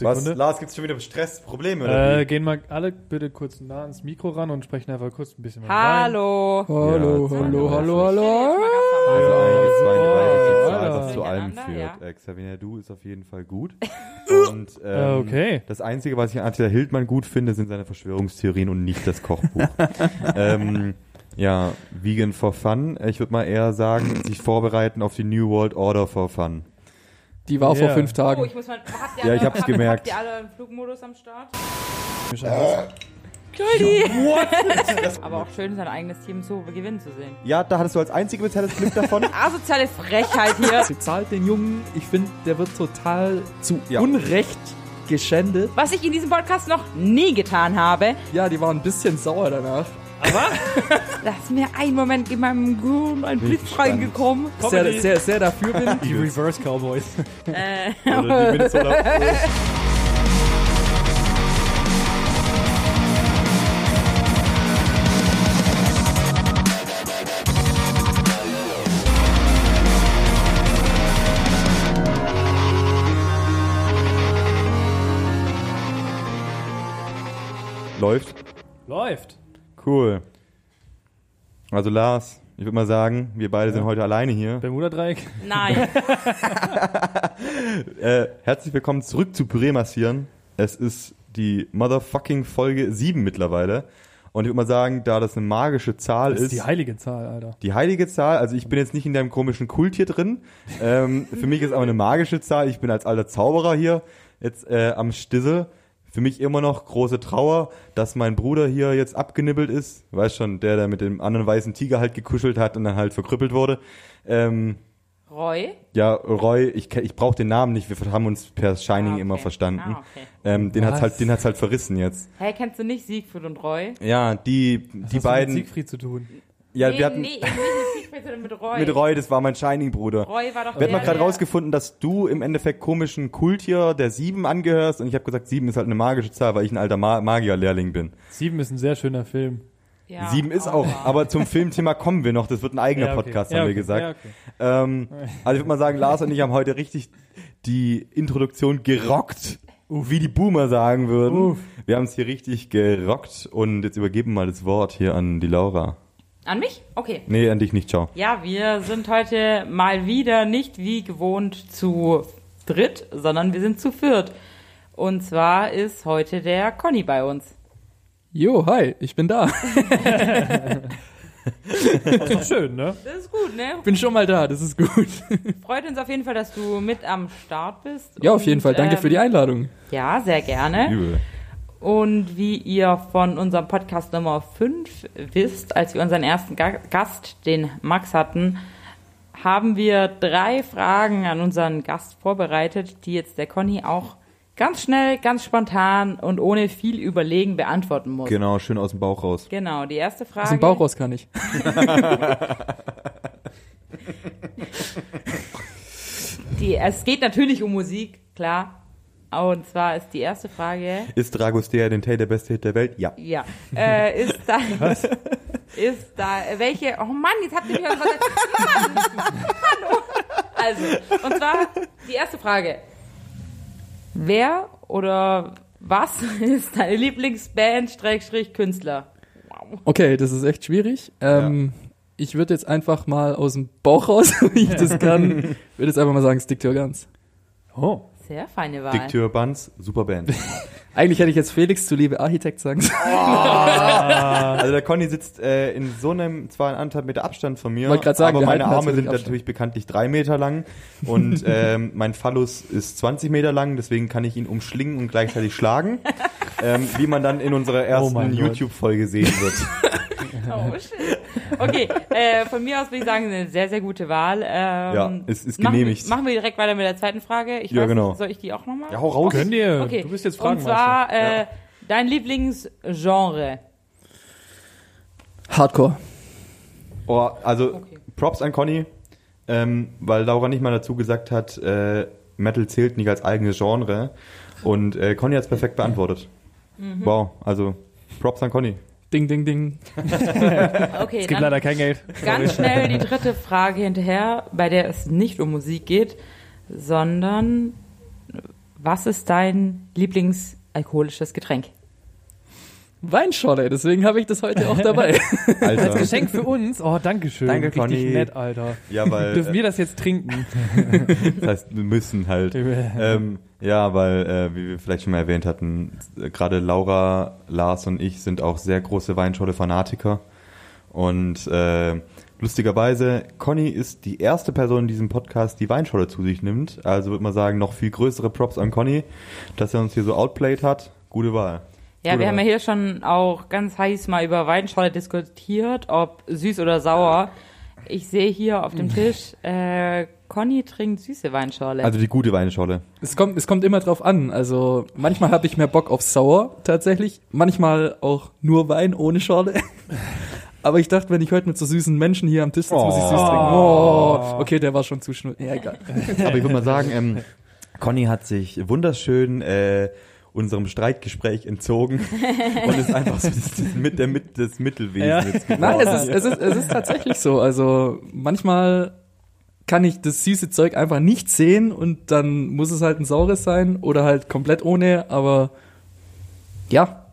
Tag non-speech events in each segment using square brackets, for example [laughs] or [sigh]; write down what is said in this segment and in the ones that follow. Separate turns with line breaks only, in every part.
Was?
Sekunde.
Lars, gibt's schon wieder Stress, Probleme? Oder
Äh, gehen mal alle bitte kurz nah ans Mikro ran und sprechen einfach kurz ein bisschen was rein.
Hallo.
Hallo,
Ja,
hallo, hallo, hallo.
Also
so.
eigentlich zwei, drei, die
Alter.
Zahl, was zu allem führt.
ja.
Äh, Xavier, du ist auf jeden Fall gut. [laughs] Und ähm,
Äh, okay.
das Einzige, was ich an Attila Hildmann gut finde, sind seine Verschwörungstheorien und nicht das Kochbuch. [laughs] ähm, ja, Vegan for Fun. Ich würde mal eher sagen, sich vorbereiten auf die New World Order for Fun.
Die war vor
Ja.
fünf
Oh,
Tagen.
ich muss mal. Habt ihr
Ja,
alle,
ich hab's
habt,
gemerkt.
Habt ihr alle einen Flugmodus am Start? [laughs] Aber auch schön, sein eigenes Team so gewinnen zu sehen.
Ja, da hattest du als einzige bisher das Glück davon. [laughs]
Asoziale Frechheit hier.
Sie zahlt den Jungen. Ich finde, der wird total zu
Ja.
Unrecht geschändet.
Was ich in diesem Podcast noch nie getan habe,
Ja, die waren ein bisschen sauer danach.
Da ist mir ein Moment in meinem Gehirn ein Blitz reingekommen.
Sehr, sehr, sehr dafür bin. [laughs]
Die Reverse Cowboys.
Äh,
Oder die Minnesota [laughs] Läuft.
Läuft.
Cool. Also Lars, ich würde mal sagen, wir beide sind heute alleine hier.
Bermuda-Dreieck.
nein. [laughs]
Äh, herzlich willkommen zurück zu Püree massieren. Es ist die motherfucking Folge 7 mittlerweile. Und ich würde mal sagen, da das eine magische Zahl
Das
ist,
ist die heilige Zahl, Alter.
die heilige Zahl, also ich bin jetzt nicht in deinem komischen Kult hier drin. Ähm, für mich ist aber eine magische Zahl. Ich bin als alter Zauberer hier jetzt äh, am Stissel. Für mich immer noch große Trauer, dass mein Bruder hier jetzt abgenibbelt ist. Weißt schon, der, der mit dem anderen weißen Tiger halt gekuschelt hat und dann halt verkrüppelt wurde. Ähm,
Roy?
ja, Roy, ich, ich brauche den Namen nicht, wir haben uns per Shining
Ah, okay.
immer verstanden.
Ah, okay.
ähm, den hat's
Was?
halt, den hat's halt verrissen jetzt.
Hey, kennst du nicht Siegfried und Roy?
Ja, die, die
Was hat mit
beiden,
Siegfried zu tun.
Ja,
nee,
wir hatten
nee, mit Roy.
mit Roy, das war mein Shining-Bruder.
Roy war doch
Wir hatten mal gerade rausgefunden, dass du im Endeffekt komischen Kult hier der Sieben angehörst und ich habe gesagt, Sieben ist halt eine magische Zahl, weil ich ein alter Ma Magier-Lehrling bin.
Sieben ist ein sehr schöner Film.
Ja,
Sieben ist auch, aber zum Filmthema kommen wir noch, das wird ein eigener
Ja, okay.
Podcast,
Ja,
haben wir
okay.
gesagt.
Ja, okay.
Ähm, also ich würde mal sagen, Lars und ich haben heute richtig die Introduktion gerockt, wie die Boomer sagen würden.
Uff.
Wir haben es hier richtig gerockt und jetzt übergeben wir mal das Wort hier an die Laura.
An mich? Okay.
Nee, an dich nicht, ciao.
Ja, wir sind heute mal wieder nicht wie gewohnt zu dritt, sondern wir sind zu viert. Und zwar ist heute der Conny bei uns.
Jo, hi, ich bin da.
Das ist doch schön, ne?
Das ist gut, ne?
Bin schon mal da, das ist gut.
Freut uns auf jeden Fall, dass du mit am Start bist.
Ja, auf jeden Fall. Danke
ähm,
für die Einladung.
Ja, sehr gerne.
Übel.
Und wie ihr von unserem Podcast Nummer 5 wisst, als wir unseren ersten Ga Gast, den Max hatten, haben wir drei Fragen an unseren Gast vorbereitet, die jetzt der Conny auch ganz schnell, ganz spontan und ohne viel Überlegen beantworten muss.
Genau, schön aus dem Bauch raus.
Genau, die erste Frage.
Aus dem Bauch raus kann ich. [laughs]
Die, es geht natürlich um Musik, klar. Und zwar ist die erste Frage,
Ist Dragostea den Tay der beste Hit der Welt? Ja.
ja, äh, ist da, [laughs] ist da, welche, oh Mann, jetzt habt ihr mich was hallo. Also, und zwar die erste Frage. Wer oder was [laughs] ist deine Lieblingsband, Schrägstrich, Künstler?
Okay, das ist echt schwierig. Ähm, Ich würde jetzt einfach mal aus dem Bauch raus, [laughs] wie ich das kann, würde jetzt einfach mal sagen, Stick to your guns.
Oh.
Sehr feine Wahl.
Dicteur Buns, super Band. [laughs]
Eigentlich hätte ich jetzt Felix zuliebe Architekt sagen sollen. [laughs]
Also der Conny sitzt äh, in so einem zwar in anderthalb Meter Abstand von mir,
sagen,
aber meine Arme sind
Abstand.
natürlich bekanntlich drei Meter lang und [laughs] ähm, mein Phallus ist 20 Meter lang, deswegen kann ich ihn umschlingen und gleichzeitig schlagen, ähm, wie man dann in unserer ersten
mein Gott.
YouTube-Folge sehen wird. [laughs]
Oh, shit. Okay, äh, von mir aus würde ich sagen, eine sehr, sehr gute Wahl. Ähm,
Ja, es ist
machen,
genehmigt.
Machen wir direkt weiter mit der zweiten Frage. Ich
Ja,
weiß
genau.
nicht, soll ich die auch nochmal?
Ja, hau raus.
Gönn dir.
Okay.
Du bist jetzt
Und
Fragenmeister.
Zwar äh, dein Lieblingsgenre.
Hardcore.
Oh, also
Okay.
Props an Conny, ähm, weil Laura nicht mal dazu gesagt hat, äh, Metal zählt nicht als eigenes Genre und äh, Conny hat es perfekt beantwortet.
Mhm.
Wow, also Props an Conny.
Ding, ding, ding. [laughs]
Okay,
Es gibt leider kein Geld.
ganz schnell die dritte Frage hinterher, bei der es nicht um Musik geht, sondern was ist dein Lieblingsalkoholisches Getränk?
Weinscholle, deswegen habe ich das heute auch dabei. [laughs]
Alter.
Als Geschenk für uns. Oh, danke schön.
Danke,
Richtig
Conny.
nett, Alter.
Ja, weil
Dürfen
äh,
wir das jetzt trinken? [laughs]
das heißt, wir müssen halt. [laughs] Ähm, ja, weil, äh, wie wir vielleicht schon mal erwähnt hatten, äh, gerade Laura, Lars und ich sind auch sehr große Weinscholle-Fanatiker. Und äh, lustigerweise, Conny ist die erste Person in diesem Podcast, die Weinscholle zu sich nimmt. Also würde man sagen, noch viel größere Props an Conny, dass er uns hier so outplayed hat. Gute Wahl.
Ja,
Gute
wir haben ja
Wahl.
hier schon auch ganz heiß mal über Weinscholle diskutiert, ob süß oder sauer. Ich sehe hier auf dem Tisch, äh, Conny trinkt süße Weinscholle.
Also die gute Weinscholle.
Es kommt, es kommt immer drauf an. Also manchmal habe ich mehr Bock auf Sauer tatsächlich, manchmal auch nur Wein ohne Schorle. [laughs] Aber ich dachte, wenn ich heute mit so süßen Menschen hier am Tisch sitze, muss ich süß
Oh.
trinken. Oh, okay, der war schon zu schnell. Ja, egal. [laughs]
Aber ich würde mal sagen, ähm, Conny hat sich wunderschön äh, unserem Streitgespräch entzogen [laughs] und ist einfach so das, das, mit der mit das Mittelwesen
Ja.
jetzt geworden.
Nein, es ist, es, ist, es ist tatsächlich so. Also manchmal kann ich das süße Zeug einfach nicht sehen und dann muss es halt ein saures sein oder halt komplett ohne, aber ja,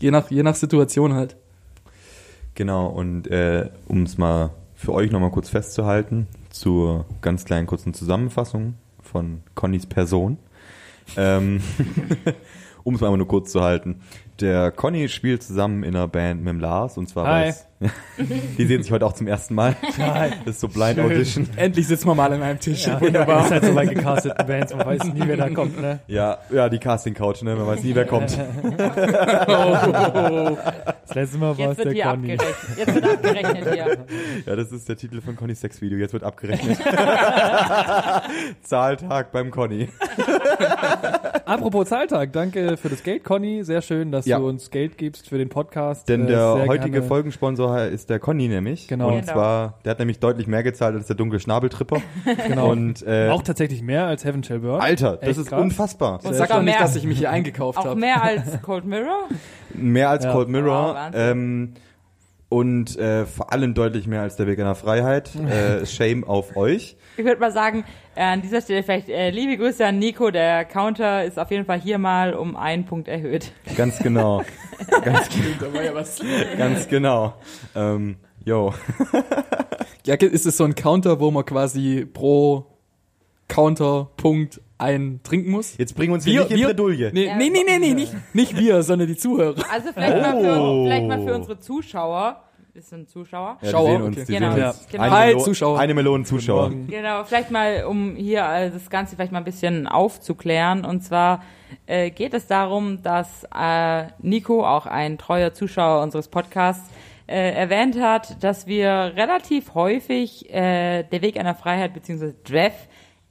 je nach, je nach Situation halt.
Genau, und äh, um es mal für euch nochmal kurz festzuhalten, zur ganz kleinen kurzen Zusammenfassung von Connys Person. Ähm, [laughs] um es mal nur kurz zu halten. Der Conny spielt zusammen in einer Band mit dem Lars und zwar
Hi.
weil's- [laughs] Die sehen sich heute auch zum ersten Mal. Das ist so Blind
Schön.
Audition.
Endlich sitzen wir mal an einem Tisch.
Ja, wunderbar. ist halt so bei gecasteten Bands, man weiß nie, wer da kommt, ne?
Ja, ja, die Casting Couch, ne? Man weiß nie, wer kommt.
Das letzte Mal war es
Jetzt wird
der
hier
Conny.
abgerechnet. Jetzt wird abgerechnet hier.
Ja, das ist der Titel von Connys Sexvideo. Jetzt wird abgerechnet. [laughs] Zahltag beim Conny.
Apropos Zahltag, danke für das Geld, Conny. Sehr schön, dass
Ja.
du uns Geld gibst für den Podcast.
Denn
Äh,
der
sehr
heutige
gerne.
Folgensponsor ist der Conny nämlich.
Genau.
Und
Genau.
zwar, der hat nämlich deutlich mehr gezahlt als der dunkle Schnabeltripper. [laughs]
Genau.
Und äh,
Auch tatsächlich mehr als Heaven Shall Burn.
Alter, das
Echt
ist
krass.
unfassbar.
Und sag
sogar
doch nicht,
mehr.
dass ich mich hier eingekauft
Auch
habe.
mehr als Cold Mirror?
Mehr als
Ja.
Cold Mirror.
Wahnsinn.
ähm, und äh, vor allem deutlich mehr als der Weg einer Freiheit. [laughs] äh, Shame auf euch.
Ich würde mal sagen, äh, an dieser Stelle vielleicht äh, liebe Grüße an Nico. Der Counter ist auf jeden Fall hier mal um einen Punkt erhöht.
Ganz genau. [laughs] ganz,
Da war ja was.
ganz genau. Ähm, yo.
Ja, ist es so ein Counter, wo man quasi pro Counterpunkt einen trinken muss?
Jetzt bringen uns hier nicht in Bredouille.
Nee,
Ja.
nee, nee, nee, nee, nicht, nicht wir, sondern die Zuhörer.
Also vielleicht, mal, für,
Oh.
vielleicht mal für unsere Zuschauer. Das sind Zuschauer.
Ja,
Schauer,
sehen uns,
okay.
die
Genau.
sehen uns.
Genau.
Eine,
Hi, Zuschauer.
eine Million Zuschauer.
Genau, vielleicht mal, um hier äh, das Ganze vielleicht mal ein bisschen aufzuklären. Und zwar äh, geht es darum, dass äh, Nico, auch ein treuer Zuschauer unseres Podcasts, äh, erwähnt hat, dass wir relativ häufig äh, der Weg einer Freiheit bzw. Drev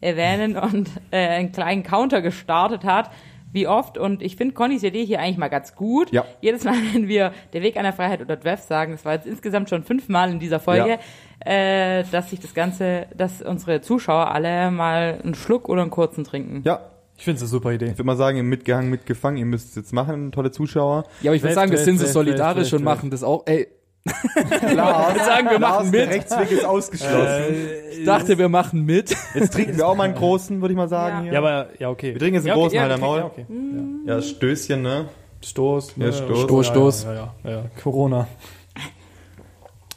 erwähnen und äh, einen kleinen Counter gestartet hat. Wie oft? Und ich finde Connys Idee hier eigentlich mal ganz gut.
Ja.
Jedes Mal, [laughs] wenn wir der Weg einer Freiheit oder Drev sagen, das war jetzt insgesamt schon fünfmal in dieser Folge, äh, dass sich das Ganze, dass unsere Zuschauer alle mal einen Schluck oder einen kurzen trinken.
Ja,
Ich finde es eine super Idee.
ich würde mal sagen, im Mitgehangen, mitgefangen, ihr müsst es jetzt machen, tolle Zuschauer.
Ja, aber ich würde sagen, wir sind so solidarisch und machen das auch. Ey,
Klar,
wir sagen, wir machen
der
mit.
Rechtsweg ist ausgeschlossen.
Ich dachte, wir machen mit.
Jetzt trinken wir auch mal einen großen, würde ich mal sagen.
Ja.
Hier.
Ja, aber, ja, okay.
Wir trinken jetzt einen
ja, okay,
großen,
ja,
halt am Maul.
Ja, okay.
Ja, Stößchen, ne?
Stoß.
Ja,
ne?
Stoß.
Stoß, Stoß.
Ja, ja, ja, ja. Corona.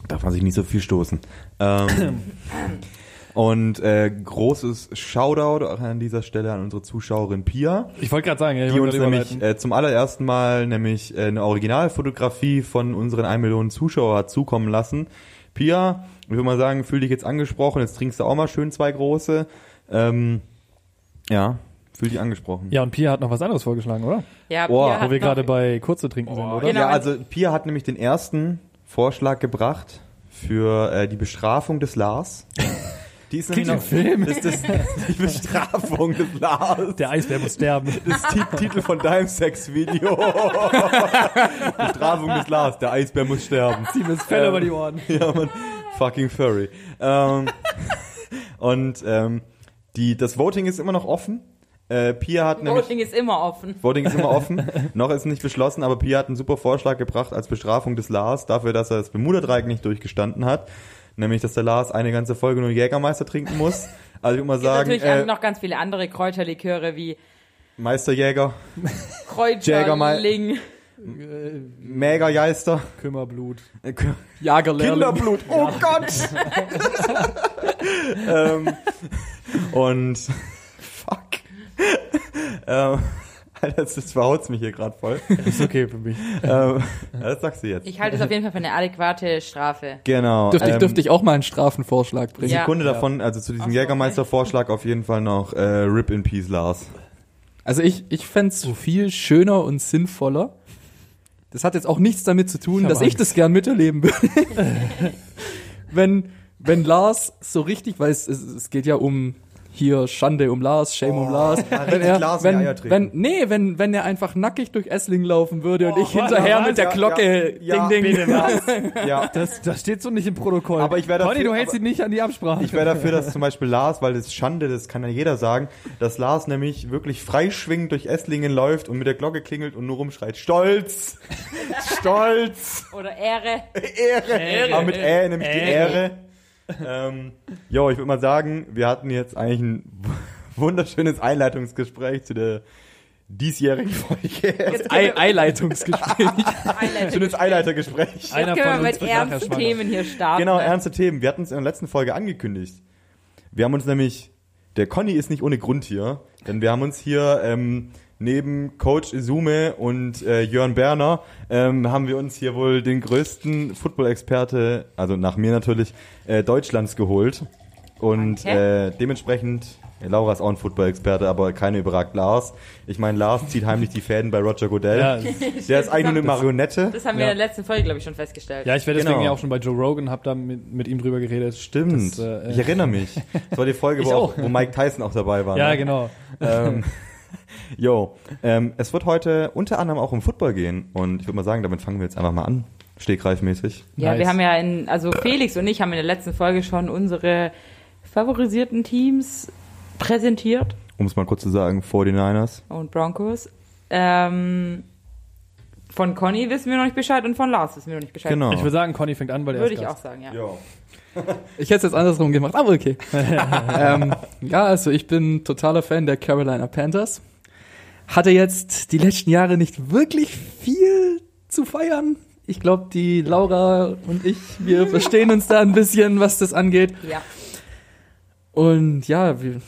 Darf man sich nicht so viel stoßen. Ähm, [clears throat] und äh, großes Shoutout auch an dieser Stelle an unsere Zuschauerin Pia,
Ich wollte gerade sagen, ja, ich
die uns nämlich äh, zum allerersten Mal nämlich äh, eine Originalfotografie von unseren 1 Millionen Zuschauer hat zukommen lassen. Pia, ich würde mal sagen, fühl dich jetzt angesprochen, jetzt trinkst du auch mal schön zwei große. Ähm, ja, fühl dich angesprochen.
Ja, und Pia hat noch was anderes vorgeschlagen, oder?
Ja,
Oh,
Pia
Wo wir gerade bei kurze trinken sind, oder?
Genau.
Ja, also Pia hat nämlich den ersten Vorschlag gebracht für äh, die Bestrafung des Lars. [laughs] Die ist nämlich noch,
Film.
Das ist das, die Bestrafung des Lars.
Der Eisbär muss sterben.
Das Ti- Titel von deinem Sexvideo. [laughs] Bestrafung des Lars. Der Eisbär muss sterben.
Zieh mir das Fell über die Ohren. [laughs]
Ja, man. Fucking furry. Ähm, und ähm, die, das Voting ist immer noch offen. Äh, Pia hat nämlich
Voting ist immer offen.
Voting ist immer [laughs] offen. Noch ist nicht beschlossen, aber Pia hat einen super Vorschlag gebracht als Bestrafung des Lars dafür, dass er das Bermuda-Dreieck nicht durchgestanden hat. Nämlich, dass der Lars eine ganze Folge nur Jägermeister trinken muss. Also ich würde mal sagen,
natürlich
äh,
noch ganz viele andere Kräuterliköre wie
Meisterjäger,
Kreuzerling.
Mägergeister,
Kümmerblut.
Jagerlehrling.
Kinderblut, oh Gott! [laughs] ähm, und fuck. ähm, [laughs] das, das verhaut's mich hier gerade voll.
Ist okay für mich. [laughs]
ähm, ja, das sagst du jetzt.
Ich halte es auf jeden Fall für eine adäquate Strafe.
Genau.
Dürfte ich,
ähm,
dürfte ich auch mal einen Strafenvorschlag bringen?
Ja.
Sekunde davon, also zu diesem
so,
Jägermeister-Vorschlag auf jeden Fall noch äh, Rip in Peace, Lars.
Also ich, ich fände viel schöner und sinnvoller. Das hat jetzt auch nichts damit zu tun,
Ich
dass ich
Angst.
das gern miterleben würde. [laughs] wenn, wenn Lars so richtig, weil es, es, es geht ja um hier Schande um Lars, Shame um Lars. Wenn er,
Lars
wenn,
Eier treten.
wenn, nee, wenn, wenn er einfach nackig durch Essling laufen würde und
Oh,
ich hinterher
warte,
mit der
ja,
Glocke
ja, ja,
Ding Ding. [laughs]
Ja,
Das, das steht so nicht im Protokoll.
Aber ich wär
Conny,
dafür-
du hältst
aber-
dich nicht an die Absprache.
ich wäre dafür, dass zum Beispiel Lars, weil das ist Schande, das kann ja jeder sagen, dass Lars nämlich wirklich freischwingend durch Esslingen läuft und mit der Glocke klingelt und nur rumschreit, Stolz! [laughs] Stolz!
Oder Ehre.
Ehre!
Ehre.
Aber mit Ä, nämlich die
Ehre.
Ähm, jo, ich würde mal sagen, wir hatten jetzt eigentlich ein [laughs] wunderschönes Einleitungsgespräch zu der diesjährigen Folge.
Ei Eileitungsgespräch. [laughs]
Schönes Einleitergespräch.
Einer
Jetzt können
von
wir
uns
mit ernsten. Themen hier starten.
Genau, ernste Themen. Wir hatten es in der letzten Folge angekündigt. Wir haben uns nämlich, der Conny ist nicht ohne Grund hier, denn wir haben uns hier ähm, neben Coach Izume und äh, Jörn Berner ähm, haben wir uns hier wohl den größten Football-Experte, also nach mir natürlich, äh, Deutschlands geholt. Und äh, dementsprechend, ja, Laura ist auch ein Football-Experte, aber keine überragt Lars. Ich meine, Lars zieht heimlich die Fäden bei Roger Goodell.
Ja,
Der ist eigentlich nur eine Marionette.
Das haben wir
Ja.
in der letzten Folge, glaube ich, schon festgestellt.
ja, ich werde deswegen
Genau.
ja auch schon bei Joe Rogan, hab da mit, mit ihm drüber geredet.
Stimmt.
Das, äh,
ich erinnere mich. Das war die Folge, [laughs] wo,
auch.
auch, wo Mike Tyson auch dabei war.
Ja,
ne?
genau.
Ähm, [laughs] jo, ähm, es wird heute unter anderem auch um Football gehen und ich würde mal sagen, damit fangen wir jetzt einfach mal an, stegreifmäßig.
Ja,
Nice.
wir haben ja in, also Felix und ich haben in der letzten Folge schon unsere favorisierten Teams präsentiert
Um es mal kurz zu sagen, 49ers.
und Broncos. Ähm, von Conny wissen wir noch nicht Bescheid und von Lars wissen wir noch nicht Bescheid.
Genau.
Ich würde sagen, Conny fängt an, weil er
Würde
ist
ich auch sagen, ja.
Jo.
Ich hätte es jetzt andersrum gemacht, aber okay. [laughs] ähm, ja, also ich bin totaler Fan der Carolina Panthers. Hatte jetzt die letzten Jahre nicht wirklich viel zu feiern. Ich glaube, die Laura und ich, wir [laughs] verstehen uns da ein bisschen, was das angeht.
Ja.
Und ja, wir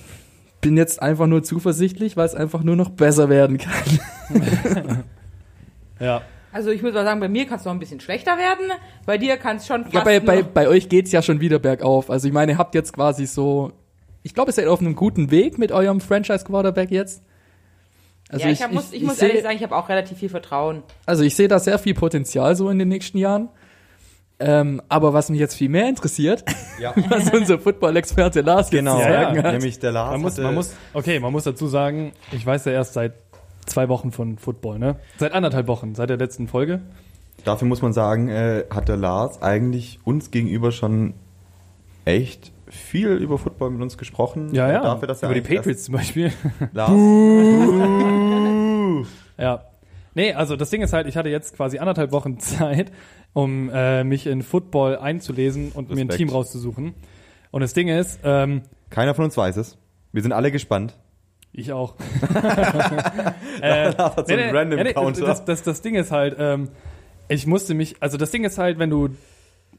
bin jetzt einfach nur zuversichtlich, weil es einfach nur noch besser werden kann. [laughs]
Ja.
Also ich muss mal sagen, bei mir kann es noch ein bisschen schlechter werden. Bei dir kann es schon fast
Ja, bei, bei, bei euch geht's ja schon wieder bergauf. Also ich meine, ihr habt jetzt quasi so, ich glaube, ihr seid auf einem guten Weg mit eurem Franchise-Quarterback jetzt. Also
ja, ich, hab, muss, ich, muss
seh-
ehrlich sagen, ich habe auch relativ viel Vertrauen.
Also ich sehe da sehr viel Potenzial so in den nächsten Jahren. Ähm, aber was mich jetzt viel mehr interessiert, [laughs]
Ja. [laughs]
was unser Football-Experte Lars jetzt
Genau,
Ja,
sagen
ja.
hat.
nämlich der Lars
Man muss, man muss, okay, man muss dazu sagen, ich weiß ja erst seit zwei Wochen von Football, ne? Seit anderthalb Wochen, seit der letzten Folge.
dafür muss man sagen, äh, hat der Lars eigentlich uns gegenüber schon echt viel über Football mit uns gesprochen.
Ja, ja.
Dafür, dass er
Über die Patriots zum Beispiel. [laughs]
Lars. [laughs]
Ja. Nee, also das Ding ist halt, ich hatte jetzt quasi anderthalb Wochen [laughs] Zeit, um äh, mich in Football einzulesen und mir ein
Respekt.
Team rauszusuchen. Und das Ding ist, ähm,
Keiner von uns weiß es. Wir sind alle gespannt.
Ich auch. [laughs] äh,
so
das, das Ding ist halt, ähm, ich musste mich, also das Ding ist halt, wenn du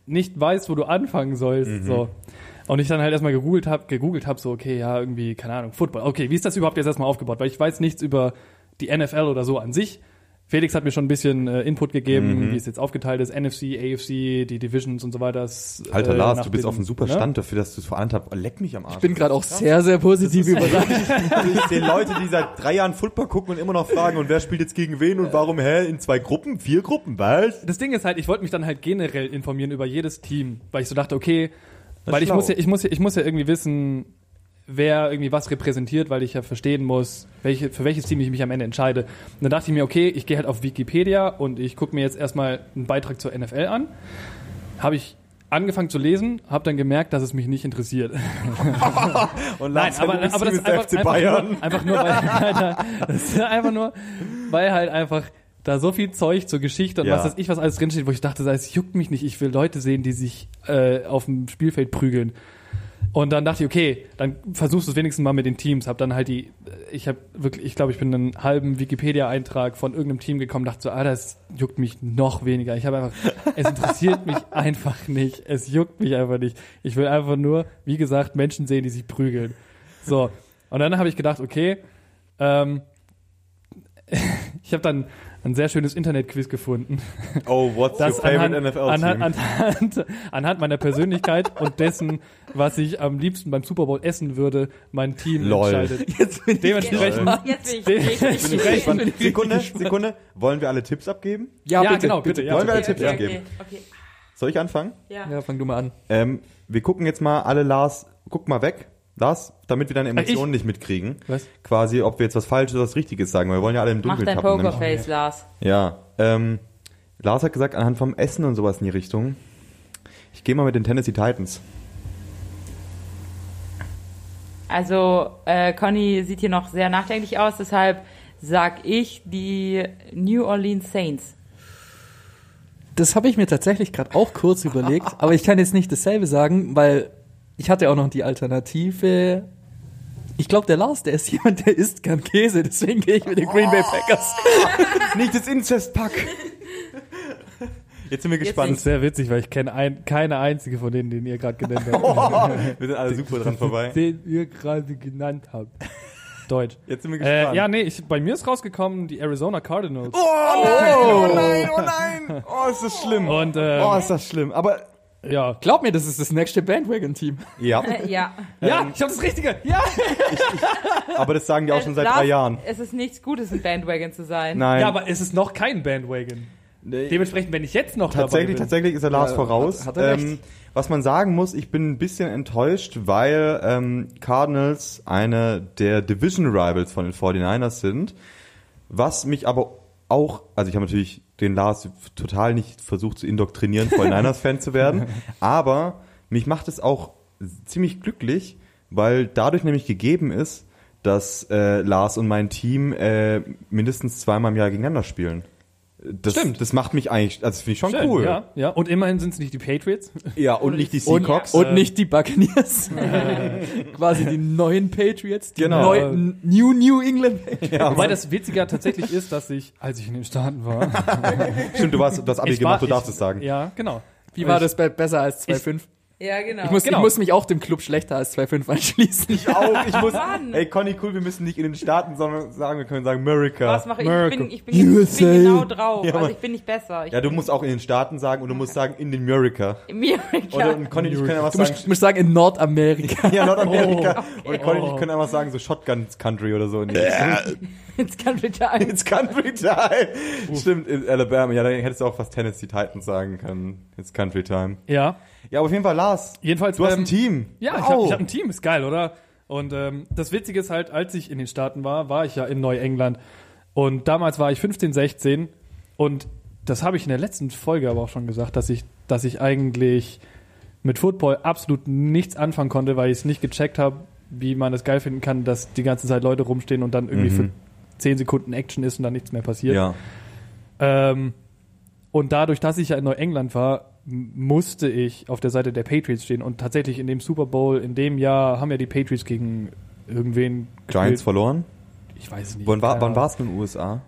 nicht weißt, wo du anfangen sollst,
Mhm.
so. Und ich dann halt erstmal gegoogelt habe, gegoogelt habe, so, okay, ja, irgendwie, keine Ahnung, Football. Okay, wie ist das überhaupt jetzt erstmal aufgebaut? Weil ich weiß nichts über die NFL oder so an sich. Felix hat mir schon ein bisschen äh, Input gegeben,
Mhm.
wie es jetzt aufgeteilt ist, NFC, AFC, die Divisions und so weiter. Das,
Alter
äh,
Lars, du bist
dem-
auf einem super
ne?
Stand dafür, dass du es anderthalb, oh, leck mich am Arsch.
Ich bin gerade auch sehr, sehr positiv überrascht.
Ich sehe Leute, die seit drei Jahren Football gucken und immer noch fragen, und wer spielt jetzt gegen wen und warum, hä, in zwei Gruppen, vier Gruppen, was?
Das Ding ist halt, ich wollte mich dann halt generell informieren über jedes Team, weil ich so dachte, okay,
Das
weil ich muss, ja, ich, muss ja, ich muss ja irgendwie wissen, wer irgendwie was repräsentiert, weil ich ja verstehen muss, welche, für welches Team ich mich am Ende entscheide. Und dann dachte ich mir, okay, ich gehe halt auf Wikipedia und ich gucke mir jetzt erstmal einen Beitrag zur NFL an. Habe ich angefangen zu lesen, habe dann gemerkt, dass es mich nicht interessiert. [laughs]
Und
Nein, aber, aber das ist einfach,
FC
einfach,
Bayern.
nur, einfach nur, weil [laughs] das ist einfach nur, weil halt einfach da so viel Zeug zur Geschichte und
Ja.
was weiß ich, was alles drinsteht, wo ich dachte, es juckt mich nicht, ich will Leute sehen, die sich äh, auf dem Spielfeld prügeln. Und dann dachte ich, okay, dann versuchst du es wenigstens mal mit den Teams. Hab dann halt die, ich habe wirklich, ich glaube, ich bin einen halben Wikipedia-Eintrag von irgendeinem Team gekommen, dachte so, ah, das juckt mich noch weniger. Ich habe einfach, es interessiert mich [laughs] einfach nicht. Es juckt mich einfach nicht. Ich will einfach nur, wie gesagt, Menschen sehen, die sich prügeln. So. Und dann habe ich gedacht, okay, ähm, [laughs] ich habe dann ein sehr schönes Internetquiz gefunden
Oh, what's your
das
favorite
anhand,
NFL-Team?
anhand, anhand, anhand meiner Persönlichkeit und dessen, was ich am liebsten beim Super Bowl essen würde, mein Team
Lol.
entscheidet. [laughs]
Jetzt bin ich
Dementsprechend,
Jetzt bin ich
Bin
gespannt.
Sekunde, Sekunde. Wollen wir alle Tipps abgeben?
Ja, genau, bitte, ja.
Wollen wir alle
Okay,
Tipps
okay,
abgeben?
okay, okay.
Soll ich anfangen?
Ja.
Ja, fang du mal an.
Ähm, wir gucken jetzt mal alle Lars, guck mal weg, Lars, damit wir deine Emotionen nicht mitkriegen.
Was?
Quasi, ob wir jetzt was Falsches oder was Richtiges sagen, weil wir wollen ja alle im
Mach
Dunkeln
dein
tappen. nämlich.
Pokerface, Lars.
Ja, ähm, Lars hat gesagt, anhand vom Essen und sowas in die Richtung. Ich gehe mal mit den Tennessee Titans.
Also, äh, Conny sieht hier noch sehr nachdenklich aus, deshalb sag ich die New Orleans Saints.
Das habe ich mir tatsächlich gerade auch kurz überlegt, [laughs] aber ich kann jetzt nicht dasselbe sagen, weil ich hatte auch noch die Alternative. Ich glaube, der Lars, der ist [laughs] jemand, der isst gern Käse, deswegen gehe ich mit den Green Bay Packers. [laughs]
Nicht das Inzestpack! Jetzt sind wir
das
gespannt.
ist sehr witzig, weil ich kenne ein, keine einzige von denen, den ihr gerade genannt habt. [laughs]
wir sind alle super dran vorbei.
den ihr gerade genannt habt. Deutsch.
Jetzt sind wir gespannt.
Äh, ja, nee, ich, bei mir ist rausgekommen die Arizona Cardinals.
Oh nein, oh nein, oh nein! Oh, ist das schlimm.
Und ähm,
Oh, ist das schlimm. Aber,
ja.
Glaub mir, das ist das nächste Bandwagon-Team.
ja,
Äh, ja.
Ja, ich habe das Richtige. Ja.
aber das sagen die auch schon seit drei Jahren.
Es ist nichts Gutes, ein Bandwagon zu sein.
Nein.
Ja, aber es ist noch kein Bandwagon.
Nee.
Dementsprechend, wenn ich jetzt noch
Tatsächlich,
dabei bin.
tatsächlich ist er Lars
Ja,
voraus.
hat- hat er
ähm,
recht.
was man sagen muss, ich bin ein bisschen enttäuscht, weil ähm, Cardinals eine der Division Rivals von den 49ers sind. Was mich aber auch, also ich habe natürlich den Lars total nicht versucht zu indoktrinieren, 49ers-Fan zu werden, [laughs] aber mich macht es auch ziemlich glücklich, weil dadurch nämlich gegeben ist, dass äh, Lars und mein Team äh, mindestens zweimal im Jahr gegeneinander spielen. Das,
Stimmt.
Das macht mich eigentlich, also das finde ich schon
Schön,
cool.
Ja, ja. Und immerhin sind es nicht die Patriots.
Ja, und nicht die
Und,
Seahawks.
und nicht die Buccaneers. [laughs] Quasi die neuen Patriots. Die
Genau.
neuen New New England Patriots.
ja,
Wobei das witziger tatsächlich ist, dass ich, als ich in den Staaten war,
stimmt, du hast [laughs] das Abi
ich
gemacht,
war-
du darfst
ich,
es sagen.
Ja, genau.
Wie war das be- besser als 2,5?
Ja, genau.
Ich muss,
Genau.
ich muss mich auch dem Club schlechter als 2,5 anschließen.
Auch, ich muss,
Mann.
ey Conny, cool, wir müssen nicht in den Staaten sondern sagen, wir können sagen America.
Was mache ich? Ich
America.
bin, ich bin, ich bin genau drauf.
Ja,
also ich bin nicht besser. Ich
Ja, du musst auch in den Staaten sagen und du musst sagen in den America.
mir
Oder und Conny, ich kann ja was
Du
sagen.
du musst sagen, in Nordamerika. [laughs]
Ja, Nordamerika.
Oh,
Und Conny, ich kann einfach sagen, so Shotgun Country oder so. in die-
Jetzt kann bitte ein.
It's Country Time. Stimmt, in Alabama. Ja, dann hättest du auch fast Tennessee Titans sagen können. It's Country Time.
Ja.
Ja, aber auf jeden Fall, Lars.
Jedenfalls.
Du hast
ähm,
ein Team.
Ja, ich
Wow.
habe ich hab ein Team, ist geil, oder? Und ähm, das Witzige ist halt, als ich in den Staaten war, war ich ja in Neuengland. Und damals war ich 15, 16. Und das habe ich in der letzten Folge aber auch schon gesagt, dass ich, dass ich eigentlich mit Football absolut nichts anfangen konnte, weil ich es nicht gecheckt habe, wie man es geil finden kann, dass die ganze Zeit Leute rumstehen und dann irgendwie
Mhm.
für 10 Sekunden Action ist und dann nichts mehr passiert.
Ja.
Ähm, und dadurch, dass ich ja in Neuengland war, musste ich auf der Seite der Patriots stehen. Und tatsächlich in dem Super Bowl, in dem Jahr, haben ja die Patriots gegen irgendwen
Giants
gespielt.
verloren.
Ich weiß es nicht.
Wann, war, wann war es in den USA?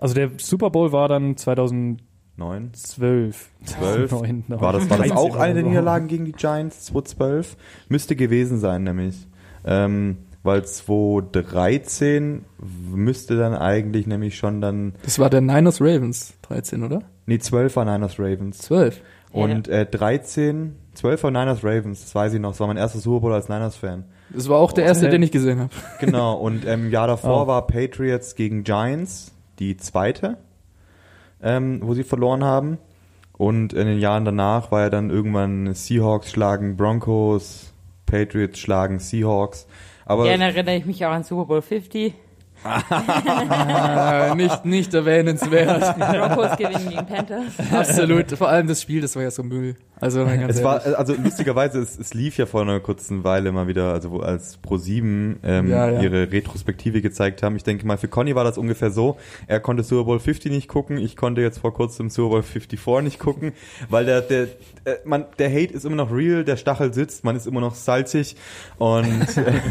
Also der Super Bowl war dann 2012.
Neun?
12.
12?
9,
War das, war das
13
auch eine der. Niederlagen gegen die Giants 2012? Müsste gewesen sein, nämlich. Ähm, weil 2013 müsste dann eigentlich nämlich schon dann,
Das war der Niners Ravens 13, oder?
nee, 12 war Niners Ravens.
12.
Und äh, 13, 12 war Niners Ravens, das weiß ich noch, das war mein erster Super Bowl als Niners-Fan.
Das war auch der erste,
Okay.
den ich gesehen habe. [laughs]
Genau, und ähm, im Jahr davor
Oh.
war Patriots gegen Giants die zweite, ähm, wo sie verloren haben. Und in den Jahren danach war ja dann irgendwann Seahawks schlagen Broncos, Patriots schlagen Seahawks. Aber
Gerne erinnere ich mich auch an Super Bowl 50.
Äh, nicht, nicht erwähnenswert. [laughs]
Broncos gewinnen gegen Panthers.
Absolut. Vor allem das Spiel, das war ja so Müll. Also, ganz
Es war, also lustigerweise, es, es lief ja vor einer kurzen Weile mal wieder, also wo als Pro7 ähm,
Ja, ja.
ihre Retrospektive gezeigt haben. Ich denke mal, für Conny war das ungefähr so. Er konnte Super Bowl 50 nicht gucken, ich konnte jetzt vor kurzem Super Bowl 54 nicht gucken, weil der, der, äh, man, der Hate ist immer noch real, der Stachel sitzt, man ist immer noch salzig und äh, [laughs]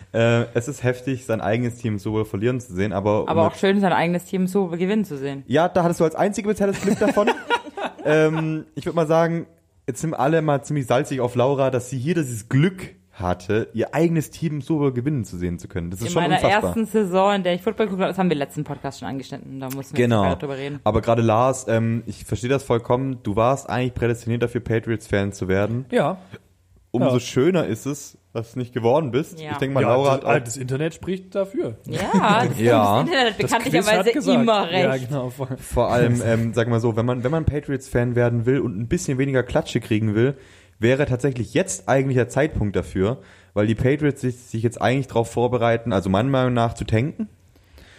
[laughs] es ist heftig, sein eigenes Team so wohl verlieren zu sehen, aber,
Aber auch schön, sein eigenes Team so gewinnen zu sehen.
ja, da hattest du als einzige bisher das Glück davon. [laughs] ähm, ich würde mal sagen, jetzt sind alle mal ziemlich salzig auf Laura, dass sie hier dieses Glück hatte, ihr eigenes Team so gewinnen zu sehen zu können. Das ist
In
schon
meiner
unfassbar.
ersten Saison, in der ich Football geguckt habe, das haben wir im letzten Podcast schon angeschnitten, da mussten wir
Genau.
drüber reden.
Aber gerade Lars, ähm, ich verstehe das vollkommen. Du warst eigentlich prädestiniert dafür, Patriots-Fan zu werden.
Ja.
Umso
Ja.
schöner ist es, dass du nicht geworden bist.
Ja.
Ich denke mal,
ja,
Laura
das,
hat auch
das Internet spricht dafür.
Ja, [laughs] das,
Ja.
das Internet hat bekanntlicherweise immer recht.
Ja, genau.
Vor allem, [laughs] ähm, sag mal so, wenn man, wenn man Patriots-Fan werden will und ein bisschen weniger Klatsche kriegen will, wäre tatsächlich jetzt eigentlich der Zeitpunkt dafür, weil die Patriots sich, sich jetzt eigentlich darauf vorbereiten, also meiner Meinung nach zu tanken.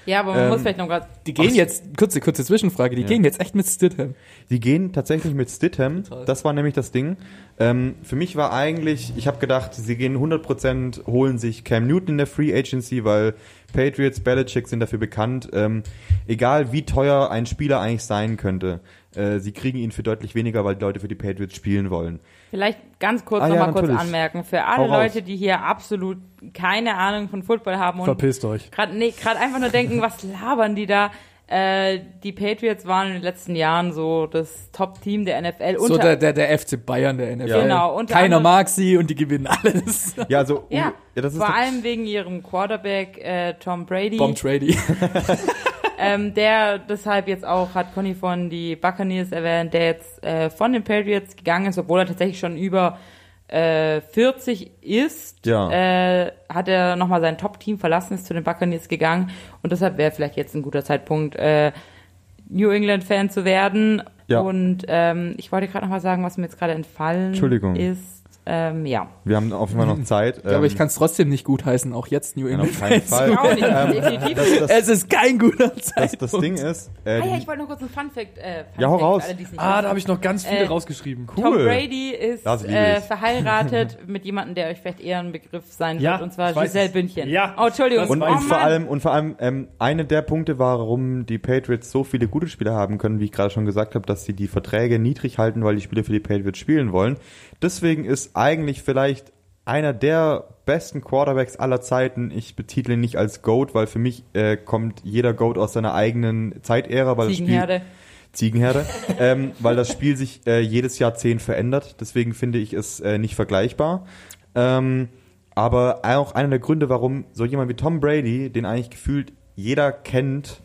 Ja, aber man
Ähm,
muss vielleicht noch grad,
Die gehen jetzt, kurze, kurze Zwischenfrage, die
Ja.
gehen jetzt echt mit Stidham.
Die gehen tatsächlich mit Stidham. Das war nämlich das Ding. Ähm, für mich war eigentlich, ich habe gedacht, sie gehen 100%, holen sich Cam Newton in der Free Agency, weil Patriots, Belichick sind dafür bekannt. Ähm, egal wie teuer ein Spieler eigentlich sein könnte, äh, sie kriegen ihn für deutlich weniger, weil die Leute für die Patriots spielen wollen.
Vielleicht ganz kurz
Ah,
noch
ja,
mal kurz anmerken, für alle
Hau raus.
Leute, die hier absolut keine Ahnung von Football haben und
Verpisst euch.
gerade nee, gerade einfach nur denken, was labern die da? Äh, die Patriots waren in den letzten Jahren so das Top-Team der NFL.
So der, der, der FC Bayern der NFL.
Ja.
Genau,
Keiner mag sie und die gewinnen alles. [laughs]
Ja, also,
ja,
ja das ist
vor allem wegen ihrem Quarterback äh, Tom Brady.
Bomb Trady. [laughs]
ähm, der deshalb jetzt auch, hat Conny von die Buccaneers erwähnt, der jetzt äh, von den Patriots gegangen ist, obwohl er tatsächlich schon über äh, 40 ist,
Ja.
äh, hat er nochmal sein Top-Team verlassen, ist zu den Buccaneers gegangen und deshalb wäre vielleicht jetzt ein guter Zeitpunkt, äh, New England-Fan zu werden.
Ja.
Und ähm, ich wollte gerade nochmal sagen, was mir jetzt gerade entfallen
Entschuldigung.
ist. Ähm, ja.
wir haben auf jeden Fall noch Zeit.
Ja, aber ich
Ähm,
kann es trotzdem nicht gut heißen, auch jetzt New
ja,
England.
auf keinen Fall.
Ich auch nicht,
Ähm,
definitiv.
das, das,
Es ist kein guter
das,
Zeitpunkt.
das Ding ist, äh,
Ah ja,
die-
ich wollte noch kurz einen Fun-Fact. Äh, Fun
Ja, hau
Fact,
raus.
alle,
Ah, da habe ich noch ganz viele
Äh,
rausgeschrieben.
Cool.
Tom Brady ist
Das
äh,
ich.
verheiratet [laughs] mit jemandem, der euch vielleicht eher ein Begriff sein
Ja,
wird, und zwar
ich
Giselle
es.
Bündchen.
Ja,
Oh, Entschuldigung.
Und,
oh,
und vor allem, und vor allem, ähm, eine der Punkte, warum die Patriots so viele gute Spieler haben können, wie ich gerade schon gesagt habe, dass sie die Verträge niedrig halten, weil die Spieler für die Patriots spielen wollen. Deswegen ist eigentlich vielleicht einer der besten Quarterbacks aller Zeiten. Ich betitle ihn nicht als GOAT, weil für mich äh, kommt jeder GOAT aus seiner eigenen Zeitära, weil das Spiel,
Ziegenherde.
Ziegenherde, [laughs] ähm, weil das Spiel sich äh, jedes Jahrzehnt verändert. Deswegen finde ich es äh, nicht vergleichbar. Ähm, aber auch einer der Gründe, warum so jemand wie Tom Brady, den eigentlich gefühlt jeder kennt,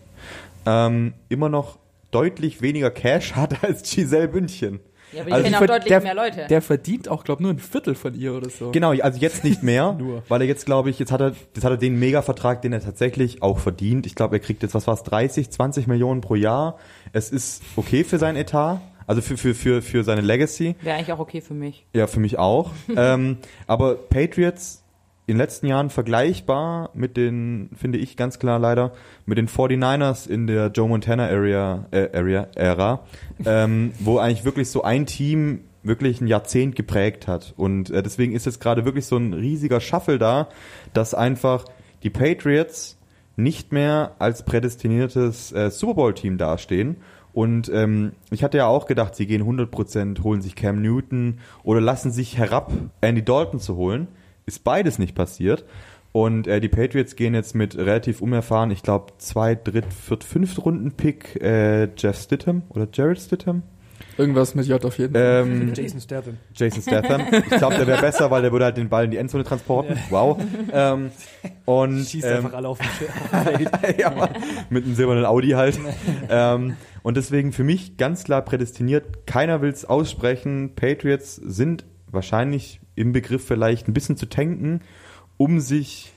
ähm, immer noch deutlich weniger Cash [laughs] hat als Giselle Bündchen.
Ja, aber die
Also
kennen auch deutlich
der,
mehr Leute.
Der verdient auch, glaube nur ein Viertel von ihr oder so.
Genau, also jetzt nicht mehr, [laughs]
Nur.
weil er jetzt, glaube ich, jetzt hat er, jetzt hat er den Mega-Vertrag, den er tatsächlich auch verdient. Ich glaube, er kriegt jetzt, was war's, 30, 20 Millionen pro Jahr. Es ist okay für sein Etat, also für, für, für, für seine Legacy.
Wäre eigentlich auch okay für mich.
Ja, für mich auch. [laughs] ähm, aber Patriots in den letzten Jahren vergleichbar mit den, finde ich ganz klar leider, mit den 49ers in der Joe Montana Area, äh, Area Ära, ähm, wo eigentlich wirklich so ein Team wirklich ein Jahrzehnt geprägt hat. Und äh, deswegen ist jetzt gerade wirklich so ein riesiger Shuffle da, dass einfach die Patriots nicht mehr als prädestiniertes äh, Super Bowl-Team dastehen. Und ähm, ich hatte ja auch gedacht, sie gehen 100%, holen sich Cam Newton oder lassen sich herab, Andy Dalton zu holen. Ist beides nicht passiert. Und äh, die Patriots gehen jetzt mit relativ unerfahren, ich glaube, zwei, dritt, viert, fünft Runden-Pick äh, Jeff Stidham oder Jared Stidham.
Irgendwas mit J auf jeden Fall.
Ähm,
Jason Statham.
Jason Statham. Ich glaube, der wäre besser, weil der würde halt den Ball in die Endzone transporten. Wow. Ähm, und
Schießt
ähm,
einfach alle auf den Feld. [laughs]
ja, Mann. mit einem silbernen Audi halt. ähm, und deswegen für mich ganz klar prädestiniert. Keiner will es aussprechen. Patriots sind wahrscheinlich im Begriff vielleicht ein bisschen zu tanken, um sich,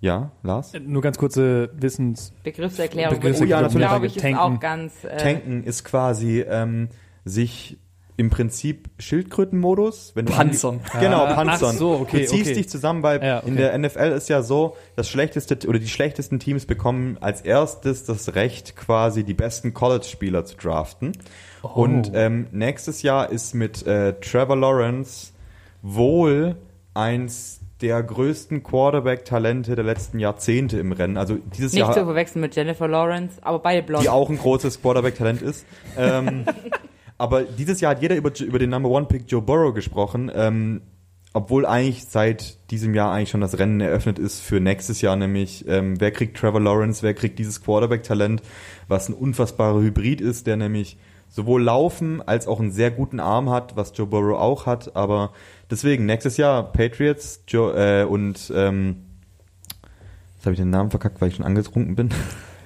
ja, Lars?
Nur ganz kurze Wissens.
Begriffserklärung,
Begriffserklärung,
glaube
ja,
ich, ist
Tanken.
auch ganz. Äh,
Tanken ist quasi ähm, sich im Prinzip Schildkrötenmodus. Wenn du
Panzern.
die- Genau,
Ah,
Panzern.
ach so, okay,
du ziehst
okay.
dich zusammen, weil
Ja, okay.
in der NFL ist ja so, das schlechteste oder die schlechtesten Teams bekommen als erstes das Recht, quasi die besten College-Spieler zu draften.
Oh.
Und ähm, nächstes Jahr ist mit äh, Trevor Lawrence wohl eins der größten Quarterback-Talente der letzten Jahrzehnte im Rennen. Also dieses
Nicht
Jahr
zu verwechseln mit Jennifer Lawrence, aber beide blond.
die auch ein großes Quarterback-Talent ist. Ähm, [laughs] aber dieses Jahr hat jeder über, über den Number One Pick Joe Burrow gesprochen, ähm, obwohl eigentlich seit diesem Jahr eigentlich schon das Rennen eröffnet ist für nächstes Jahr, nämlich ähm, wer kriegt Trevor Lawrence, wer kriegt dieses Quarterback-Talent, was ein unfassbarer Hybrid ist, der nämlich sowohl laufen als auch einen sehr guten Arm hat, was Joe Burrow auch hat, aber deswegen nächstes Jahr Patriots Joe, äh, und ähm, jetzt habe ich den Namen verkackt, weil ich schon angetrunken bin.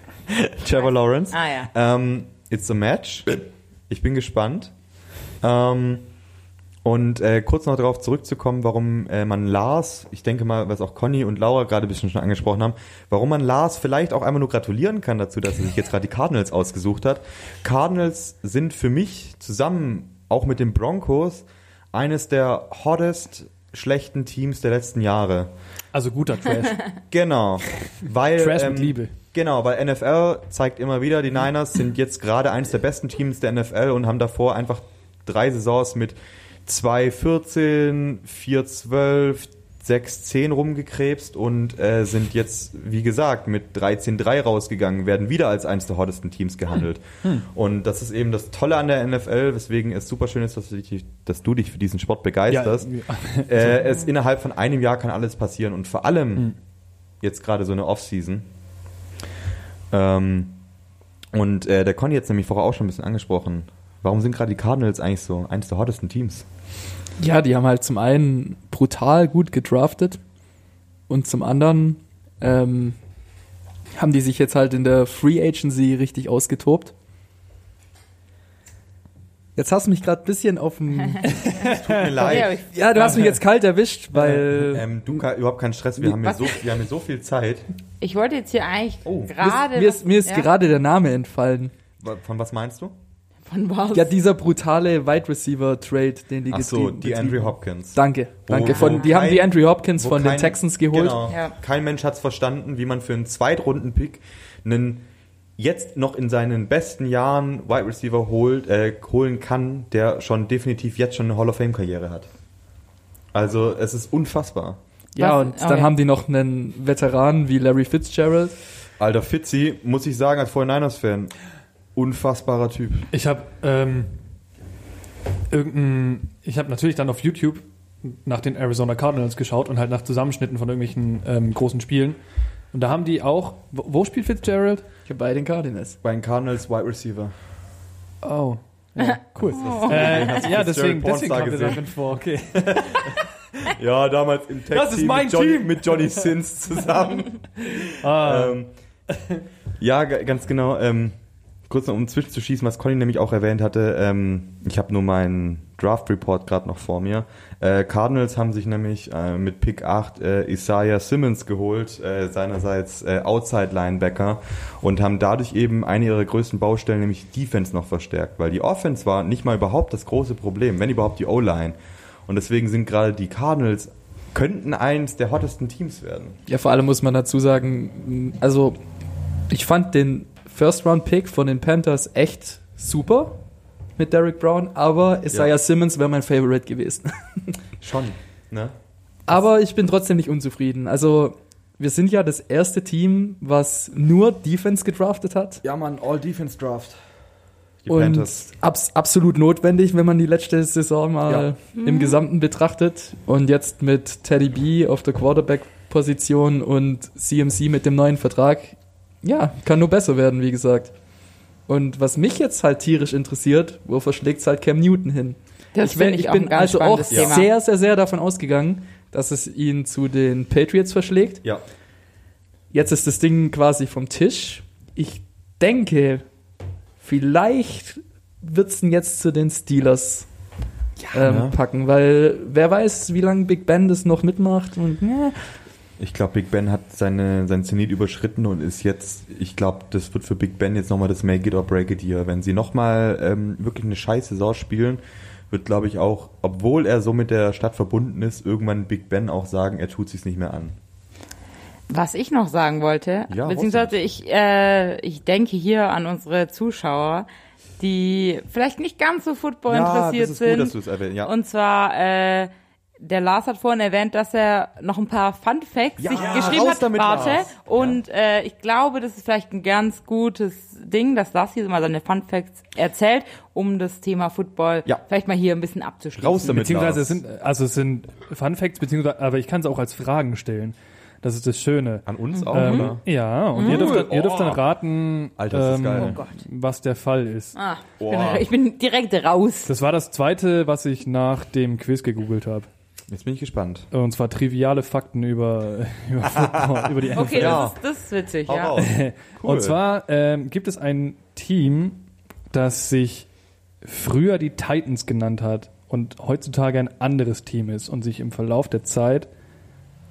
[laughs] Trevor Lawrence.
Ah ja.
Ähm, it's a match. Ich bin gespannt. Ähm, und äh, kurz noch darauf zurückzukommen, warum äh, man Lars, ich denke mal, was auch Conny und Laura gerade ein bisschen schon angesprochen haben, warum man Lars vielleicht auch einmal nur gratulieren kann dazu, dass er sich jetzt gerade die Cardinals ausgesucht hat. Cardinals sind für mich zusammen auch mit den Broncos eines der hottest schlechten Teams der letzten Jahre.
Also guter Trash. [laughs]
Genau. Weil,
Trash mit
ähm,
Liebe.
Genau, weil NFL zeigt immer wieder, die Niners sind jetzt gerade eines der besten Teams der NFL und haben davor einfach drei Saisons mit 2-14, 4-12, 6-10 rumgekrebst und äh, sind jetzt, wie gesagt, mit 13-3 rausgegangen, werden wieder als eines der hottesten Teams gehandelt. Und das ist eben das Tolle an der NFL, weswegen es super schön ist, dass du dich, dass du dich für diesen Sport begeisterst. [laughs] Äh, es innerhalb von einem Jahr kann alles passieren und vor allem jetzt gerade so eine Offseason. Ähm, und äh, der Conny jetzt nämlich vorher auch schon ein bisschen angesprochen. Warum sind gerade die Cardinals eigentlich so eines der hottesten Teams?
Ja, die haben halt zum einen brutal gut gedraftet und zum anderen ähm, haben die sich jetzt halt in der Free Agency richtig ausgetobt. Jetzt hast du mich gerade ein bisschen auf dem. [laughs]
Tut mir
Ja,
leid.
Ja, du hast mich jetzt kalt erwischt, weil.
Ähm, du, überhaupt keinen Stress, wir haben, hier so, wir haben hier so viel Zeit.
ich wollte jetzt hier eigentlich
Oh.
gerade.
mir ist, mir ist
ja,
gerade der Name entfallen.
Von was meinst du?
Von was?
Ja, dieser brutale Wide Receiver Trade, den die
Ach so,
getrieben-
die Andrew Hopkins.
Danke,
Wo-
danke.
wo
Von, die haben
kein-
die Andrew Hopkins
Wo
von den
kein-
Texans geholt.
Genau.
Ja.
Kein Mensch hat es verstanden, wie man für einen Zweitrunden-Pick einen jetzt noch in seinen besten Jahren Wide Receiver holt, äh, holen kann, der schon definitiv jetzt schon eine Hall of Fame-Karriere hat. Also es ist unfassbar.
Ja,
Was?
und
Okay.
dann haben die noch einen Veteran wie Larry Fitzgerald.
Alter Fitzi, muss ich sagen, als 49ers-Fan, unfassbarer Typ.
Ich habe ähm, irgendein, ich habe natürlich dann auf YouTube nach den Arizona Cardinals geschaut und halt nach Zusammenschnitten von irgendwelchen ähm, großen Spielen. Und da haben die auch, wo, wo spielt Fitzgerald?
Ja, bei den Cardinals.
Bei den Cardinals Wide Receiver.
Oh, ja, [laughs] cool.
Oh.
Äh, ja, deswegen, deswegen
Pornstar
kommt er
gesehen?
darin vor, okay. [laughs]
Ja, damals im Tag
Das ist mein
mit, Johnny,
Team.
mit Johnny Sins [laughs] zusammen.
Ah,
ähm, ja, ga- ganz genau. Ähm, kurz noch um zwischenzuschießen, was Conny nämlich auch erwähnt hatte. Ähm, ich habe nur meinen Draft Report gerade noch vor mir. Äh, Cardinals haben sich nämlich äh, mit Pick 8 äh, Isaiah Simmons geholt, äh, seinerseits äh, Outside Linebacker und haben dadurch eben eine ihrer größten Baustellen, nämlich Defense noch verstärkt, weil die Offense war nicht mal überhaupt das große Problem, wenn überhaupt die O-Line. Und deswegen sind gerade die Cardinals könnten eins der hottesten Teams werden.
Ja, vor allem muss man dazu sagen, also ich fand den First-Round-Pick von den Panthers echt super mit Derek Brown, aber Isaiah
Ja.
Simmons wäre mein Favorite gewesen. [laughs]
Schon, ne?
Aber ich bin trotzdem nicht unzufrieden. Also wir sind ja das erste Team, was nur Defense gedraftet hat.
Ja, man, All-Defense Draft. Die
und
Panthers.
abs absolut notwendig, wenn man die letzte Saison mal im Gesamten betrachtet. Und jetzt mit Teddy B auf der Quarterback-Position und CMC mit dem neuen Vertrag, ja, kann nur besser werden, wie gesagt. Und was mich jetzt halt tierisch interessiert, wo verschlägt es halt Cam Newton hin?
das
ich,
finde ich,
ich
auch
bin
ein ganz
also auch
Thema.
sehr, sehr, sehr davon ausgegangen, dass es ihn zu den Patriots verschlägt.
Ja.
Jetzt ist das Ding quasi vom Tisch. Ich denke, vielleicht wird es jetzt zu den Steelers ähm,
ne?
packen, weil wer weiß, wie lange Big Ben das noch mitmacht. Und, ja.
Ich glaube, Big Ben hat seine, sein Zenit überschritten und ist jetzt, ich glaube, das wird für Big Ben jetzt nochmal das Make it or break it Year. Wenn sie nochmal ähm, wirklich eine scheiß Saison spielen, wird, glaube ich, auch, obwohl er so mit der Stadt verbunden ist, irgendwann Big Ben auch sagen, er tut sich nicht mehr an.
Was ich noch sagen wollte,
Ja,
beziehungsweise ich, äh, ich denke hier an unsere Zuschauer, die vielleicht nicht ganz so Football interessiert
das ist
sind.
gut, dass du es erwähnst. Ja.
Und zwar, äh, der Lars hat vorhin erwähnt, dass er noch ein paar Fun Facts
Ja,
sich
ja,
geschrieben
raus
hat.
damit,
Warte.
Lars.
Und äh, ich glaube, das ist vielleicht ein ganz gutes Ding, dass Lars hier mal seine Fun Facts erzählt, um das Thema Football
Ja.
vielleicht mal hier ein bisschen abzuschließen.
Raus damit.
Beziehungsweise es
Lars.
sind, also es sind Fun Facts, beziehungsweise, aber ich kann es auch als Fragen stellen. Das ist das Schöne.
An uns auch,
Ähm,
oder?
ja, und ihr, dürft, dann- ihr dürft dann
Oh.
raten,
Alter,
ähm,
geil.
Oh
was der Fall ist.
Ah, ich, bin,
Boah. [laughs]
ich bin direkt raus.
Das war das zweite, was ich nach dem Quiz gegoogelt habe.
Jetzt bin ich gespannt.
Und zwar triviale Fakten über, [laughs] über Football, über die NFL. [laughs]
Okay, das, ist, das ist witzig,
Hau
ja. [laughs]
Cool.
Und zwar ähm, gibt es ein Team, das sich früher die Titans genannt hat und heutzutage ein anderes Team ist und sich im Verlauf der Zeit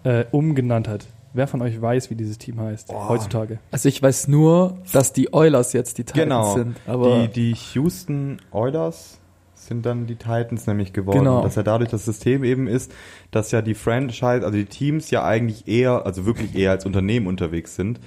äh, umgenannt hat. Wer von euch weiß, wie dieses Team heißt heutzutage?
Also ich weiß nur, dass die Oilers jetzt die Titans
genau.
sind. Aber
die, die Houston Oilers sind dann die Titans nämlich geworden.
Genau.
Dass ja dadurch das System eben ist, dass ja die Franchise, also die Teams ja eigentlich eher, also wirklich eher als Unternehmen unterwegs sind.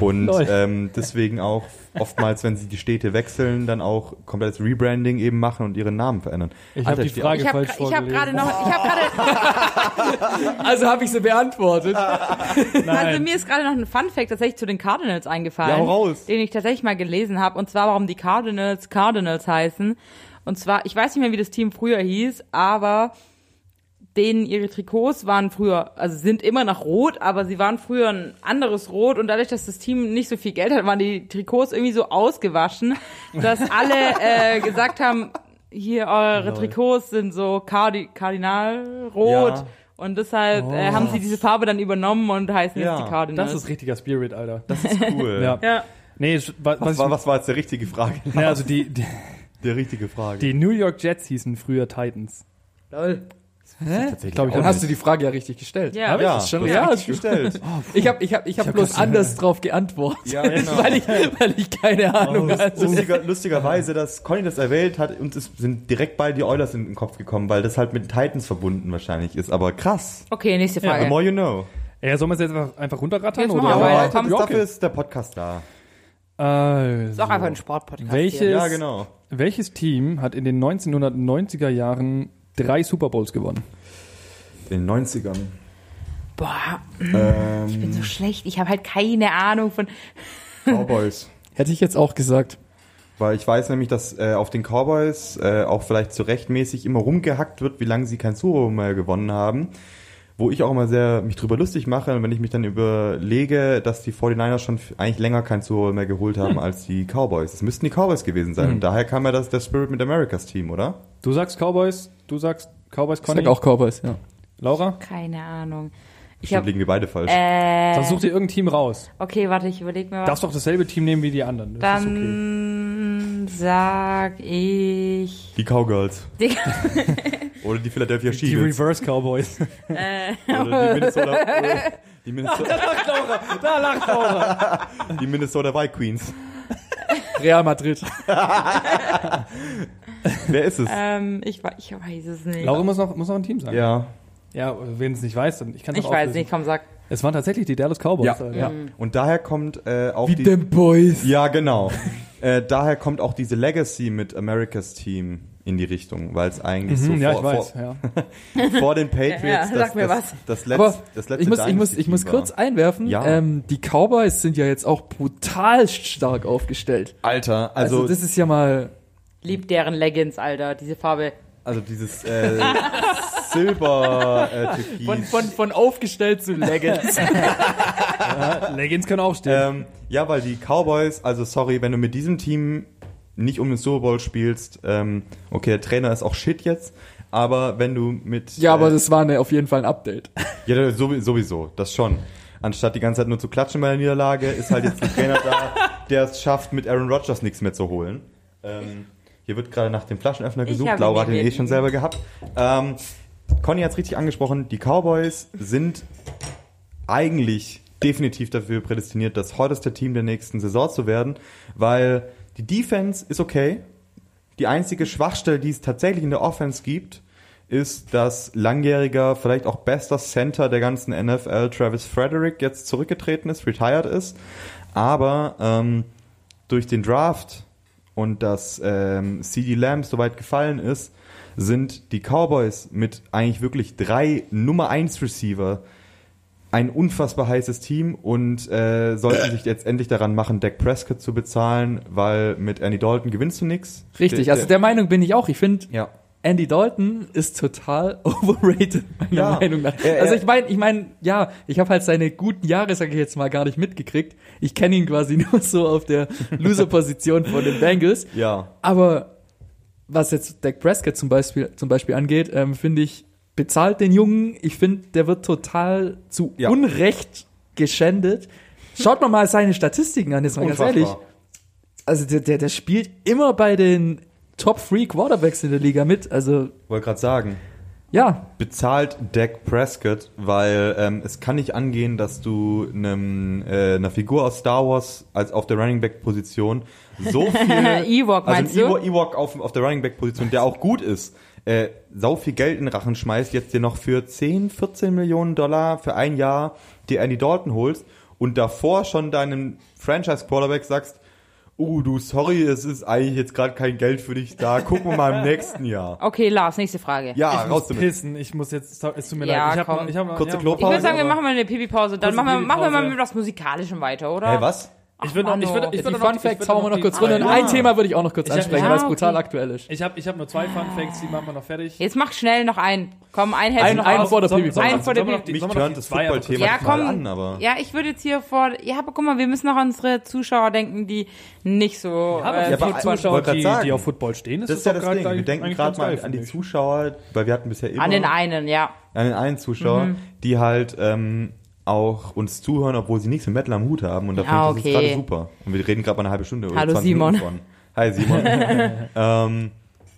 Und
Lol.
ähm, deswegen auch oftmals, wenn sie die Städte wechseln, dann auch komplettes Rebranding eben machen und ihren Namen verändern.
Ich habe die
ich-
Frage
Ich habe
falsch
ich hab
vorgelesen.
gerade noch, ich habe gerade, [laughs]
also habe ich sie beantwortet.
also
Nein.
mir ist gerade noch ein Fun Fact tatsächlich zu den Cardinals eingefallen,
Ja, raus.
den ich tatsächlich mal gelesen habe, und zwar warum die Cardinals Cardinals heißen. Und zwar, ich weiß nicht mehr, wie das Team früher hieß, aber denen ihre Trikots waren früher, also sind immer noch rot, aber sie waren früher ein anderes Rot und dadurch, dass das Team nicht so viel Geld hat, waren die Trikots irgendwie so ausgewaschen, dass alle äh, [laughs] gesagt haben, hier eure Trikots sind so Kardi Kardinalrot
Ja.
und deshalb äh, haben sie diese Farbe dann übernommen und heißen
Ja,
jetzt die Cardinals.
Das ist richtiger Spirit, Alter.
Das ist [laughs] cool.
Ja.
ja.
Nee, was,
Was,
was
war, was war jetzt die richtige Frage?
nee, also die, die, [laughs]
Die richtige Frage.
die New York Jets hießen früher Titans.
Lol.
tatsächlich
glaub ich
auch
Dann hast
nicht.
du die Frage ja richtig gestellt.
Ja.
ja,
das schon ja,
richtig gestellt.
Ich habe ich hab, ich hab
hab
bloß anders drauf geantwortet.
Ja, genau. [laughs]
weil, ich, weil ich keine Ahnung hatte.
Lustiger, lustigerweise, dass Conny das erwähnt hat und es sind direkt beide die Oilers in den Kopf gekommen, weil das halt mit Titans verbunden wahrscheinlich ist. Aber krass.
Okay, nächste
The
Frage.
more you know.
Ja, sollen wir es jetzt einfach, einfach runterrattern?
Jetzt
oder?
Ja, aber
Ja,
dafür ist der Podcast da.
Also,
ist auch einfach ein Sportpodcast.
Welche-
Hier.
Ja, genau.
Welches Team hat in den 1990er Jahren drei Super Bowls gewonnen?
In den 90ern.
Boah, ich bin so schlecht. Ich habe halt keine Ahnung von.
Cowboys. [laughs]
Hätte ich jetzt auch gesagt.
Weil ich weiß nämlich, dass äh, auf den Cowboys äh, auch vielleicht zu rechtmäßig immer rumgehackt wird, wie lange sie kein Super Bowl mehr gewonnen haben. Wo ich auch immer sehr mich drüber lustig mache, wenn ich mich dann überlege, dass die 49ers schon eigentlich länger kein Super Bowl mehr geholt haben als die Cowboys. Es müssten die Cowboys gewesen sein. Und daher kam ja das der Spirit mit Americas Team, oder?
Du sagst Cowboys, du sagst Cowboys,
Ich
Conny.
sag auch Cowboys, ja.
Laura?
Keine Ahnung. Ich
Stimmt,
habe.
liegen wir beide falsch.
Äh,
Dann such dir irgendein Team raus.
okay, warte, ich überlege mir was.
Darfst doch dasselbe Team nehmen wie die anderen. Das ist okay.
Dann sag ich.
Die Cowgirls.
Die, [laughs]
Oder die Philadelphia
Die
Eagles.
Reverse Cowboys.
Oder die Minnesota, [laughs] oder die Minnesota,
da lacht Laura.
die Minnesota White Queens.
Real Madrid. [laughs]
Wer ist es?
ähm, ich, ich weiß es nicht.
Laura muss noch, muss noch ein Team sagen.
Ja.
Ja, wenn es nicht weiß, dann ich kann es
ich weiß nicht, komm, sag.
Es waren tatsächlich die Dallas Cowboys.
Ja. Ja. Und daher kommt äh, auch
Wie
die...
den Boys.
Ja, genau. äh, daher kommt auch diese Legacy mit Americas Team in die Richtung, weil es eigentlich so
Mhm, ja, ich
vor,
weiß.
vor,
Ja. [laughs]
vor den Patriots
Ja,
das,
sag mir
das,
was.
das, letz,
Aber
das letzte
ich muss, ich muss, ich muss kurz einwerfen.
Ja.
Ähm, die Cowboys sind ja jetzt auch brutal stark aufgestellt.
Alter,
Also,
also,
das ist ja mal.
Lieb deren Leggings, Alter, diese Farbe.
also dieses äh, [laughs] Silber äh, Türkis.
Von, von, von aufgestellt zu Leggings. [laughs]
Leggings können auch stehen.
Ähm, ja, weil die Cowboys, also sorry, wenn du mit diesem Team nicht um den Super Bowl spielst, ähm, okay, der Trainer ist auch shit jetzt, aber wenn du mit
ja, aber
äh,
das war eine, auf jeden Fall ein Update. [laughs]
ja sowie- sowieso, das schon. Anstatt die ganze Zeit nur zu klatschen bei der Niederlage, ist halt jetzt ein Trainer da, [laughs] der es schafft, mit Aaron Rodgers nichts mehr zu holen. Ähm, hier wird gerade nach dem Flaschenöffner gesucht. Laura hat ihn eh
nicht.
schon selber gehabt. Ähm, Conny hat es richtig angesprochen. Die Cowboys sind eigentlich definitiv dafür prädestiniert, das hotteste Team der nächsten Saison zu werden, weil die Defense ist okay. Die einzige Schwachstelle, die es tatsächlich in der Offense gibt, ist, dass langjähriger, vielleicht auch bester Center der ganzen NFL, Travis Frederick, jetzt zurückgetreten ist, retired ist. Aber ähm, durch den Draft und dass ähm, CD Lamb soweit gefallen ist, sind die Cowboys mit eigentlich wirklich drei Nummer 1 Receiver ein unfassbar heißes Team und äh, sollten sich jetzt endlich daran machen, Dak Prescott zu bezahlen, weil mit Andy Dalton gewinnst du nix.
Richtig, also der Meinung bin ich auch. Ich finde,
ja.
Andy Dalton ist total [laughs] overrated, meiner
Ja.
Meinung nach.
Er- er-
also ich meine, ich meine, ja, ich habe halt seine guten Jahre, sage ich jetzt mal, gar nicht mitgekriegt. Ich kenne ihn quasi [laughs] nur so auf der Loser-Position von den Bengals.
Ja.
Aber was jetzt Dak Prescott zum Beispiel, zum Beispiel angeht, ähm, finde ich, bezahlt den Jungen. Ich finde, der wird total zu
Ja.
Unrecht geschändet. Schaut man mal seine Statistiken an, jetzt mal ganz ehrlich. Also der, der, der spielt immer bei den Top 3 Quarterbacks in der Liga mit. Also
Wollte gerade sagen.
ja,
bezahlt Dak Prescott, weil ähm, es kann nicht angehen, dass du einem, äh, einer Figur aus Star Wars als auf der Running Back Position so [laughs] viel
Ewok,
also
meinst
ein
du?
Ewok, Ewok auf, auf der Running Back Position, der auch gut ist, äh, sau viel Geld in den Rachen schmeißt, jetzt dir noch für 10, 14 Millionen Dollar für ein Jahr dir Andy Dalton holst und davor schon deinem Franchise Quarterback sagst, oh du sorry, es ist eigentlich jetzt gerade kein Geld für dich da, gucken wir mal im [laughs] nächsten Jahr.
Okay, Lars, nächste Frage.
Ja,
ich
raus
muss
damit.
pissen. Ich muss jetzt, es tut mir
Ja,
leid. Ich
komm.
hab, ich hab,
Kurze
ja,
Klopause.
Ich würde sagen, wir machen mal eine Pipi-Pause. Dann
Kurze
machen wir, machen wir mal mit was Musikalischem weiter, oder?
Hey, was?
Ich würde noch, ich würde, ich
die
würde
Fun
noch,
Facts hauen wir noch
die-
kurz runter. Und
Ah,
ein
ja.
Thema würde ich auch noch kurz ansprechen,
ja,
weil es brutal
okay.
aktuell ist.
Ich habe ich hab nur zwei Fun Facts, die machen wir noch fertig.
Jetzt mach schnell noch einen. Komm, ein hältst
Ein-
noch
ein
aus.
vor der
Sollen-
Pipi-Pause.
sollen wir-
Ein vor der
die-
Pipi-
Mich turnt
die
das Football-Thema
Ja, komm.
an, aber...
Ja, ich würde jetzt hier vor. Ja, aber guck mal, wir müssen noch an unsere Zuschauer denken, die nicht so.
Ja, aber
äh,
aber-
Zuschauer, die,
sagen.
die auf Football stehen, ist
Das ist ja
doch
das Ding. Wir denken gerade mal an, die. Zuschauer, weil wir hatten bisher immer
an den einen, ja.
an den einen Zuschauer,
Mhm.
die halt ähm, auch uns zuhören, obwohl sie nichts mit Metal am Hut haben. Und da
Ah,
finde ich das
okay.
ist gerade super. Und wir reden gerade mal eine halbe Stunde oder
Hallo,
20
Simon.
Minuten von. Hi Simon. [laughs] ähm,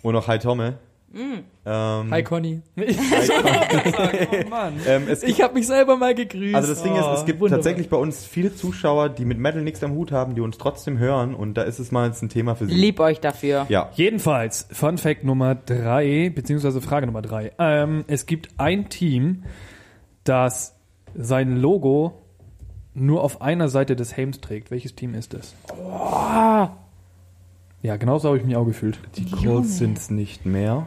und auch Hi Tomme.
Mhm.
Ähm,
Hi Conny. [laughs]
Oh [laughs] Mann.
ähm, es gibt,
Ich habe mich selber mal gegrüßt.
also das Ding ist,
Oh,
es gibt
wunderbar.
tatsächlich bei uns viele Zuschauer, die mit Metal nichts am Hut haben, die uns trotzdem hören. Und da ist es mal jetzt ein Thema für sie.
Lieb euch dafür.
Ja.
Jedenfalls, Fun Fact Nummer drei, beziehungsweise Frage Nummer drei. Ähm, es gibt ein Team, das sein Logo nur auf einer Seite des Helms trägt. Welches Team ist es? Ja, genauso habe ich mich auch gefühlt.
Die Colts sind es nicht mehr.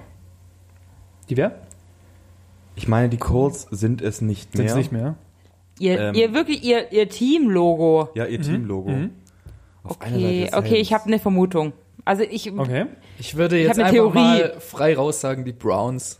Die wer?
Ich meine, die Colts sind es nicht
Sind
mehr.
es nicht mehr?
Ihr,
Ähm.
ihr wirklich, ihr, ihr Team-Logo.
Ja, ihr Teamlogo. Auf einer Seite
Okay, okay, ich habe eine Vermutung. Also ich,
Okay.
ich würde
Ich
jetzt
hab eine
einfach
Theorie.
mal frei raus sagen, die Browns.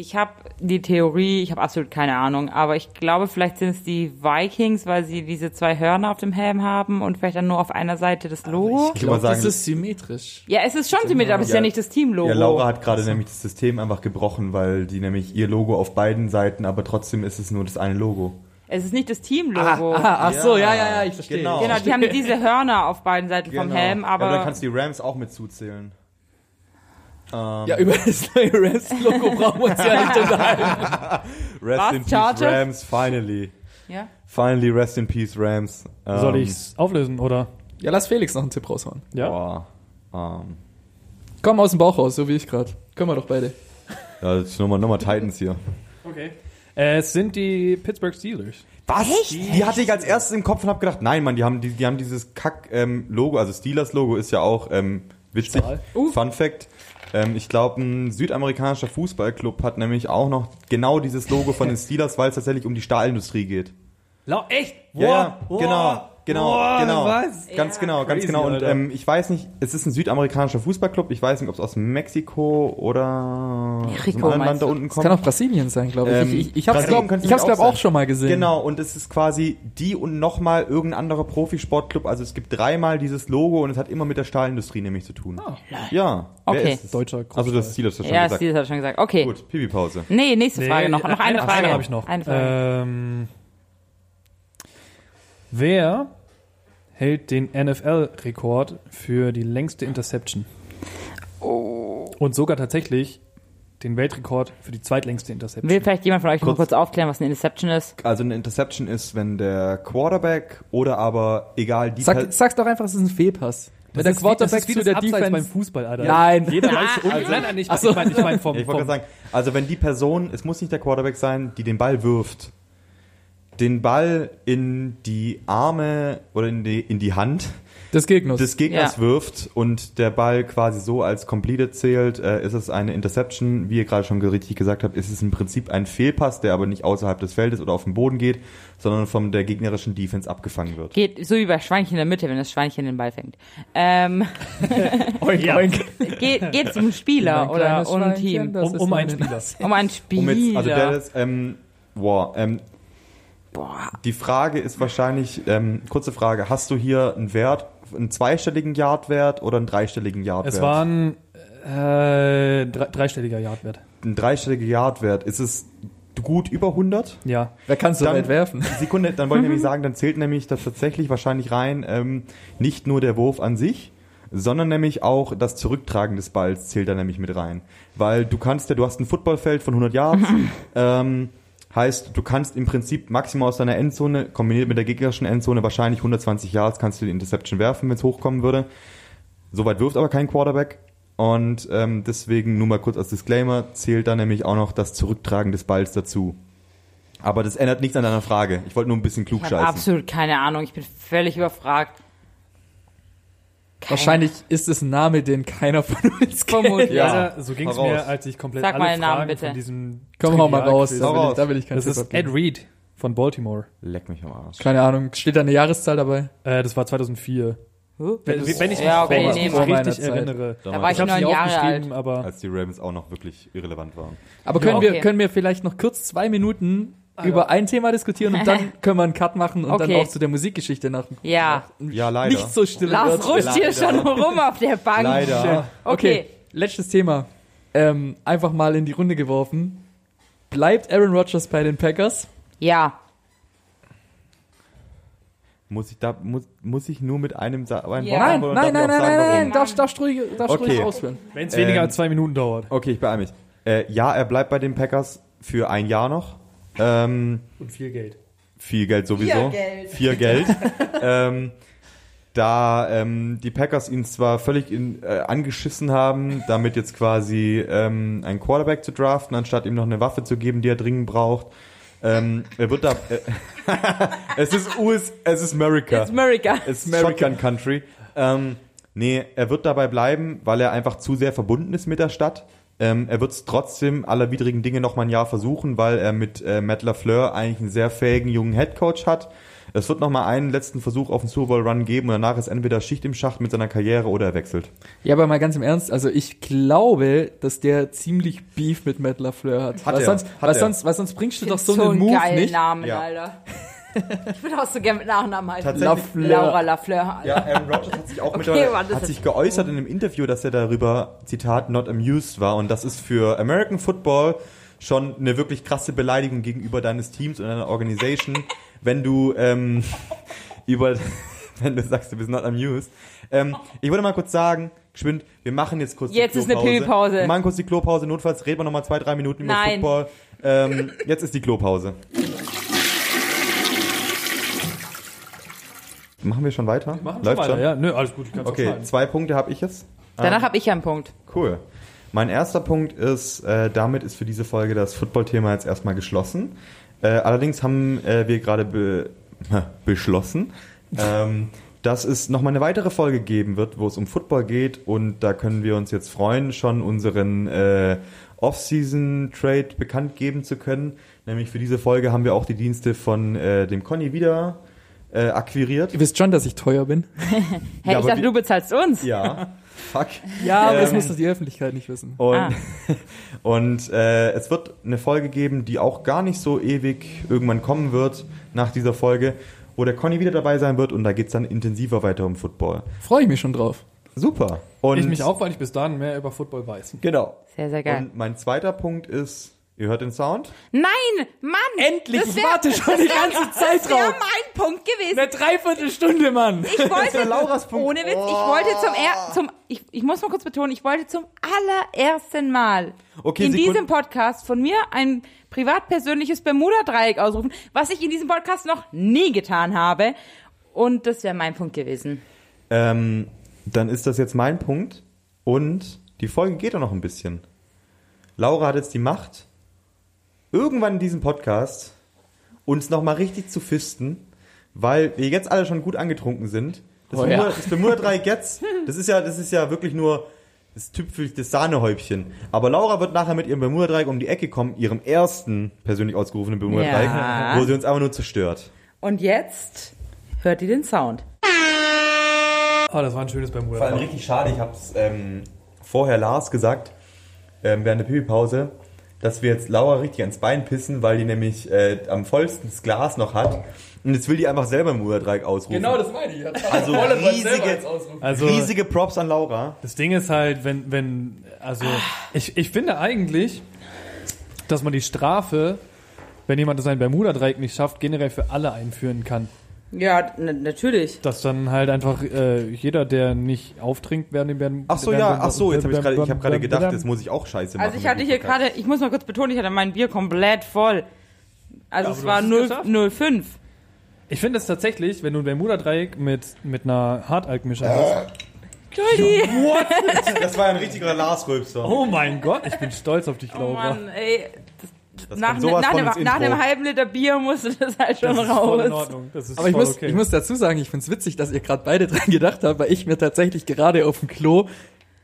Ich habe die Theorie, ich habe absolut keine Ahnung, aber ich glaube, vielleicht sind es die Vikings, weil sie diese zwei Hörner auf dem Helm haben und vielleicht dann nur auf einer Seite das Logo.
Ich würde mal sagen,
das ist symmetrisch.
Ja, es ist schon symmetrisch, aber es ist ja
Ja.
nicht das Team-Logo.
Ja, Laura hat gerade nämlich das System einfach gebrochen, weil die nämlich ihr Logo auf beiden Seiten, aber trotzdem ist es nur das eine Logo.
Es ist nicht das Team-Logo.
Ah, ach so, ja, ja, ja, ich verstehe.
Genau.
Genau, die haben [laughs] diese Hörner auf beiden Seiten vom Helm,
ja, aber dann
aber
kannst du die Rams auch mit zuzählen. Ähm,
Ja, über das neue Rams-Logo brauchen wir uns ja nicht unterhalten. [laughs]
rest
Was,
in peace? Rams, finally.
ja.
Finally rest in peace Rams. Ähm,
Soll ich's auflösen oder?
Ja, lass Felix noch einen Tipp raushauen.
Ja.
Boah, ähm,
Komm aus dem Bauch raus, so wie ich gerade. Können wir doch beide.
ja, das ist nochmal, nochmal Titans hier.
Okay. Äh, Es sind die Pittsburgh Steelers.
Was? Die hatte ich als erstes im Kopf und hab gedacht, nein, Mann, die haben, die, die haben dieses Kack-Logo, also Steelers-Logo ist ja auch ähm, witzig.
Stahl.
Uh.
Fun Fact. Ähm, ich glaube, ein südamerikanischer Fußballclub hat nämlich auch noch genau dieses Logo von den [laughs] Steelers, weil es tatsächlich um die Stahlindustrie geht.
Lau echt?
Ja, ja, genau, genau,
Boah,
genau.
was?
Ganz
Ja.
genau, ganz genau. Und ähm, ich weiß nicht, es ist ein südamerikanischer Fußballclub. Ich weiß nicht, ob es aus Mexiko oder aus
Rico,
einem anderen Land da
du?
unten
Das
kommt.
kann auch Brasilien sein, glaube ich.
Ähm,
ich. Ich, ich hab's,
Brasilien
glaube ich,
auch
glaub, auch schon mal gesehen.
Genau, und es ist quasi die und nochmal irgendein anderer Profisportclub. Also es gibt dreimal dieses Logo und es hat immer mit der Stahlindustrie nämlich zu tun. Ja. Wer
Okay.
ist es?
Deutscher
Also das Ziel hast du schon
Ja,
gesagt.
Steve hat schon gesagt. Okay.
Gut, Pipi-Pause.
Nee, nächste Frage noch. Noch eine, Frage.
habe ich noch.
Eine Frage.
Ähm, wer hält den NFL-Rekord für die längste Interception?
Oh.
Und sogar tatsächlich den Weltrekord für die zweitlängste Interception.
Will vielleicht jemand von euch mal
Kurz-
kurz aufklären, was eine Interception ist?
Also eine Interception ist, wenn der Quarterback oder aber egal die
Sag, sag's doch einfach, es ist ein Fehlpass. Wenn der
ist wie-
Quarterback
das ist wie
zu
das
der
Abseits
Defense-
beim Fußball, Alter.
Nein.
Jeder
Ja,
weiß
also-
nein, nein, ich,
so.
ich meine ich mein vom,
Ich wollte
vom
gerade sagen, also wenn die Person, es muss nicht der Quarterback sein, die den Ball wirft, den Ball in die Arme oder in die, in die Hand
des Gegners.
des Gegners
Ja.
wirft und der Ball quasi so als completed zählt, äh, ist es eine Interception. Wie ihr gerade schon richtig gesagt habt, ist es im Prinzip ein Fehlpass, der aber nicht außerhalb des Feldes oder auf den Boden geht, sondern von der gegnerischen Defense abgefangen wird.
Geht so wie bei Schweinchen in der Mitte, wenn das Schweinchen den Ball fängt. Ähm, [laughs]
oink,
Ja.
oink.
geht geht's um Spieler
Mein
oder um ein Team?
um, um einen Spieler.
Um ein Spieler.
Um jetzt, also der ist, ähm, wow, ähm,
Boah.
die Frage ist wahrscheinlich, ähm, kurze Frage, hast du hier einen Wert, einen zweistelligen Yardwert oder einen dreistelligen Yardwert?
Es war ein äh, drei, dreistelliger Yardwert.
ein dreistelliger Yardwert. Ist es gut über 100?
Ja.
Wer kann so weit werfen? [laughs]
Sekunde, dann wollte ich nämlich [laughs] sagen, dann zählt nämlich das tatsächlich wahrscheinlich rein, ähm, nicht nur der Wurf an sich, sondern nämlich auch das Zurücktragen des Balls zählt da nämlich mit rein. Weil du kannst ja, du hast ein Footballfeld von 100 Yards, [laughs] ähm, heißt, du kannst im Prinzip maximal aus deiner Endzone, kombiniert mit der gegnerischen Endzone, wahrscheinlich 120 Yards kannst du die Interception werfen, wenn es hochkommen würde. Soweit wirft aber kein Quarterback. Und ähm, deswegen nur mal kurz als Disclaimer, zählt da nämlich auch noch das Zurücktragen des Balls dazu. Aber das ändert nichts an deiner Frage. Ich wollte nur ein bisschen
Ich habe
klugscheißen.
absolut keine Ahnung. Ich bin völlig überfragt. Keine-
Wahrscheinlich ist es ein Name, den keiner von uns kennt.
Ja.
Alter, so ging es mir, als ich komplett
Sag
alle
mal den Namen,
Fragen
bitte.
von diesem
Komm, hau mal raus. Da will, ich, da will ich keinen
Das
Tipp
ist
abgeben.
Ed Reed von Baltimore.
Leck mich am Arsch.
Keine Ahnung. Steht da eine Jahreszahl dabei?
Äh, das war 2004.
Huh?
Wenn, wenn ich mich,
Ja, okay,
wenn ich
nee,
meiner
richtig
Zeit.
erinnere.
Da war ich
ich
neun Jahre alt.
aber
Als die Ravens auch noch wirklich irrelevant waren.
Aber können,
Ja.
wir,
Okay.
können wir vielleicht noch kurz zwei Minuten über ein Thema diskutieren und dann [laughs] können wir einen Cut machen und dann
Okay.
auch zu der Musikgeschichte nach
Ja.
Ja, leider.
nicht so still
Lars rutscht hier schon rum auf der Bank.
Leider.
Okay.
letztes Thema. Ähm, einfach mal in die Runde geworfen. Bleibt Aaron Rodgers bei den Packers?
Ja.
Muss ich da muss, muss ich nur mit einem, Sa einem
Ja.
Wort
Nein, nein, nein, nein, nein, nein,
warum?
darfst, darfst ruhig, darfst
Okay.
ruhig ausführen.
wenn es weniger
Ähm,
als zwei Minuten dauert.
Okay, ich beeil mich. Äh, ja, er bleibt bei den Packers für ein Jahr noch. Ähm,
Und viel Geld.
viel Geld sowieso.
Geld.
Viel Geld. ähm, da ähm, die Packers ihn zwar völlig in, äh, angeschissen haben, damit jetzt quasi ähm, einen Quarterback zu draften, anstatt ihm noch eine Waffe zu geben, die er dringend braucht. Ähm, er wird da. Äh, [laughs] es ist US, es ist America.
It's America.
Es ist Shotgun Country. Ähm, nee, er wird dabei bleiben, weil er einfach zu sehr verbunden ist mit der Stadt. Ähm, er wird es trotzdem aller widrigen Dinge noch mal ein Jahr versuchen, weil er mit äh, Matt LaFleur eigentlich einen sehr fähigen jungen Headcoach hat. Es wird noch mal einen letzten Versuch auf den Super Bowl Run geben und danach ist entweder Schicht im Schacht mit seiner Karriere oder er wechselt.
Ja, aber mal ganz im Ernst, also ich glaube, dass der ziemlich Beef mit Matt LaFleur hat.
Hat
weil,
er,
sonst,
hat
weil,
er.
sonst, weil sonst bringst du doch so einen
einen
Move
geilen
nicht.
Namen,
Ja.
Alter. [laughs] [laughs] Ich würde auch so gerne mit Nachnamen heißen.
Tatsächlich-
Laura Lafleur. Alter.
Ja, Aaron Rodgers hat sich auch
Okay, das
hat sich geäußert in einem Interview, dass er darüber, Zitat, not amused war. Und das ist für American Football schon eine wirklich krasse Beleidigung gegenüber deines Teams und deiner Organisation, wenn du ähm, [laughs] über, [laughs] wenn du sagst, du bist not amused. Ähm, ich wollte mal kurz sagen, geschwind, wir machen jetzt kurz
Jetzt
die
ist eine
Klopause.
Pipi-Pause.
Wir machen kurz die Klopause. Notfalls reden wir noch mal zwei, drei Minuten über
Nein.
Football. Ähm, jetzt ist die Klopause. Machen wir schon weiter?
Machen
Läuft
weiter,
schon?
ja. Nö, alles gut. Ich kann's auch
Okay, zwei Punkte habe ich jetzt.
Danach habe ich einen Punkt.
Cool. Mein erster Punkt ist, äh, damit ist für diese Folge das Football-Thema jetzt erstmal geschlossen. Äh, allerdings haben äh, wir gerade be [laughs] beschlossen, ähm, dass es nochmal eine weitere Folge geben wird, wo es um Football geht und da können wir uns jetzt freuen, schon unseren äh, Off-Season-Trade bekannt geben zu können. Nämlich für diese Folge haben wir auch die Dienste von äh, dem Conny wieder äh, akquiriert.
Ihr wisst schon, dass ich teuer bin. [laughs]
Hey,
Ja,
ich dachte, du bezahlst uns.
Ja, fuck.
Ja, aber das
Ähm,
muss doch die Öffentlichkeit nicht wissen.
Und,
Ah. [laughs]
und äh, es wird eine Folge geben, die auch gar nicht so ewig irgendwann kommen wird nach dieser Folge, wo der Conny wieder dabei sein wird und da geht's dann intensiver weiter um Football.
Freue ich mich schon drauf.
Super. Und
Ich mich auch, weil ich bis dahin mehr über Football weiß.
Genau.
Sehr, sehr geil.
Und mein zweiter Punkt ist, ihr hört den Sound?
Nein, Mann!
Endlich,
das
ich
wär-
warte schon die ganze Zeit
Das wäre
drauf.
mein Punkt gewesen.
Eine Dreiviertelstunde, Mann.
Ich wollte,
Lauras Punkt.
ohne Witz, ich wollte zum, er, zum ich, ich muss mal kurz betonen, ich wollte zum allerersten Mal
Okay,
in
Sekund-
diesem Podcast von mir ein privat-persönliches Bermuda-Dreieck ausrufen, was ich in diesem Podcast noch nie getan habe. Und das wäre mein Punkt gewesen.
Ähm, dann ist das jetzt mein Punkt. Und die Folge geht auch noch ein bisschen. Laura hat jetzt die Macht, irgendwann in diesem Podcast uns nochmal richtig zu fisten, weil wir jetzt alle schon gut angetrunken sind. Das,
Oh
Bermuda,
ja.
das Bermuda-Dreieck jetzt, das ist ja, das ist ja wirklich nur das Tüpfel, das Sahnehäubchen. Aber Laura wird nachher mit ihrem Bermuda-Dreieck um die Ecke kommen, ihrem ersten persönlich ausgerufenen Bermuda-Dreieck,
Ja.
wo sie uns einfach nur zerstört.
Und jetzt hört ihr den Sound.
Oh, das war ein schönes
Vor allem
Bermuda.
richtig schade, ich hab's ähm, vorher Lars gesagt, ähm, während der Pipi-Pause, dass wir jetzt Laura richtig ans Bein pissen, weil die nämlich äh, am vollsten das Glas noch hat. Und jetzt will die einfach selber ein Muderdreieck ausrufen.
Genau, das meine ich. [laughs]
Also riesige,
Also,
riesige Props an Laura.
das Ding ist halt, wenn, wenn, also, ich, ich finde eigentlich, dass man die Strafe, wenn jemand sein Bermuda-Dreieck nicht schafft, generell für alle einführen kann.
Ja, natürlich.
Dass dann halt einfach äh, jeder, der nicht auftrinkt, dem Bermuda.
Ach so, ja, ach so, jetzt habe ich gerade, ich habe gerade gedacht, jetzt muss ich auch Scheiße machen.
Also ich hatte hier gerade, ich muss mal kurz betonen, ich hatte mein Bier komplett voll. Also
aber
es war
hast es
0,
geschafft.
0,5.
Ich finde es tatsächlich, wenn du ein Bermuda-Dreieck mit, mit einer Hartalkmische hast.
Entschuldi.
Das war ein richtiger Lars-Rülpser.
Oh mein Gott, ich bin stolz auf dich,
Oh
Laura.
Mann, ey.
Das
Nach,
kommt sowas
nach,
von
einem,
ins
nach
Intro.
einem halben Liter Bier musste das halt schon
das ist voll in
raus.
Ordnung. Das ist
Aber ich
voll
muss,
okay.
ich muss dazu sagen, ich find's witzig, dass ihr gerade beide [laughs] dran gedacht habt, weil ich mir tatsächlich gerade auf dem Klo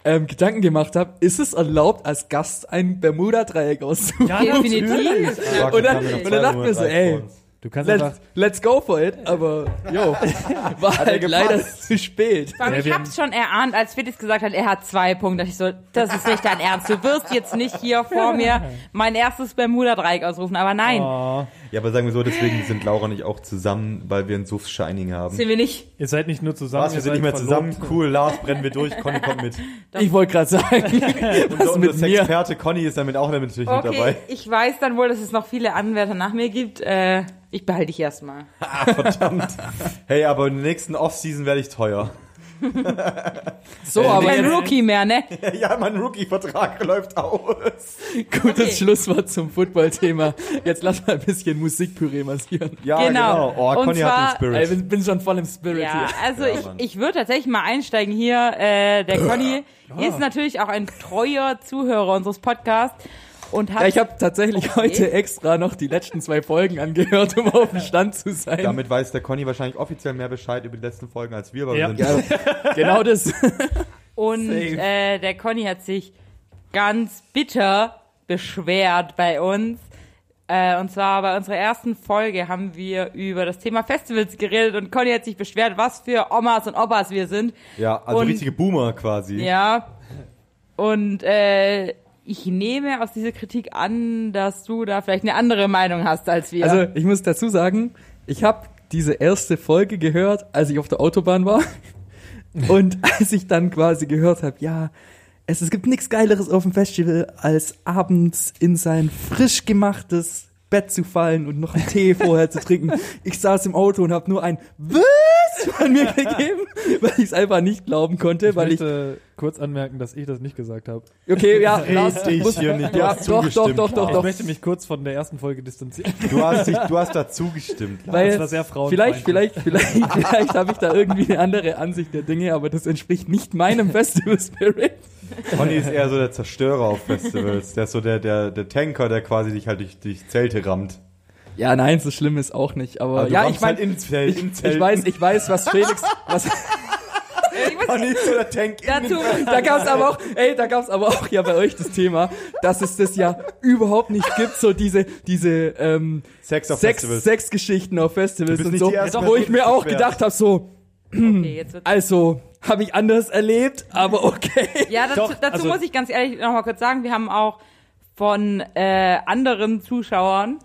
ähm, Gedanken gemacht habe, ist es erlaubt, als Gast ein Bermuda-Dreieck auszurufen?
ja,
Definitiv. [laughs]
Und dann- und dann dachten wir so,
Monate
ey.
Du kannst
Let's,
einfach.
let's go for it, aber jo, [laughs] war halt
gepasst.
leider zu spät.
Vor allem, ich hab's schon erahnt, als Felix gesagt hat, er hat zwei Punkte. dachte Ich so, das ist nicht dein Ernst. Du wirst jetzt nicht hier vor mir mein erstes Bermuda-Dreieck ausrufen. Aber nein,
Oh,
Ja, aber sagen wir so, deswegen sind Laura und ich auch zusammen, weil wir ein Suff-Shining haben.
sind wir nicht.
ihr seid nicht nur zusammen,
Was, wir
ihr
sind
seid
nicht mehr
verlobt.
zusammen. Cool, Lars, brennen wir durch. Conny kommt mit. [laughs]
Ich wollte gerade sagen, [laughs] was
Unser,
mit
unser
mir?
Experte Conny ist damit auch natürlich mit
Okay,
dabei.
ich weiß dann wohl, dass es noch viele Anwärter nach mir gibt. Äh, ich behalte dich erstmal. [laughs]
Verdammt. Hey, aber in der nächsten Off-Season werde ich teuer. [laughs]
So,
Äh,
aber
Kein
jetzt,
Rookie mehr, ne? [laughs]
ja, mein Rookie-Vertrag läuft aus.
gutes
Okay.
Schlusswort zum Football-Thema. Jetzt lass mal ein bisschen Musikpüree massieren.
Ja,
Genau.
genau. Oh,
Und
Conny
zwar-
hat den Spirit.
bin, bin schon voll im Spirit
Ja,
hier.
also
Ja,
ich,
Mann.
ich würde tatsächlich mal einsteigen hier. Äh, der Conny ist natürlich auch ein treuer Zuhörer unseres Podcasts und hat
Ja, ich habe tatsächlich
Okay.
heute extra noch die letzten zwei Folgen angehört, um auf dem Stand zu sein.
Damit weiß der Conny wahrscheinlich offiziell mehr Bescheid über die letzten Folgen als wir, weil
Ja.
wir sind
ja, genau das. [laughs]
Und äh, der Conny hat sich ganz bitter beschwert bei uns. Äh, und zwar bei unserer ersten Folge haben wir über das Thema Festivals geredet und Conny hat sich beschwert, was für Omas und Opas wir sind.
Ja, also
Und-
richtige Boomer quasi.
Ja. Und äh, ich nehme aus dieser Kritik an, dass du da vielleicht eine andere Meinung hast als wir.
Also ich muss dazu sagen, ich habe diese erste Folge gehört, als ich auf der Autobahn war. [laughs] Und als ich dann quasi gehört habe, ja, es, es gibt nichts Geileres auf dem Festival, als abends in sein frisch gemachtes Bett zu fallen und noch einen Tee vorher zu trinken. Ich saß im Auto und habe nur ein Von mir gegeben, weil ich es einfach nicht glauben konnte,
Ich
weil ich
kurz anmerken, dass ich das nicht gesagt habe.
okay, ja, [laughs] Lars, muss-
hier nicht, du
ja,
hast
doch, doch,
zugestimmt,
doch, doch,
Ich
doch.
möchte mich kurz von der ersten Folge distanzieren.
Du hast, dich, du hast dazu gestimmt.
Weil
Das war sehr frauenfeindlich.
vielleicht, vielleicht, vielleicht, [laughs] vielleicht habe ich da irgendwie eine andere Ansicht der Dinge, aber das entspricht nicht meinem Festival Spirit.
Conny ist eher so der Zerstörer auf Festivals. Der ist so der, der, der Tanker, der quasi dich halt durch, durch Zelte rammt.
Ja, nein, so schlimm ist auch nicht. Aber
du
ja, ich meine,
halt Zelt,
ich,
in
ich weiß, ich weiß, was [laughs] Felix, was,
Tank
dazu,
da gab's aber auch, ey, da gab's aber auch ja bei euch das Thema, dass es das ja überhaupt nicht gibt, so diese, diese ähm,
Sex auf
Sex,
Festivals.
Sexgeschichten auf Festivals und so, wo ich mir auch
sich
gedacht habe, so,
okay, jetzt
also habe ich anders erlebt, aber okay.
Ja, dazu,
Doch,
dazu
also-
muss ich ganz ehrlich noch mal kurz sagen, wir haben auch von äh, anderen Zuschauern,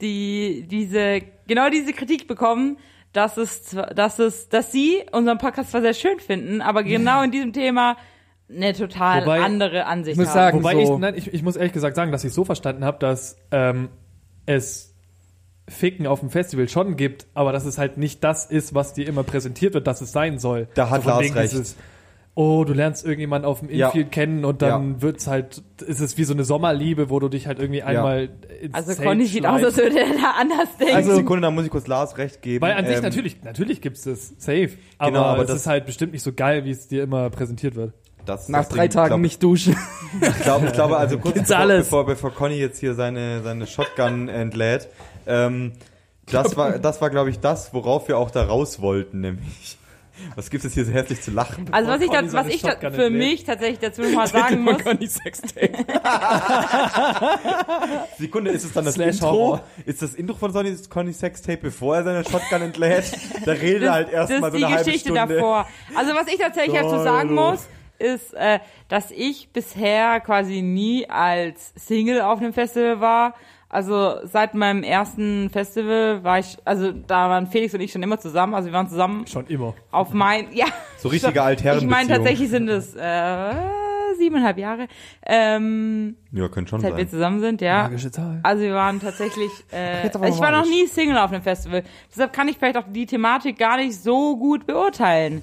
die diese genau diese Kritik bekommen, dass es zwar- dass es dass sie unseren Podcast zwar sehr schön finden, aber genau in diesem Thema eine total
Wobei-
andere Ansicht
Ich muss
haben.
sagen,
Wobei
so-
ich, nein, ich, ich muss ehrlich gesagt sagen, dass ich so verstanden habe, dass ähm, es Ficken auf dem Festival schon gibt, aber dass es halt nicht das ist, was dir immer präsentiert wird, dass es sein soll.
Da hat
so
Lars recht.
dieses, oh, du lernst irgendjemanden auf dem
Ja.
Infield kennen und dann wird's halt, ist es wie so eine Sommerliebe, wo du dich halt irgendwie einmal ins
Also
Zelt
Conny sieht aus, als würde er da anders denken.
Also, Sekunde, da muss ich kurz Lars recht geben.
Weil an sich
Ähm,
natürlich, natürlich gibt's das, safe. Aber,
Genau, aber
es
das-
ist halt bestimmt nicht so geil, wie es dir immer präsentiert wird.
Das,
Nach
das
drei
Ding,
Tagen
glaub,
nicht duschen. [laughs]
Ich glaube, ich glaube also [laughs] kurz
Gibt's
bevor,
alles.
bevor, bevor Conny jetzt hier seine, seine Shotgun entlädt, ähm, das war, das war glaube ich das, worauf wir auch da raus wollten, nämlich. Was gibt es hier so herzlich zu lachen?
Also was ich,
Conny
da, was ich da für mich tatsächlich dazu noch mal sagen muss,
Conny Sextape. [laughs]
Sekunde, ist es dann das
Slash
Intro?
Horror.
Ist das Intro von Sonny Conny Sextape, bevor er seine Shotgun entlädt? Da redet er halt
das
erstmal
ist
so
die
eine halbe
Geschichte
Stunde.
davor. Also was ich tatsächlich dazu sagen muss, ist, äh, dass ich bisher quasi nie als Single auf einem Festival war. Also seit meinem ersten Festival war ich, also da waren Felix und ich schon immer zusammen, also wir waren zusammen
Schon immer.
auf mein, [laughs] ja.
So richtige Altherrenbeziehung.
Ich meine tatsächlich sind es äh, siebeneinhalb Jahre, ähm,
Ja, könnte schon
seit wir
sein.
zusammen sind, ja.
Magische Zahl.
Also wir waren tatsächlich, [laughs] äh, also ich war noch nie Single auf einem Festival. Deshalb kann ich vielleicht auch die Thematik gar nicht so gut beurteilen.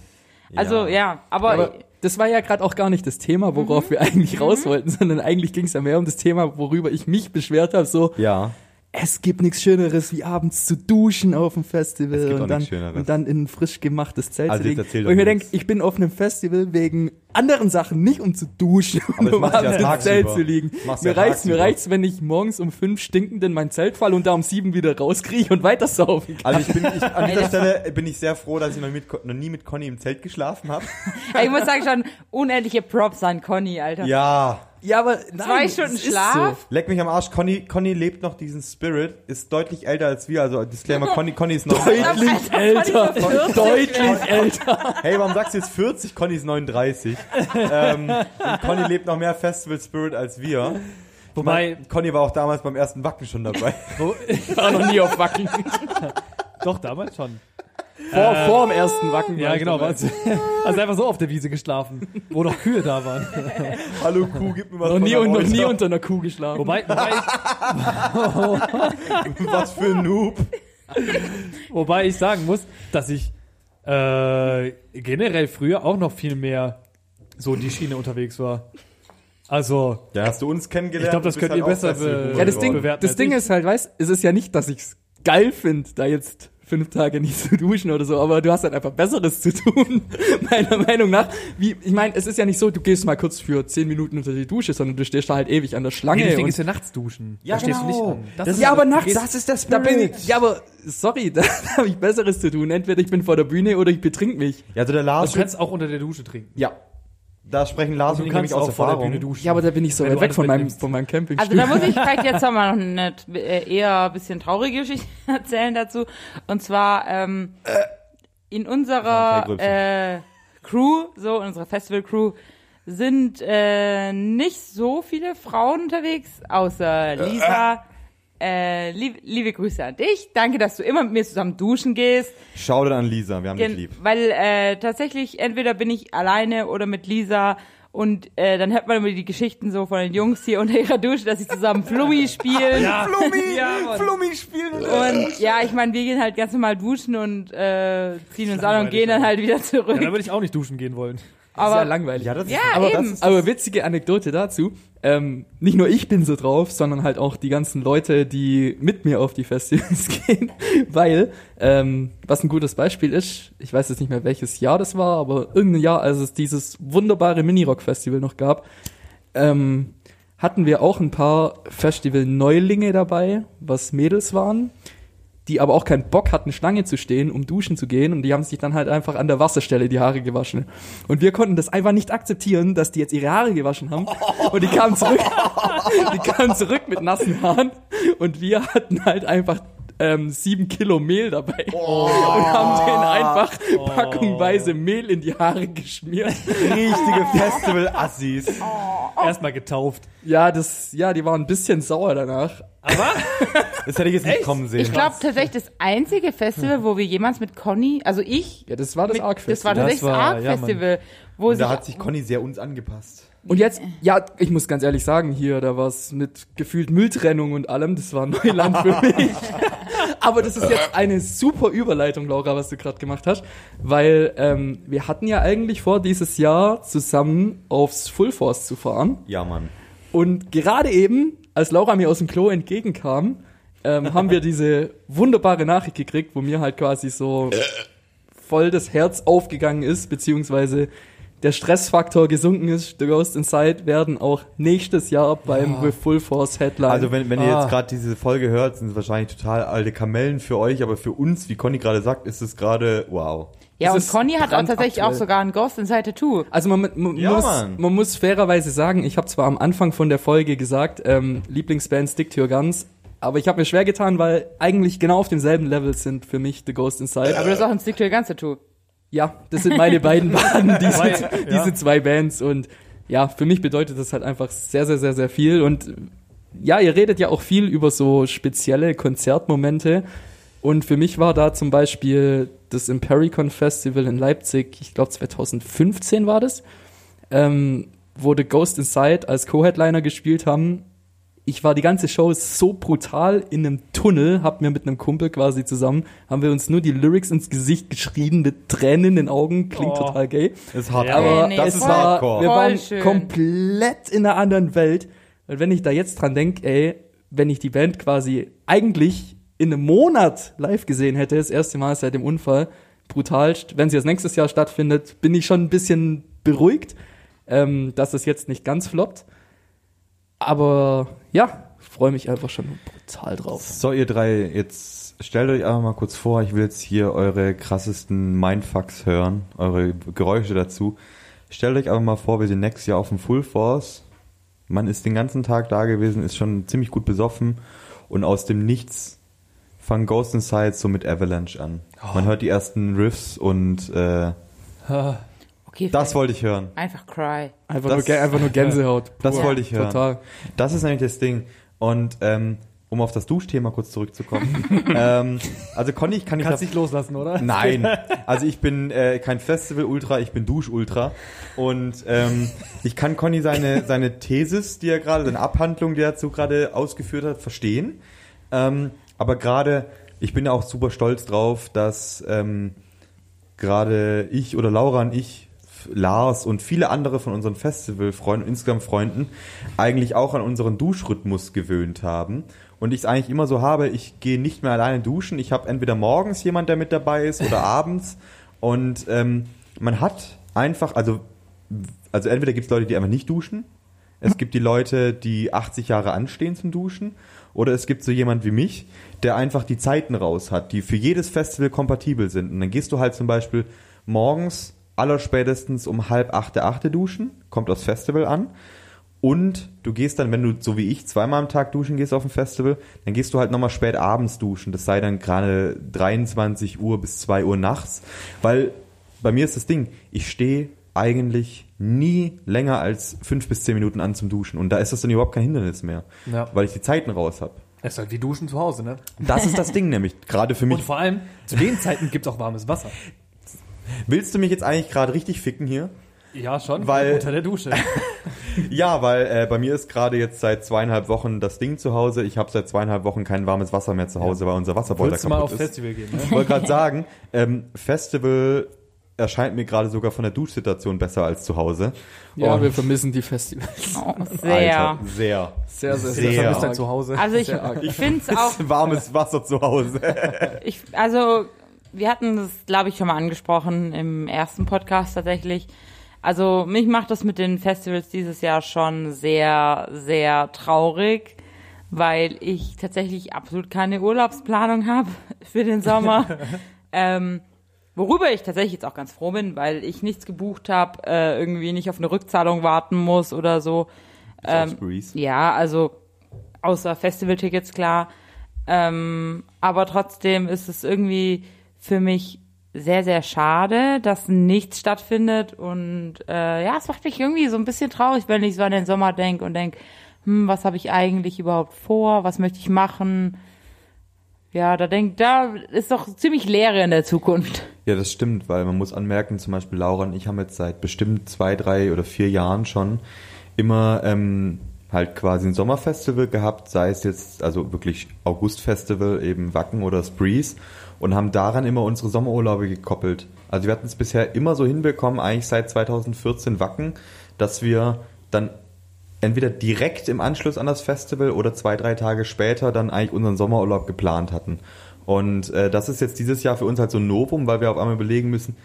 Also
Ja.
ja, aber,
Aber das war ja gerade auch gar nicht das Thema, worauf wir eigentlich raus wollten, sondern eigentlich ging es ja mehr um das Thema, worüber ich mich beschwert habe. So,
Ja.
Es gibt nichts Schöneres, wie abends zu duschen auf dem Festival und, dann, und dann in ein frisch gemachtes Zelt
Also
zu
erzähl
Und ich mir denke, ich bin auf einem Festival wegen anderen Sachen, nicht um zu duschen,
Aber das
um
ja
abends ins
tagsüber.
Zelt zu liegen. Mir
ja
reicht's, mir reicht's, wenn ich morgens um fünf stinkend in mein Zelt falle und da um sieben wieder rauskriege und weiter saufen kann.
Also ich bin, ich, an dieser Stelle bin ich sehr froh, dass ich noch, mit, noch nie mit Conny im Zelt geschlafen habe. [laughs]
ich muss sagen schon, unendliche Props an Conny, Alter.
Ja.
Ja, aber nein,
Zwei Stunden Schlaf?
Leck mich am Arsch. Conny, Conny lebt noch diesen Spirit, ist deutlich älter als wir. Also Disclaimer, Conny, Conny ist noch...
Deutlich älter,
Conny ist 40
deutlich älter.
Hey, warum sagst du jetzt 40? Conny ist 39. ähm, und Conny lebt noch mehr Festival Spirit als wir.
Wobei,
Ich mein, Conny war auch damals beim ersten Wacken schon dabei. [laughs]
Ich war noch nie auf Wacken.
doch, damals schon.
Vor, vor dem ersten Wacken.
Ja, genau. war's- [laughs] Also einfach so auf der Wiese geschlafen, wo noch Kühe da waren. [laughs]
Hallo Kuh, gib mir was
Noch
von
nie, und noch nie unter einer Kuh geschlafen.
Wobei, wobei, ich, [laughs]
Was für ein Noob.
wobei ich sagen muss, dass ich äh, generell früher auch noch viel mehr so in die Schiene unterwegs war. Also,
Ja, hast du uns kennengelernt?
Ich glaub, das könnt ihr
auch
besser be-
ja, das Ding,
bewerten
das Ding
ich.
ist halt, weißt, es ist ja nicht, dass ich's geil finde, da jetzt fünf Tage nicht zu duschen oder so, aber du hast halt einfach Besseres zu tun, [laughs] meiner Meinung nach. Wie, ich meine, es ist ja nicht so, du gehst mal kurz für zehn Minuten unter die Dusche, sondern du stehst da halt ewig an der Schlange.
nee, das Ding
und-
ist ja nachts duschen.
Ja,
da stehst du nicht
genau.
an. Das
Das
ist
ja, aber nachts,
gehst-
Das ist der
da bin ich, ja, aber sorry, [laughs] da habe ich Besseres zu tun. Entweder ich bin vor der Bühne oder ich betrink mich.
Ja, also der Lars...
Also du kannst auch unter der Dusche trinken.
ja. Da sprechen Lars und
Du
ich nämlich aus Erfahrung.
Ja, aber da bin ich so weit weg von meinem, von meinem Camping.
Also da muss ich vielleicht jetzt mal noch eine äh, eher ein bisschen traurige Geschichte [laughs] erzählen dazu. Und zwar ähm, in unserer äh, Crew, so in unserer Festival-Crew, sind äh, nicht so viele Frauen unterwegs, außer Lisa. Äh, lieb, liebe Grüße an dich. Danke, dass du immer mit mir zusammen duschen gehst.
Schau dir an Lisa, wir haben dich
Gen
lieb.
weil äh, tatsächlich entweder bin ich alleine oder mit Lisa und äh, dann hört man immer die Geschichten so von den Jungs hier unter ihrer Dusche, dass sie zusammen [laughs] Flummi spielen.
Flummi, [laughs]
Ja.
Flummi spielen.
Und ja, ich meine, wir gehen halt ganz normal duschen und äh, ziehen uns an und gehen dann
ja.
halt wieder zurück.
Ja, da würde ich auch nicht duschen gehen wollen.
Aber
aber
sehr langweilig.
Ja, das ist,
Ja,
aber
eben.
Das ist,
Aber witzige Anekdote dazu. Ähm, nicht nur ich bin so drauf, sondern halt auch die ganzen Leute, die mit mir auf die Festivals [laughs] gehen. Weil, ähm, was ein gutes Beispiel ist, ich weiß jetzt nicht mehr welches Jahr das war, aber irgendein Jahr, als es dieses wunderbare Mini-Rock-Festival noch gab, ähm, hatten wir auch ein paar Festival-Neulinge dabei, was Mädels waren, die aber auch keinen Bock hatten, Schlange zu stehen, um duschen zu gehen. Und die haben sich dann halt einfach an der Wasserstelle die Haare gewaschen. Und wir konnten das einfach nicht akzeptieren, dass die jetzt ihre Haare gewaschen haben. Und die kamen zurück, [laughs] die kamen zurück mit nassen Haaren. Und wir hatten halt einfach ähm, sieben Kilo Mehl dabei. Und haben denen einfach packungweise Mehl in die Haare geschmiert.
richtige Festival-Assis.
Erstmal getauft.
Ja, das, ja, die waren ein bisschen sauer danach.
Das hätte ich jetzt nicht kommen sehen.
ich glaube tatsächlich das einzige Festival, wo wir jemals mit Conny, also ich,
Ja, das war das Arc
das war
Das
tatsächlich das,
war- ja,
Arc-Festival, wo
Und
sich
da hat sich Conny sehr uns angepasst.
Und jetzt, ja, ich muss ganz ehrlich sagen, hier, da war's mit gefühlt Mülltrennung und allem, das war Neuland für [laughs] mich. Aber das ist jetzt eine super Überleitung, Laura, was du gerade gemacht hast, weil ähm, wir hatten ja eigentlich vor, dieses Jahr zusammen aufs Full Force zu fahren.
Ja, Mann.
Und gerade eben, als Laura mir aus dem Klo entgegenkam, ähm, haben wir diese wunderbare Nachricht gekriegt, wo mir halt quasi so voll das Herz aufgegangen ist, beziehungsweise der Stressfaktor gesunken ist. The Ghost Inside werden auch nächstes Jahr beim The Full Force Headline.
Also wenn, wenn ihr
Ah.
jetzt gerade diese Folge hört, sind es wahrscheinlich total alte Kamellen für euch, aber für uns, wie Conny gerade sagt, ist es gerade wow.
Ja,
Das
und Conny hat auch tatsächlich auch sogar ein Ghost Inside Tattoo.
Also man, man,
Ja,
muss,
Mann.
man muss fairerweise sagen, ich habe zwar am Anfang von der Folge gesagt, ähm, Lieblingsband Stick to Your Guns, aber ich habe mir schwer getan, weil eigentlich genau auf demselben Level sind für mich The Ghost Inside.
Aber das ist auch ein Stick to your Guns Tattoo.
Ja, das sind meine beiden [laughs] Banden, diese,
Zwei, ja.
diese zwei Bands. Und ja, für mich bedeutet das halt einfach sehr, sehr, sehr, sehr viel. Und ja, ihr redet ja auch viel über so spezielle Konzertmomente. Und für mich war da zum Beispiel das Impericon Festival in Leipzig, ich glaube 2015 war das, ähm, wo The Ghost Inside als Co-Headliner gespielt haben. Ich war die ganze Show so brutal in einem Tunnel, hab mir mit einem Kumpel quasi zusammen, haben wir uns nur die Lyrics ins Gesicht geschrieben mit Tränen in den Augen, klingt
Oh.
total gay.
Das ist hart.
Ja,
Aber
nee,
das
es
ist
war,
Hardcore.
wir
Voll
waren
schön.
komplett in einer anderen Welt. Und wenn ich da jetzt dran denke, ey, wenn ich die Band quasi eigentlich in einem Monat live gesehen hätte, das erste Mal seit dem Unfall, brutalst, wenn sie jetzt nächstes Jahr stattfindet, bin ich schon ein bisschen beruhigt, ähm, dass es jetzt nicht ganz floppt. Aber ja, ich freue mich einfach schon brutal drauf.
So, ihr drei, jetzt stellt euch einfach mal kurz vor, ich will jetzt hier eure krassesten Mindfucks hören, eure Geräusche dazu. Stellt euch einfach mal vor, wir sind nächstes Jahr auf dem Full Force. Man ist den ganzen Tag da gewesen, ist schon ziemlich gut besoffen und aus dem Nichts fangen Ghost Inside so mit Avalanche an. Man hört die ersten Riffs und äh,
Okay,
das wollte ich hören.
einfach cry.
Einfach,
Das-
nur, einfach nur [laughs] Gänsehaut.
Das
Pur.
wollte ich hören.
Total.
Das ist nämlich das Ding. Und ähm, um auf das Duschthema kurz zurückzukommen. [laughs] ähm, also Conny, ich kann nicht
kannst dich loslassen, oder?
Nein, [laughs] also ich bin äh, kein Festival-Ultra, ich bin Dusch-Ultra. Und ähm, ich kann Conny seine, seine Thesis, die er gerade, seine Abhandlung, die er dazu gerade ausgeführt hat, verstehen. Ähm, aber gerade, ich bin ja auch super stolz drauf, dass ähm, gerade ich oder Laura und ich, Lars und viele andere von unseren Festivalfreunden, insgesamt Freunden, eigentlich auch an unseren Duschrhythmus gewöhnt haben. Und ich es eigentlich immer so habe, ich gehe nicht mehr alleine duschen. Ich habe entweder morgens jemand, der mit dabei ist, oder [laughs] abends. Und ähm, man hat einfach, also, also entweder gibt es Leute, die einfach nicht duschen. Es gibt die Leute, die 80 Jahre anstehen zum Duschen. Oder es gibt so jemand wie mich, der einfach die Zeiten raus hat, die für jedes Festival kompatibel sind. Und dann gehst du halt zum Beispiel morgens allerspätestens um halb achte, achte duschen, kommt aufs Festival an. Und du gehst dann, wenn du so wie ich zweimal am Tag duschen gehst auf dem Festival, dann gehst du halt nochmal spät abends duschen. Das sei dann gerade 23 Uhr bis 2 Uhr nachts. Weil bei mir ist das Ding, ich stehe eigentlich nie länger als fünf bis zehn Minuten an zum Duschen. Und da ist das dann überhaupt kein Hindernis mehr.
Ja.
Weil ich die Zeiten raus habe.
Es ist halt wie Duschen zu Hause, ne?
Das ist das Ding nämlich, gerade für mich.
Und vor allem, zu den Zeiten gibt's auch warmes Wasser. [laughs]
Willst du mich jetzt eigentlich gerade richtig ficken hier?
Ja, schon.
Weil-
Unter der Dusche. [laughs]
Ja, weil äh, bei mir ist gerade jetzt seit zweieinhalb Wochen das Ding zu Hause. Ich habe seit zweieinhalb Wochen kein warmes Wasser mehr zu Hause, weil unser Wasserboiler
Wolltest du mal
kaputt
aufs
ist.
Festival gehen, ne?
Ich wollte gerade sagen, ähm, Festival erscheint mir gerade sogar von der Duschsituation besser als zu Hause.
Ja,
Und-
wir vermissen die Festivals.
Oh, sehr.
Alter, sehr.
Sehr, sehr,
Sehr. Ja.
zu Hause.
Also ich,
Sehr
ich finde es auch, [laughs]
Warmes Wasser zu Hause.
ich, also wir hatten das, glaube ich, schon mal angesprochen im ersten Podcast tatsächlich. Also mich macht das mit den Festivals dieses Jahr schon sehr, sehr traurig, weil ich tatsächlich absolut keine Urlaubsplanung habe [laughs] für den Sommer. [laughs] ähm, worüber ich tatsächlich jetzt auch ganz froh bin, weil ich nichts gebucht habe, äh, irgendwie nicht auf eine Rückzahlung warten muss oder so. Ähm, ja, also außer Festivaltickets klar. Ähm, aber trotzdem ist es irgendwie für mich sehr, sehr schade, dass nichts stattfindet. Und äh, ja, es macht mich irgendwie so ein bisschen traurig, wenn ich so an den Sommer denke und denke, hm, was habe ich eigentlich überhaupt vor? Was möchte ich machen? Ja, da denk, da ist doch ziemlich Leere in der Zukunft.
Ja, das stimmt, weil man muss anmerken, zum Beispiel Laura und ich haben jetzt seit bestimmt zwei, drei oder vier Jahren schon immer, ähm, halt quasi ein Sommerfestival gehabt, sei es jetzt also wirklich Augustfestival, eben Wacken oder Sprees und haben daran immer unsere Sommerurlaube gekoppelt. Also wir hatten es bisher immer so hinbekommen, eigentlich seit 2014 Wacken, dass wir dann entweder direkt im Anschluss an das Festival oder zwei, drei Tage später dann eigentlich unseren Sommerurlaub geplant hatten. Und äh, das ist jetzt dieses Jahr für uns halt so ein Novum, weil wir auf einmal überlegen müssen,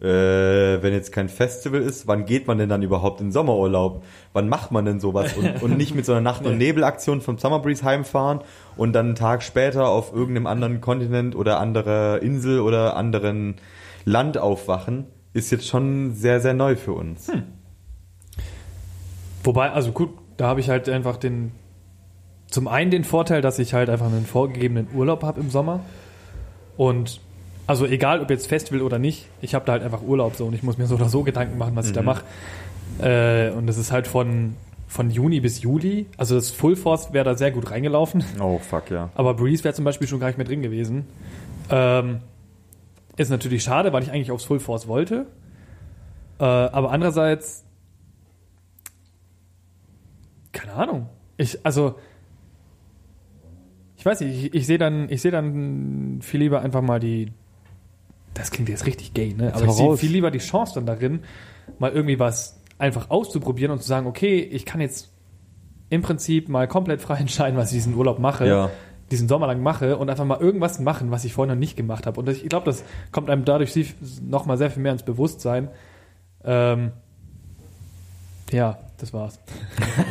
äh, wenn jetzt kein Festival ist, wann geht man denn dann überhaupt in Sommerurlaub? Wann macht man denn sowas? Und, und nicht mit so einer Nacht- und [laughs] Nebelaktion vom Summer Breeze heimfahren und dann einen Tag später auf irgendeinem anderen Kontinent oder anderer Insel oder anderen Land aufwachen, ist jetzt schon sehr, sehr neu für uns.
Wobei, also gut, da habe ich halt einfach den, zum einen den Vorteil, dass ich halt einfach einen vorgegebenen Urlaub habe im Sommer. Und also egal, ob jetzt Festival oder nicht, ich habe da halt einfach Urlaub so und ich muss mir so oder so Gedanken machen, was ich da mache. Äh, und das ist halt von, von Juni bis Juli. Also das Full Force wäre da sehr gut reingelaufen.
Oh, fuck, ja.
Aber Breeze wäre zum Beispiel schon gar nicht mehr drin gewesen. Ähm, ist natürlich schade, weil ich eigentlich aufs Full Force wollte. Äh, aber andererseits, keine Ahnung. Ich, also, ich weiß nicht, ich, ich sehe dann, ich sehe dann viel lieber einfach mal die, das klingt jetzt richtig gay, ne? Aber ich sehe viel lieber die Chance dann darin, mal irgendwie was einfach auszuprobieren und zu sagen, okay, ich kann jetzt im Prinzip mal komplett frei [laughs] entscheiden, was ich diesen Urlaub mache
Ja.
diesen Sommer lang mache und einfach mal irgendwas machen, was ich vorher noch nicht gemacht habe. Und ich glaube, das kommt einem dadurch sie- noch mal sehr viel mehr ins Bewusstsein. Ähm, ja, das war's.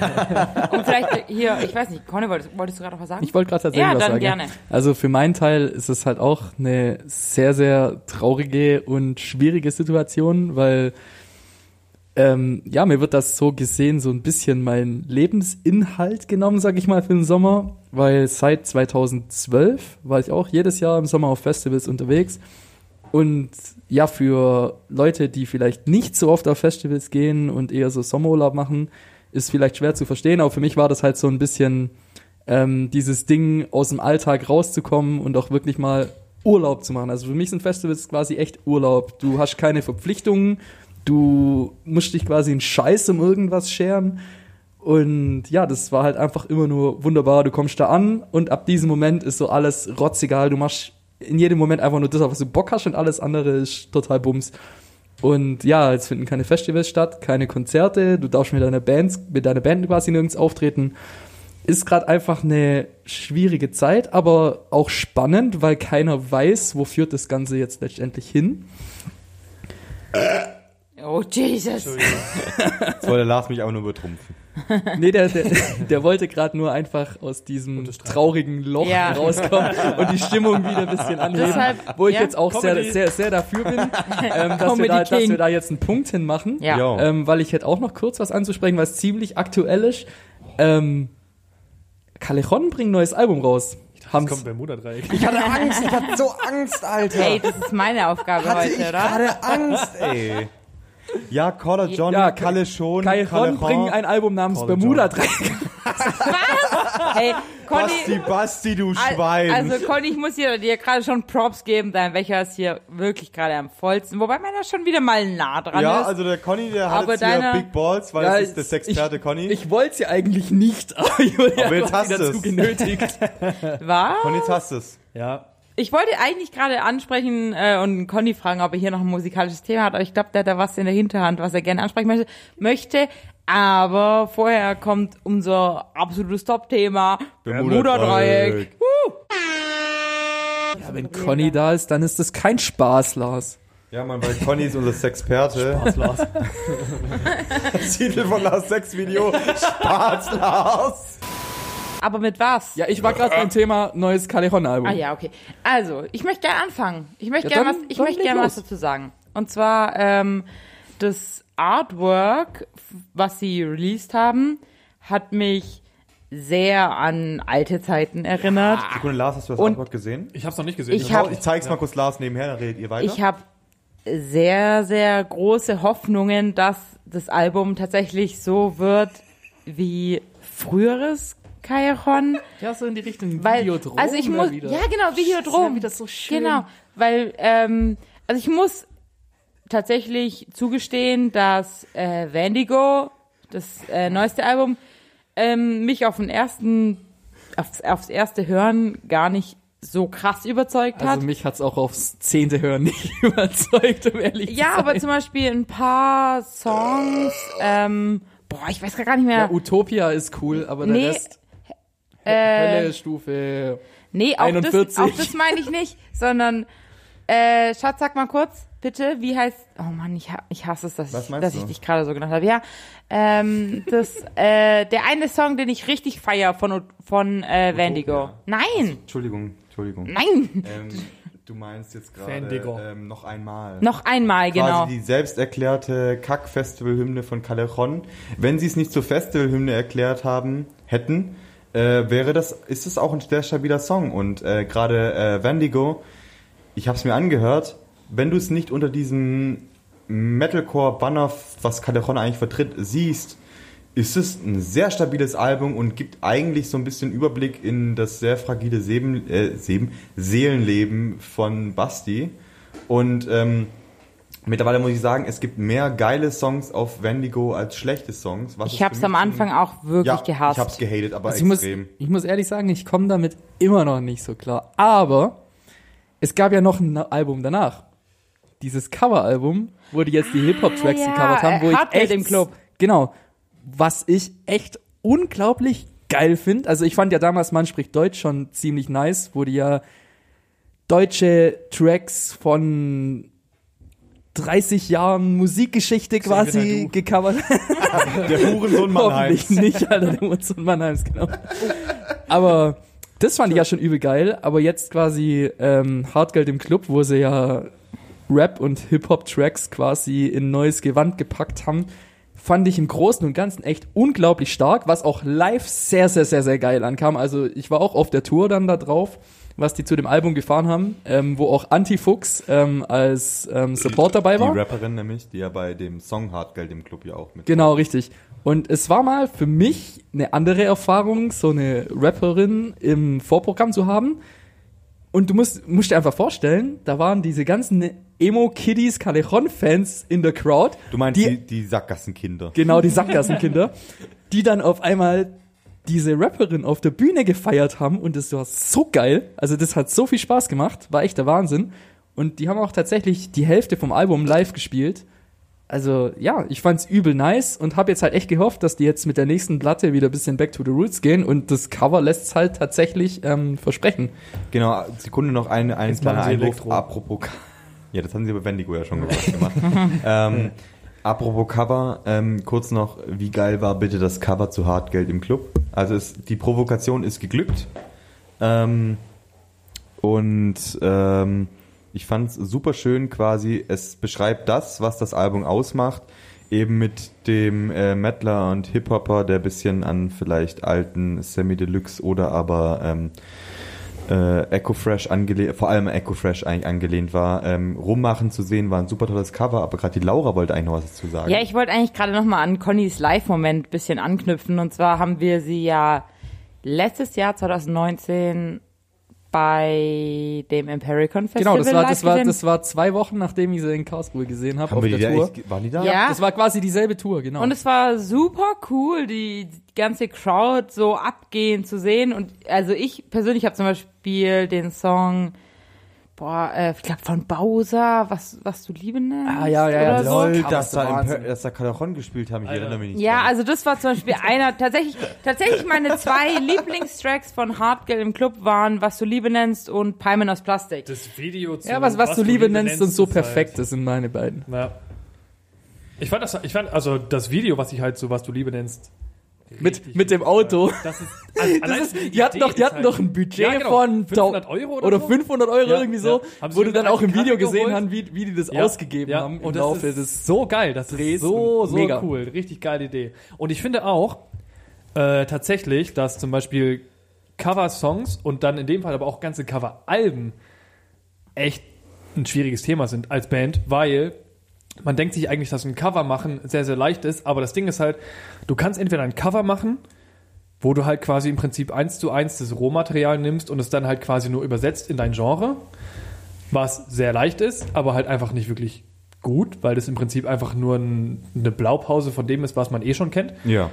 [laughs]
Und vielleicht hier, ich weiß nicht, Conny, wolltest, wolltest du gerade noch was sagen?
Ich wollte gerade tatsächlich
Ja,
was
dann
sagen.
gerne.
Also für meinen Teil ist es halt auch eine sehr, sehr traurige und schwierige Situation, weil ähm, ja, mir wird das so gesehen so ein bisschen mein Lebensinhalt genommen, sag ich mal, für den Sommer, weil seit 2012 war ich auch jedes Jahr im Sommer auf Festivals unterwegs und ja, für Leute, die vielleicht nicht so oft auf Festivals gehen und eher so Sommerurlaub machen, ist vielleicht schwer zu verstehen, aber für mich war das halt so ein bisschen ähm, dieses Ding aus dem Alltag rauszukommen und auch wirklich mal Urlaub zu machen. Also für mich sind Festivals quasi echt Urlaub. Du hast keine Verpflichtungen, du musst dich quasi einen Scheiß um irgendwas scheren. Und ja, das war halt einfach immer nur wunderbar. Du kommst da an und ab diesem Moment ist so alles rotzegal. Du machst in jedem Moment einfach nur das, auf was du Bock hast und alles andere ist total Bums. Und ja, es finden keine Festivals statt, keine Konzerte. Du darfst mit deiner Band, mit deiner Band quasi nirgends auftreten ist gerade einfach eine schwierige Zeit, aber auch spannend, weil keiner weiß, wo führt das Ganze jetzt letztendlich hin.
Oh, Jesus.
Jetzt wollte Lars mich aber nur betrumpfen.
Nee, der, der, der wollte gerade nur einfach aus diesem traurigen Loch
Ja.
rauskommen und die Stimmung wieder ein bisschen anheben,
Deshalb,
wo ich
ja.
jetzt auch sehr,
Comedy.
sehr, sehr dafür bin, ähm, dass, wir da, dass wir da jetzt einen Punkt hinmachen.
Ja.
Ähm, weil ich hätte auch noch kurz was anzusprechen, was ziemlich aktuell ist. Ähm, Callejon bringt ein neues Album raus.
Das
Haben's-
kommt Bermuda-Dreieck.
Ich hatte Angst, ich hatte so Angst, Alter.
Ey, das ist meine Aufgabe heute, oder?
gerade Angst, ey. Ja, Caller John,
Ja,
Kalle schon.
Callejon
Callejon.
bringen ein Album namens
Colin
Bermuda Dreieck.
Hey, Conny,
Basti, Basti, du
al-
Schwein.
also Conny, ich muss hier, dir gerade schon Props geben, dein Becher ist hier wirklich gerade am vollsten, wobei meiner schon wieder mal nah dran
ja,
ist.
also der Conny, der hat
Aber
jetzt hier
deiner-
Big Balls, weil
Ja,
das ist der Sexperte Conny.
Ich wollte sie eigentlich nicht, [laughs] aber
Aber jetzt hast
dazu
du's.
genötigt.
Was?
Conny, jetzt hast du's.
Ja,
Ich wollte eigentlich gerade ansprechen äh, und Conny fragen, ob er hier noch ein musikalisches Thema hat, aber ich glaube, der hat da was in der Hinterhand, was er gerne ansprechen möchte. möchte. Aber vorher kommt unser absolutes Top-Thema, Bermuda-Dreieck.
Ja, wenn Conny da ist, dann ist das kein Spaß, Lars.
Ja, Mann, weil Conny ist unser Sexperte.
was Lars. [laughs]
Titel von Lars Sex-Video. Spaß, Lars.
Aber mit was?
Ja, ich war gerade beim Thema neues Callejon-Album.
Ah ja, okay. Also, ich möchte gerne anfangen. Ich möchte
Ja,
gerne was, ich möchte gerne was dazu sagen. Und zwar ähm, das Artwork, was sie released haben, hat mich sehr an alte Zeiten erinnert.
Sekunde, Lars, hast du das
Und-
Artwork gesehen?
Ich hab's noch nicht gesehen.
Ich hab-
ich zeig's mal kurz Lars nebenher, dann redet ihr weiter.
Ich habe sehr, sehr große Hoffnungen, dass das Album tatsächlich so wird wie früheres Callejon.
Ja, so in die Richtung
Weil,
Videodrom
also ich muss,
wieder.
ja genau, Videodrom.
ja wieder so schön.
Genau, weil, ähm, also ich muss tatsächlich zugestehen, dass äh, Vandigo, das äh, neueste Album, ähm, mich auf den ersten, aufs, aufs erste Hören gar nicht so krass überzeugt hat.
Also mich hat's auch aufs zehnte Hören [laughs] nicht überzeugt, um ehrlich zu
ja,
sein.
aber zum Beispiel ein paar Songs, ähm, boah, ich weiß gar nicht mehr.
ja, Utopia ist cool, aber der
Nee,
Rest
äh,
Hölle Stufe
Nee, auch
41.
das, auch das meine ich nicht, sondern äh, Schatz, sag mal kurz, bitte, wie heißt Oh Mann, ich, ich hasse es, dass, ich, dass ich dich gerade so genannt habe. Ja, ähm, das, äh, der eine Song, den ich richtig feier von, von äh, Vandigo.
Utopia.
Nein,
Entschuldigung, Entschuldigung.
nein,
Ähm, du meinst jetzt gerade ähm, noch einmal.
noch einmal, genau.
Quasi die selbst erklärte Kack-Festival-Hymne von Callejon. Wenn sie es nicht zur Festival-Hymne erklärt haben, hätten, äh, wäre das, ist es auch ein sehr stabiler Song. Und äh, gerade äh, Vandigo, ich habe es mir angehört, wenn du es nicht unter diesem Metalcore-Banner, was Callejon eigentlich vertritt, siehst, ist es ein sehr stabiles Album und gibt eigentlich so ein bisschen Überblick in das sehr fragile Seben, äh, Seben, Seelenleben von Basti. Und ähm, mittlerweile muss ich sagen, es gibt mehr geile Songs auf Wendigo als schlechte Songs. Was
Ich
es
hab's
für
am Anfang auch wirklich
ja,
gehasst.
Ich hab's gehatet, aber
Also ich, muss,
extrem.
ich muss ehrlich sagen, ich komme damit immer noch nicht so klar. Aber es gab ja noch ein Album danach. Dieses Coveralbum, wo die jetzt die Hip-Hop-Tracks
ja,
gecovert haben, wo
äh,
ich echt,
im Club.
Genau. Was ich echt unglaublich geil finde. Also ich fand ja damals Man spricht Deutsch schon ziemlich nice, wo die ja deutsche Tracks von 30 Jahren Musikgeschichte quasi
du.
gecovert [laughs]
Der Hurensohn [laughs]
Hoffentlich nicht, Alter, der Mozart Mannheims, genau. Aber das fand ich ja schon übel geil. Aber jetzt quasi ähm, Hartgeld im Club, wo sie ja Rap- und Hip-Hop-Tracks quasi in neues Gewand gepackt haben, fand ich im Großen und Ganzen echt unglaublich stark, was auch live sehr, sehr, sehr, sehr geil ankam. Also ich war auch auf der Tour dann da drauf, was die zu dem Album gefahren haben, ähm, wo auch Antifuchs ähm, als ähm, Support dabei
Die
war.
Rapperin nämlich, die ja bei dem Song Hartgeld im Club ja auch mit.
Genau, richtig. Und es war mal für mich eine andere Erfahrung, so eine Rapperin im Vorprogramm zu haben. Und du musst, musst dir einfach vorstellen, da waren diese ganzen Emo-Kiddies, Callejon-Fans in der Crowd.
Du meinst
die,
die, die Sackgassenkinder.
Genau, die Sackgassenkinder, [laughs] die dann auf einmal diese Rapperin auf der Bühne gefeiert haben und das war so geil. Also das hat so viel Spaß gemacht, war echt der Wahnsinn. Und die haben auch tatsächlich die Hälfte vom Album live gespielt. Also ja, ich fand's übel nice und habe jetzt halt echt gehofft, dass die jetzt mit der nächsten Platte wieder ein bisschen back to the roots gehen und das Cover lässt's halt tatsächlich ähm, versprechen.
Genau, Sekunde noch ein, ein kleiner Einwurf. Apropos, ja, das haben sie bei Wendigo ja schon gemacht. gemacht. [laughs] ähm, apropos Cover, ähm, kurz noch, wie geil war bitte das Cover zu Hartgeld im Club? Also es, die Provokation ist geglückt. Ähm, und ähm, ich fand es super schön quasi, es beschreibt das, was das Album ausmacht, eben mit dem äh, Mettler und Hip-Hopper, der bisschen an vielleicht alten Semi-Deluxe oder aber ähm, äh, Echo Fresh angelehnt, vor allem Echo Fresh eigentlich angelehnt war, ähm, rummachen zu sehen, war ein super tolles Cover, aber gerade die Laura wollte eigentlich noch was dazu sagen.
Ja, ich wollte eigentlich gerade nochmal an Connys Live-Moment bisschen anknüpfen. Und zwar haben wir sie ja letztes Jahr, 2019, bei dem Impericon Festival
Genau, das war, das war, das war zwei Wochen, nachdem ich sie in Karlsruhe gesehen habe
Haben
auf
wir die
der
da
Tour.
echt, waren die da?
Ja.
Das war quasi dieselbe Tour, genau.
Und es war super cool, die ganze Crowd so abgehen zu sehen. Und also ich persönlich habe zum Beispiel den Song, boah, äh, ich glaube von Bowser, was, was du lieben nennst.
Ah, ja, ja, ja,
so.
Lol,
Cover
dass da, dass da Calderon gespielt haben, ich
Alter.
erinnere mich nicht
Ja,
dran.
also das war zum Beispiel [laughs] einer, tatsächlich, tatsächlich meine zwei [laughs] Lieblingstracks von Hartgeld im Club waren, was du Liebe nennst und Palmen aus Plastik.
Das Video zu
ja, was, was, du Liebe nennst und so
ist halt-
perfekt, das sind meine beiden.
Ja. Ich fand das, ich fand, also das Video, was ich halt so, was du Liebe nennst.
Mit, mit dem Auto.
Das ist, also, [laughs]
Das ist,
die
die hatten doch, die hatten
halt-
doch ein Budget
Ja, genau.
von
500 Euro oder
oder
so?
500 Euro
Ja,
irgendwie
ja.
so,
Haben sie
wo du dann auch im Video gesehen hast, wie, wie die das
Ja,
ausgegeben
ja.
haben im
und das
Laufe
ist
des
so geil, das ist so, so
mega.
cool, richtig geile Idee. Und ich finde auch äh, tatsächlich, dass zum Beispiel Cover-Songs und dann in dem Fall aber auch ganze Cover-Alben echt ein schwieriges Thema sind als Band, weil man denkt sich eigentlich, dass ein Cover machen sehr, sehr leicht ist, aber das Ding ist halt, du kannst entweder ein Cover machen, wo du halt quasi im Prinzip eins zu eins das Rohmaterial nimmst und es dann halt quasi nur übersetzt in dein Genre, was sehr leicht ist, aber halt einfach nicht wirklich gut, weil das im Prinzip einfach nur ein, eine Blaupause von dem ist, was man eh schon kennt.
ja.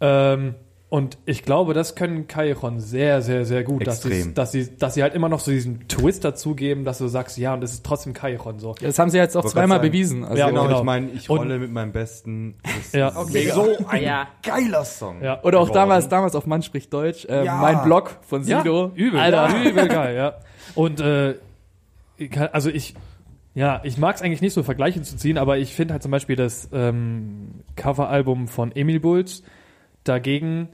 Ähm, Und ich glaube, das können Callejon sehr, sehr, sehr gut, dass,
Extrem.
dass, sie, dass sie halt immer noch so diesen Twist dazugeben, dass du sagst, ja, und es ist trotzdem Callejon so.
Das haben sie jetzt auch zweimal
sagen.
bewiesen. Also,
Ja,
genau,
genau.
ich meine, ich
Und-
rolle mit meinem Besten. Das
Ja.
ist
Okay.
so ein [laughs]
Ja.
geiler Song.
Ja.
Oder auch
geworden.
damals, damals auf Mann spricht Deutsch, äh,
Ja.
mein Blog von
Ja,
Sido.
übel,
Alter.
übel geil, ja. Und äh, also ich, ja, ich mag es eigentlich nicht so Vergleiche zu ziehen, aber ich finde halt zum Beispiel das ähm, Coveralbum von Emil Bulls dagegen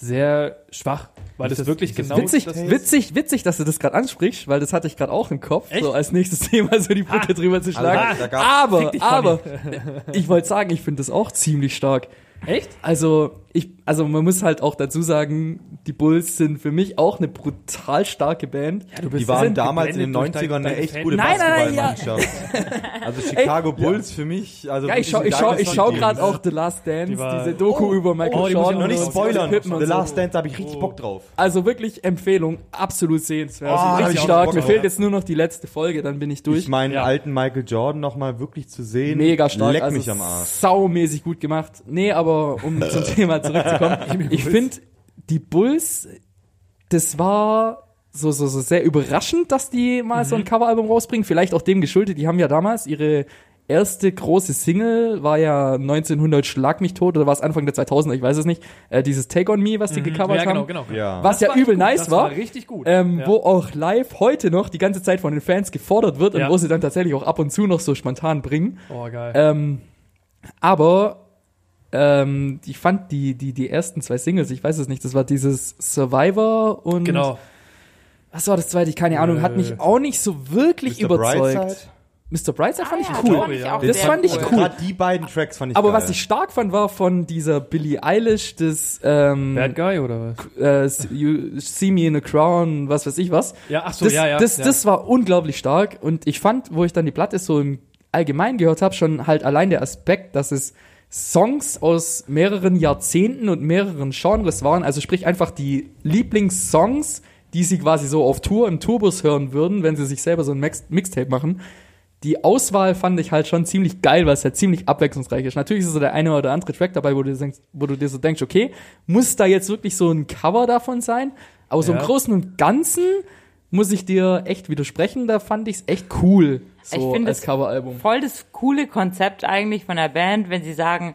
sehr schwach, weil das,
das-
wirklich
das
genau
Witzig,
das
witzig, witzig, dass du das gerade ansprichst, weil das hatte ich gerade auch im Kopf,
Echt?
so als nächstes [laughs] Thema so die Brücke drüber zu schlagen.
Also, da gab's-
aber, aber, ich wollte sagen, ich finde das auch ziemlich stark.
Echt?
Also, ich, also man muss halt auch dazu sagen, die Bulls sind für mich auch eine brutal starke Band.
Ja, du
Die waren damals in den
geblendet durch
90ern eine echt
Fan-
gute
Nein, nein, nein, ja.
Basketballmannschaft. [laughs] Also Chicago Bulls für mich, also
Ja, ich
wirklich
schau,
ein
ich schau, gerade auch The Last Dance,
Die
diese Doku über Michael
oh,
Jordan.
auch
Noch nicht spoilern. The. Last Dance, da habe ich richtig Bock drauf.
Also wirklich Empfehlung, absolut sehenswert.
Oh,
Also richtig stark. Mir fehlt jetzt nur noch die letzte Folge, dann bin ich durch.
Ich meinen
Ja.
alten Michael Jordan noch mal wirklich zu sehen.
Mega stark.
Leck
also
mich am Arsch.
Saumäßig gut gemacht. Nee, aber um zum [laughs] Thema zurückzukommen. [laughs] ich finde, die Bulls, das war so, so, so sehr überraschend, dass die mal so ein Coveralbum rausbringen. Vielleicht auch dem geschuldet. Die haben ja damals ihre erste große Single, war ja 1900 Schlag mich tot oder war es Anfang der 2000er, ich weiß es nicht. Äh, dieses Take on Me, was die gecovert
ja, genau,
haben.
genau.
Ja.
Was ja
war
übel
gut.
nice
das
war.
war richtig gut.
ähm,
ja.
wo auch live heute noch die ganze Zeit von den Fans gefordert wird und
Ja.
wo sie dann tatsächlich auch ab und zu noch so spontan bringen.
Oh, geil.
Ähm, aber ähm, ich fand die, die, die ersten zwei Singles, ich weiß es nicht, das war dieses Survivor und
genau.
was war das zweite? Ich keine Ahnung, hat mich
Äh,
auch nicht so wirklich
Mr.
überzeugt.
Brightside?
Mr. Brightside fand
Ah,
ich
ja,
cool.
fand ich
Das
fand ich cool.
Gerade die beiden Tracks fand ich
Aber
geil.
was ich stark fand, war von dieser Billie Eilish, das ähm,
Bad Guy oder was?
äh, You See Me in a Crown, was weiß ich was.
Ja, ach so,
das,
ja, ja.
das,
ja.
das war unglaublich stark und ich fand, wo ich dann die Platte so im Allgemeinen gehört habe, schon halt allein der Aspekt, dass es Songs aus mehreren Jahrzehnten und mehreren Genres waren, also sprich einfach die Lieblingssongs, die sie quasi so auf Tour im Tourbus hören würden, wenn sie sich selber so ein Mix Mixtape machen. Die Auswahl fand ich halt schon ziemlich geil, weil es halt ziemlich abwechslungsreich ist. Natürlich ist so der eine oder andere Track dabei, wo du, denkst, wo du dir so denkst, okay, muss da jetzt wirklich so ein Cover davon sein? Aber so im. Großen und Ganzen muss ich dir echt widersprechen, da fand ich es echt cool, so
Ich finde
als
es
Coveralbum.
voll das coole Konzept eigentlich von der Band, wenn sie sagen,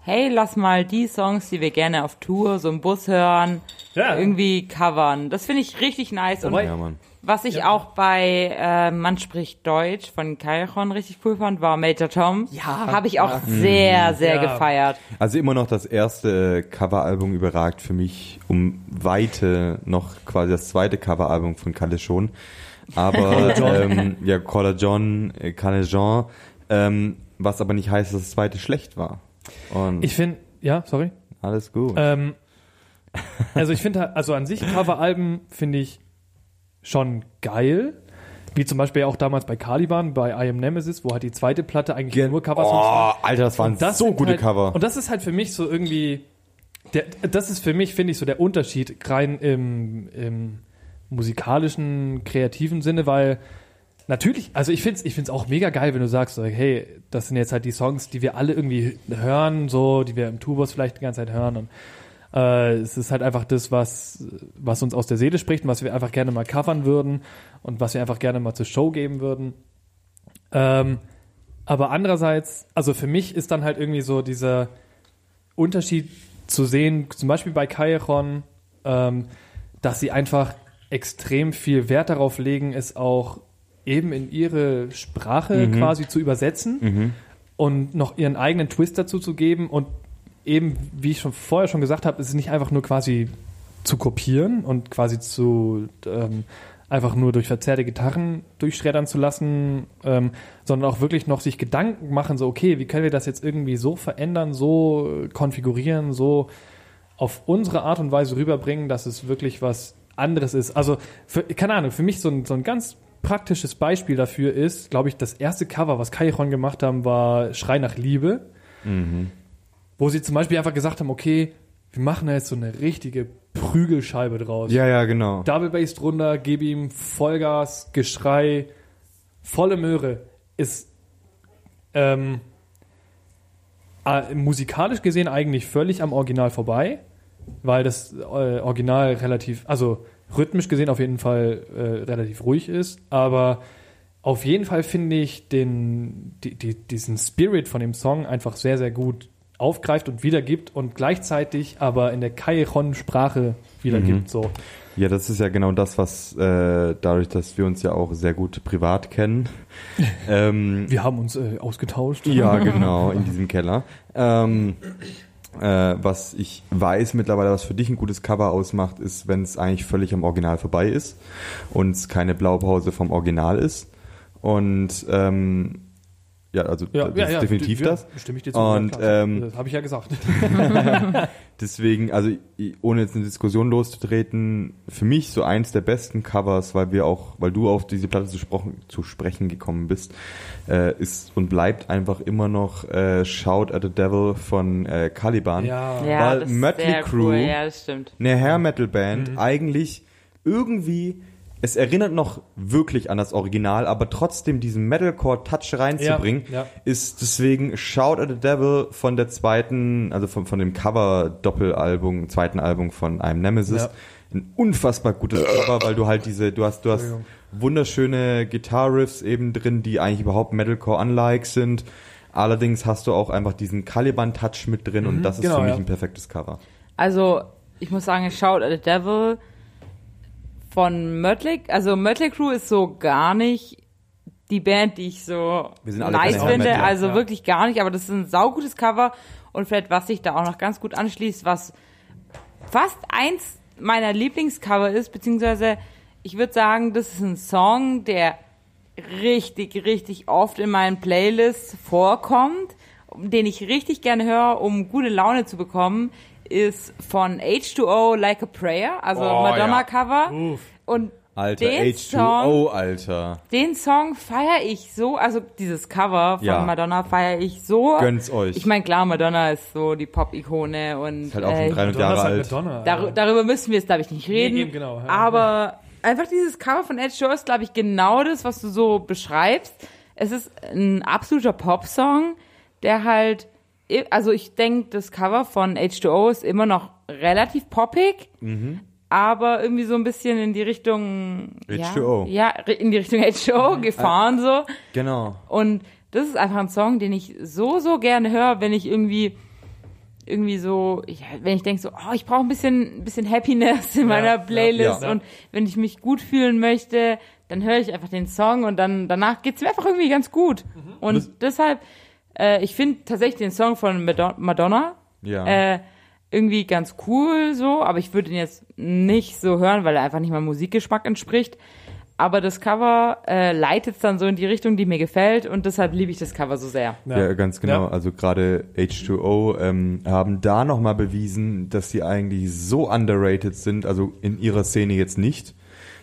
hey, lass mal die Songs, die wir gerne auf Tour, so im Bus hören,
Ja.
irgendwie covern. Das finde ich richtig nice. Und
Ja,
was ich auch bei äh, Man spricht Deutsch von Callejon richtig cool fand, war Major Tom.
Ja.
Habe ich auch sehr, sehr
Ja.
gefeiert.
Also immer noch das erste äh, Coveralbum überragt für mich um Weite noch quasi das zweite Coveralbum von Kalle schon. Aber ähm, ja, Caller John, äh, Kalle Jean, ähm, was aber nicht heißt, dass das zweite schlecht war. Und
Ich finde, ja, sorry.
alles gut.
Ähm, also ich finde, also an sich Coveralben finde ich schon geil. Wie zum Beispiel auch damals bei Caliban, bei I Am Nemesis, wo halt die zweite Platte eigentlich nur Coversongs waren.
oh, Alter, das waren
Das
so gute
halt,
Cover.
Und das ist halt für mich so irgendwie, der, das ist für mich, finde ich, so der Unterschied rein im, im musikalischen, kreativen Sinne, weil natürlich, also ich finde es ich find's auch mega geil, wenn du sagst, hey, das sind jetzt halt die Songs, die wir alle irgendwie hören, so, die wir im Tourbus vielleicht die ganze Zeit hören und äh, es ist halt einfach das, was, was uns aus der Seele spricht und was wir einfach gerne mal covern würden und was wir einfach gerne mal zur Show geben würden. Ähm, aber andererseits, also für mich ist dann halt irgendwie so dieser Unterschied zu sehen, zum Beispiel bei Callejon, ähm, dass sie einfach extrem viel Wert darauf legen, es auch eben in ihre Sprache quasi zu übersetzen und noch ihren eigenen Twist dazu zu geben. Und eben, wie ich schon vorher schon gesagt habe, ist es nicht einfach nur quasi zu kopieren und quasi zu ähm, einfach nur durch verzerrte Gitarren durchschreddern zu lassen, ähm, sondern auch wirklich noch sich Gedanken machen, so okay, wie können wir das jetzt irgendwie so verändern, so konfigurieren, so auf unsere Art und Weise rüberbringen, dass es wirklich was anderes ist. Also, für, keine Ahnung, für mich so ein, so ein ganz praktisches Beispiel dafür ist, glaube ich, das erste Cover, was Kairon gemacht haben, war Schrei nach Liebe wo sie zum Beispiel einfach gesagt haben, okay, wir machen da jetzt so eine richtige Prügelscheibe draus.
ja, ja, genau.
Double Bass drunter, gib ihm Vollgas, Geschrei, volle Möhre. Ist ähm, äh, musikalisch gesehen eigentlich völlig am Original vorbei, weil das äh, Original relativ, also rhythmisch gesehen auf jeden Fall äh, relativ ruhig ist, aber auf jeden Fall finde ich den, die, die, diesen Spirit von dem Song einfach sehr, sehr gut aufgreift und wiedergibt und gleichzeitig aber in der Kairon-Sprache wiedergibt.
Mhm.
So.
Ja, das ist ja genau das, was äh, dadurch, dass wir uns ja auch sehr gut privat kennen. [laughs] ähm,
Wir haben uns äh, ausgetauscht.
ja, [laughs] genau, in diesem Keller. Ähm, äh, was ich weiß mittlerweile, was für dich ein gutes Cover ausmacht, ist, wenn es eigentlich völlig am Original vorbei ist und es keine Blaupause vom Original ist. Und ähm, ja, also
Ja,
das
ja,
ist
ja,
definitiv
ja,
das.
Stimme ich dir zu.
Und, ähm,
das habe ich ja gesagt. [laughs]
Deswegen, also ohne jetzt eine Diskussion loszutreten, für mich so eins der besten Covers, weil wir auch, weil du auf diese Platte zu, sprochen, zu sprechen gekommen bist, äh, ist und bleibt einfach immer noch äh, Shout at the Devil von äh, Caliban.
ja.
Ja,
Weil
das ist
Mötley
sehr
Crüe-
cool. Ja, das stimmt.
Eine Hair Metal Band
Mhm.
eigentlich irgendwie es erinnert noch wirklich an das Original, aber trotzdem diesen Metalcore-Touch reinzubringen,
Ja, ja.
ist deswegen Shout at the Devil von der zweiten, also von, von dem Cover-Doppelalbum, zweiten Album von einem Nemesis.
Ja.
Ein unfassbar gutes Cover, weil du halt diese, du hast, du hast wunderschöne Gitarriffs eben drin, die eigentlich überhaupt Metalcore-unlike sind. Allerdings hast du auch einfach diesen Caliban-Touch mit drin und das ist
genau,
für mich
ja.
ein perfektes Cover.
Also, ich muss sagen, Shout at the Devil von Mötley, also Mötley Crew ist so gar nicht die Band, die ich so nice finde,
Hair-Metaler.
also
Ja.
wirklich gar nicht, aber das ist ein saugutes Cover und vielleicht was sich da auch noch ganz gut anschließt, was fast eins meiner Lieblingscover ist, beziehungsweise ich würde sagen, das ist ein Song, der richtig, richtig oft in meinen Playlists vorkommt, den ich richtig gerne höre, um gute Laune zu bekommen, ist von H2O Like a Prayer, also
Oh,
Madonna-Cover.
Uff.
Und
Alter,
den
H2O,
Song,
Alter.
den Song feiere ich so, also dieses Cover von
Ja.
Madonna feiere ich so.
Gönn's euch.
Ich meine, klar, Madonna ist so die Pop-Ikone und
Ist halt auch
äh,
schon 300
Madonna
Jahre
ist halt
alt.
Madonna,
Dar
ja.
darüber müssen wir jetzt, glaube ich, nicht reden.
eben, genau, ja.
Aber einfach dieses Cover von Ed Show ist, glaube ich, genau das, was du so beschreibst. Es ist ein absoluter Popsong, der halt, also ich denke, das Cover von H2O ist immer noch relativ poppig,
Mhm.
aber irgendwie so ein bisschen in die Richtung
H2O.
Ja, ja in die Richtung H2O gefahren so.
Genau.
Und das ist einfach ein Song, den ich so, so gerne höre, wenn ich irgendwie, irgendwie so, ja, wenn ich denke so, oh, ich brauche ein bisschen, ein bisschen Happiness in meiner
ja,
Playlist
ja.
und wenn ich mich gut fühlen möchte, dann höre ich einfach den Song und dann danach geht's mir einfach irgendwie ganz gut. Und
Das-
deshalb, äh, ich finde tatsächlich den Song von Madon- Madonna
Ja.
äh, irgendwie ganz cool so, aber ich würde ihn jetzt nicht so hören, weil er einfach nicht meinem Musikgeschmack entspricht. Aber das Cover äh, leitet es dann so in die Richtung, die mir gefällt und deshalb liebe ich das Cover so sehr.
Ja, ganz genau.
Ja.
Also gerade H2O ähm, haben da nochmal bewiesen, dass sie eigentlich so underrated sind, also in ihrer Szene jetzt nicht.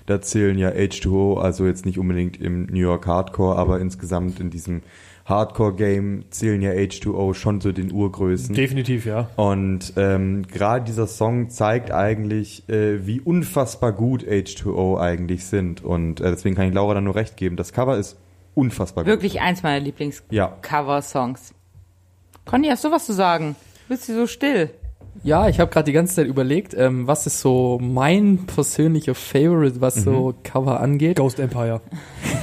Da zählen ja H2O, also jetzt nicht unbedingt im New York Hardcore, aber insgesamt in diesem Hardcore-Game zählen ja H2O schon zu den Urgrößen.
Definitiv, ja.
Und ähm, gerade dieser Song zeigt eigentlich, äh, wie unfassbar gut H2O eigentlich sind. Und äh, deswegen kann ich Laura da nur recht geben. Das Cover ist unfassbar
Wirklich eins meiner Lieblings-Cover-Songs.
Ja.
Conny, hast du was zu sagen? Bist du so still?
Ja, ich habe gerade die ganze Zeit überlegt, ähm, was ist so mein persönlicher Favorite, was so Cover angeht.
Ghost Empire.